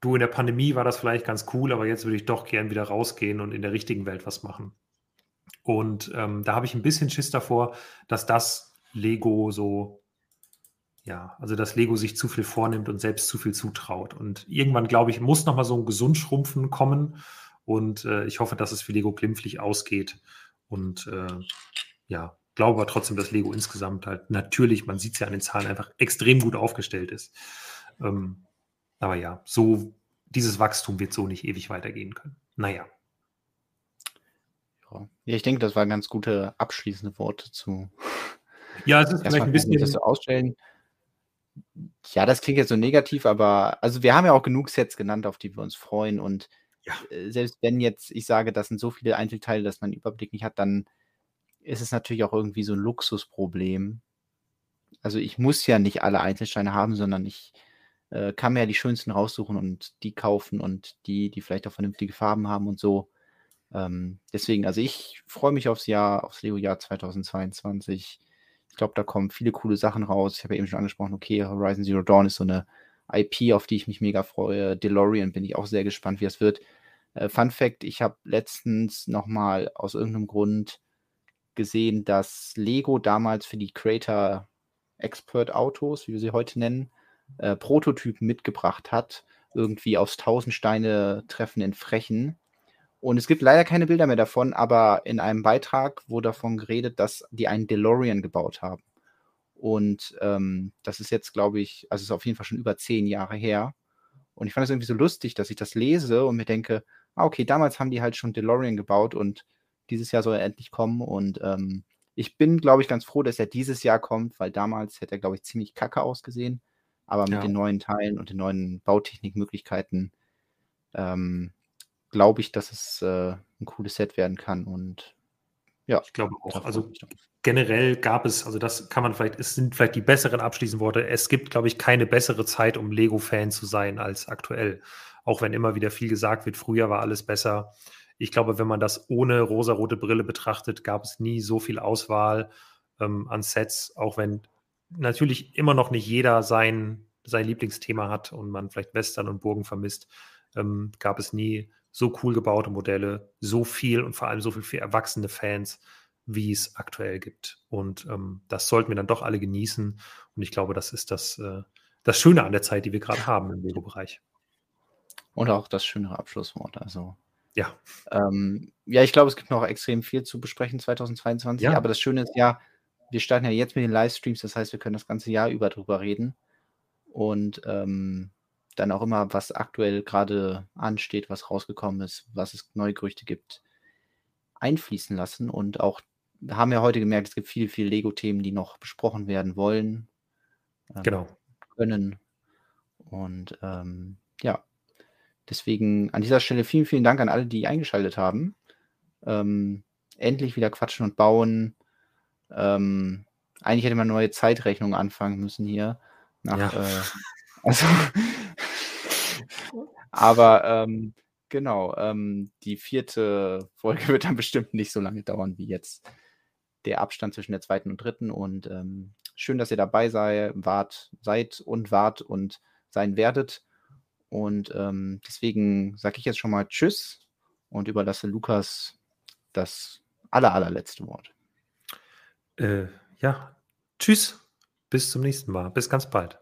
du in der Pandemie war das vielleicht ganz cool, aber jetzt würde ich doch gern wieder rausgehen und in der richtigen Welt was machen. Und ähm, da habe ich ein bisschen Schiss davor, dass das Lego so, ja, also dass Lego sich zu viel vornimmt und selbst zu viel zutraut. Und irgendwann, glaube ich, muss nochmal so ein Gesundschrumpfen kommen. Und äh, ich hoffe, dass es für Lego glimpflich ausgeht. Und äh, ja, glaube aber trotzdem, dass Lego insgesamt halt natürlich, man sieht es ja an den Zahlen, einfach extrem gut aufgestellt ist. Ähm, aber ja, so dieses Wachstum wird so nicht ewig weitergehen können. Naja. Ja. ja, ich denke, das waren ganz gute abschließende Worte zu. Ja, es ist vielleicht ein ich das bisschen. so ausstellen. Ja, das klingt jetzt so negativ, aber also wir haben ja auch genug Sets genannt, auf die wir uns freuen. Und Ja. äh, selbst wenn jetzt ich sage, das sind so viele Einzelteile, dass man einen Überblick nicht hat, dann ist es natürlich auch irgendwie so ein Luxusproblem. Also ich muss ja nicht alle Einzelsteine haben, sondern ich äh, kann mir ja die schönsten raussuchen und die kaufen und die, die vielleicht auch vernünftige Farben haben und so. Ähm, deswegen, also ich freue mich aufs Jahr, aufs Lego-Jahr 2022. Ich glaube, da kommen viele coole Sachen raus. Ich habe ja eben schon angesprochen, okay, Horizon Zero Dawn ist so eine IP, auf die ich mich mega freue. DeLorean bin ich auch sehr gespannt, wie es wird. Äh, Fun Fact: Ich habe letztens nochmal aus irgendeinem Grund gesehen, dass Lego damals für die Creator Expert Autos, wie wir sie heute nennen, äh, Prototypen mitgebracht hat. Irgendwie aufs Tausendsteine-Treffen in Frechen. Und es gibt leider keine Bilder mehr davon, aber in einem Beitrag wurde davon geredet, dass die einen DeLorean gebaut haben. Und ähm, das ist jetzt, glaube ich, also ist auf jeden Fall schon über zehn Jahre her. Und ich fand es irgendwie so lustig, dass ich das lese und mir denke, ah, okay, damals haben die halt schon DeLorean gebaut und dieses Jahr soll er endlich kommen. Und ähm, ich bin, glaube ich, ganz froh, dass er dieses Jahr kommt, weil damals hätte er, glaube ich, ziemlich kacke ausgesehen. Aber mit ja. den neuen Teilen und den neuen Bautechnikmöglichkeiten ähm, glaube ich, dass es äh, ein cooles Set werden kann. Und ja, ich glaube auch. Also generell gab es, also das kann man vielleicht, es sind vielleicht die besseren abschließenden Worte. Es gibt, glaube ich, keine bessere Zeit, um Lego-Fan zu sein als aktuell. Auch wenn immer wieder viel gesagt wird, früher war alles besser. Ich glaube, wenn man das ohne rosarote Brille betrachtet, gab es nie so viel Auswahl ähm, an Sets, auch wenn natürlich immer noch nicht jeder sein, sein Lieblingsthema hat und man vielleicht Western und Burgen vermisst, ähm, gab es nie so cool gebaute Modelle, so viel und vor allem so viel für erwachsene Fans wie es aktuell gibt. Und ähm, das sollten wir dann doch alle genießen. Und ich glaube, das ist das, äh, das Schöne an der Zeit, die wir gerade haben im Lego-Bereich. Und auch das schönere Abschlusswort. Also ja. Ähm, ja, ich glaube, es gibt noch extrem viel zu besprechen 2022. Ja. Aber das Schöne ist ja, wir starten ja jetzt mit den Livestreams, das heißt, wir können das ganze Jahr über drüber reden. Und ähm, dann auch immer, was aktuell gerade ansteht, was rausgekommen ist, was es neue Gerüchte gibt, einfließen lassen und auch wir haben ja heute gemerkt, es gibt viele, viele Lego-Themen, die noch besprochen werden wollen. Ähm, genau. Können. Und ähm, ja, deswegen an dieser Stelle vielen, vielen Dank an alle, die eingeschaltet haben. Ähm, endlich wieder quatschen und bauen. Ähm, eigentlich hätte man neue Zeitrechnung anfangen müssen hier. Nach, ja. äh, also, aber ähm, genau, ähm, die vierte Folge wird dann bestimmt nicht so lange dauern wie jetzt der Abstand zwischen der zweiten und dritten. Und ähm, schön, dass ihr dabei sei, wart, seid und wart und sein werdet. Und ähm, deswegen sage ich jetzt schon mal Tschüss und überlasse Lukas das aller, allerletzte Wort. Äh, ja, Tschüss. Bis zum nächsten Mal. Bis ganz bald.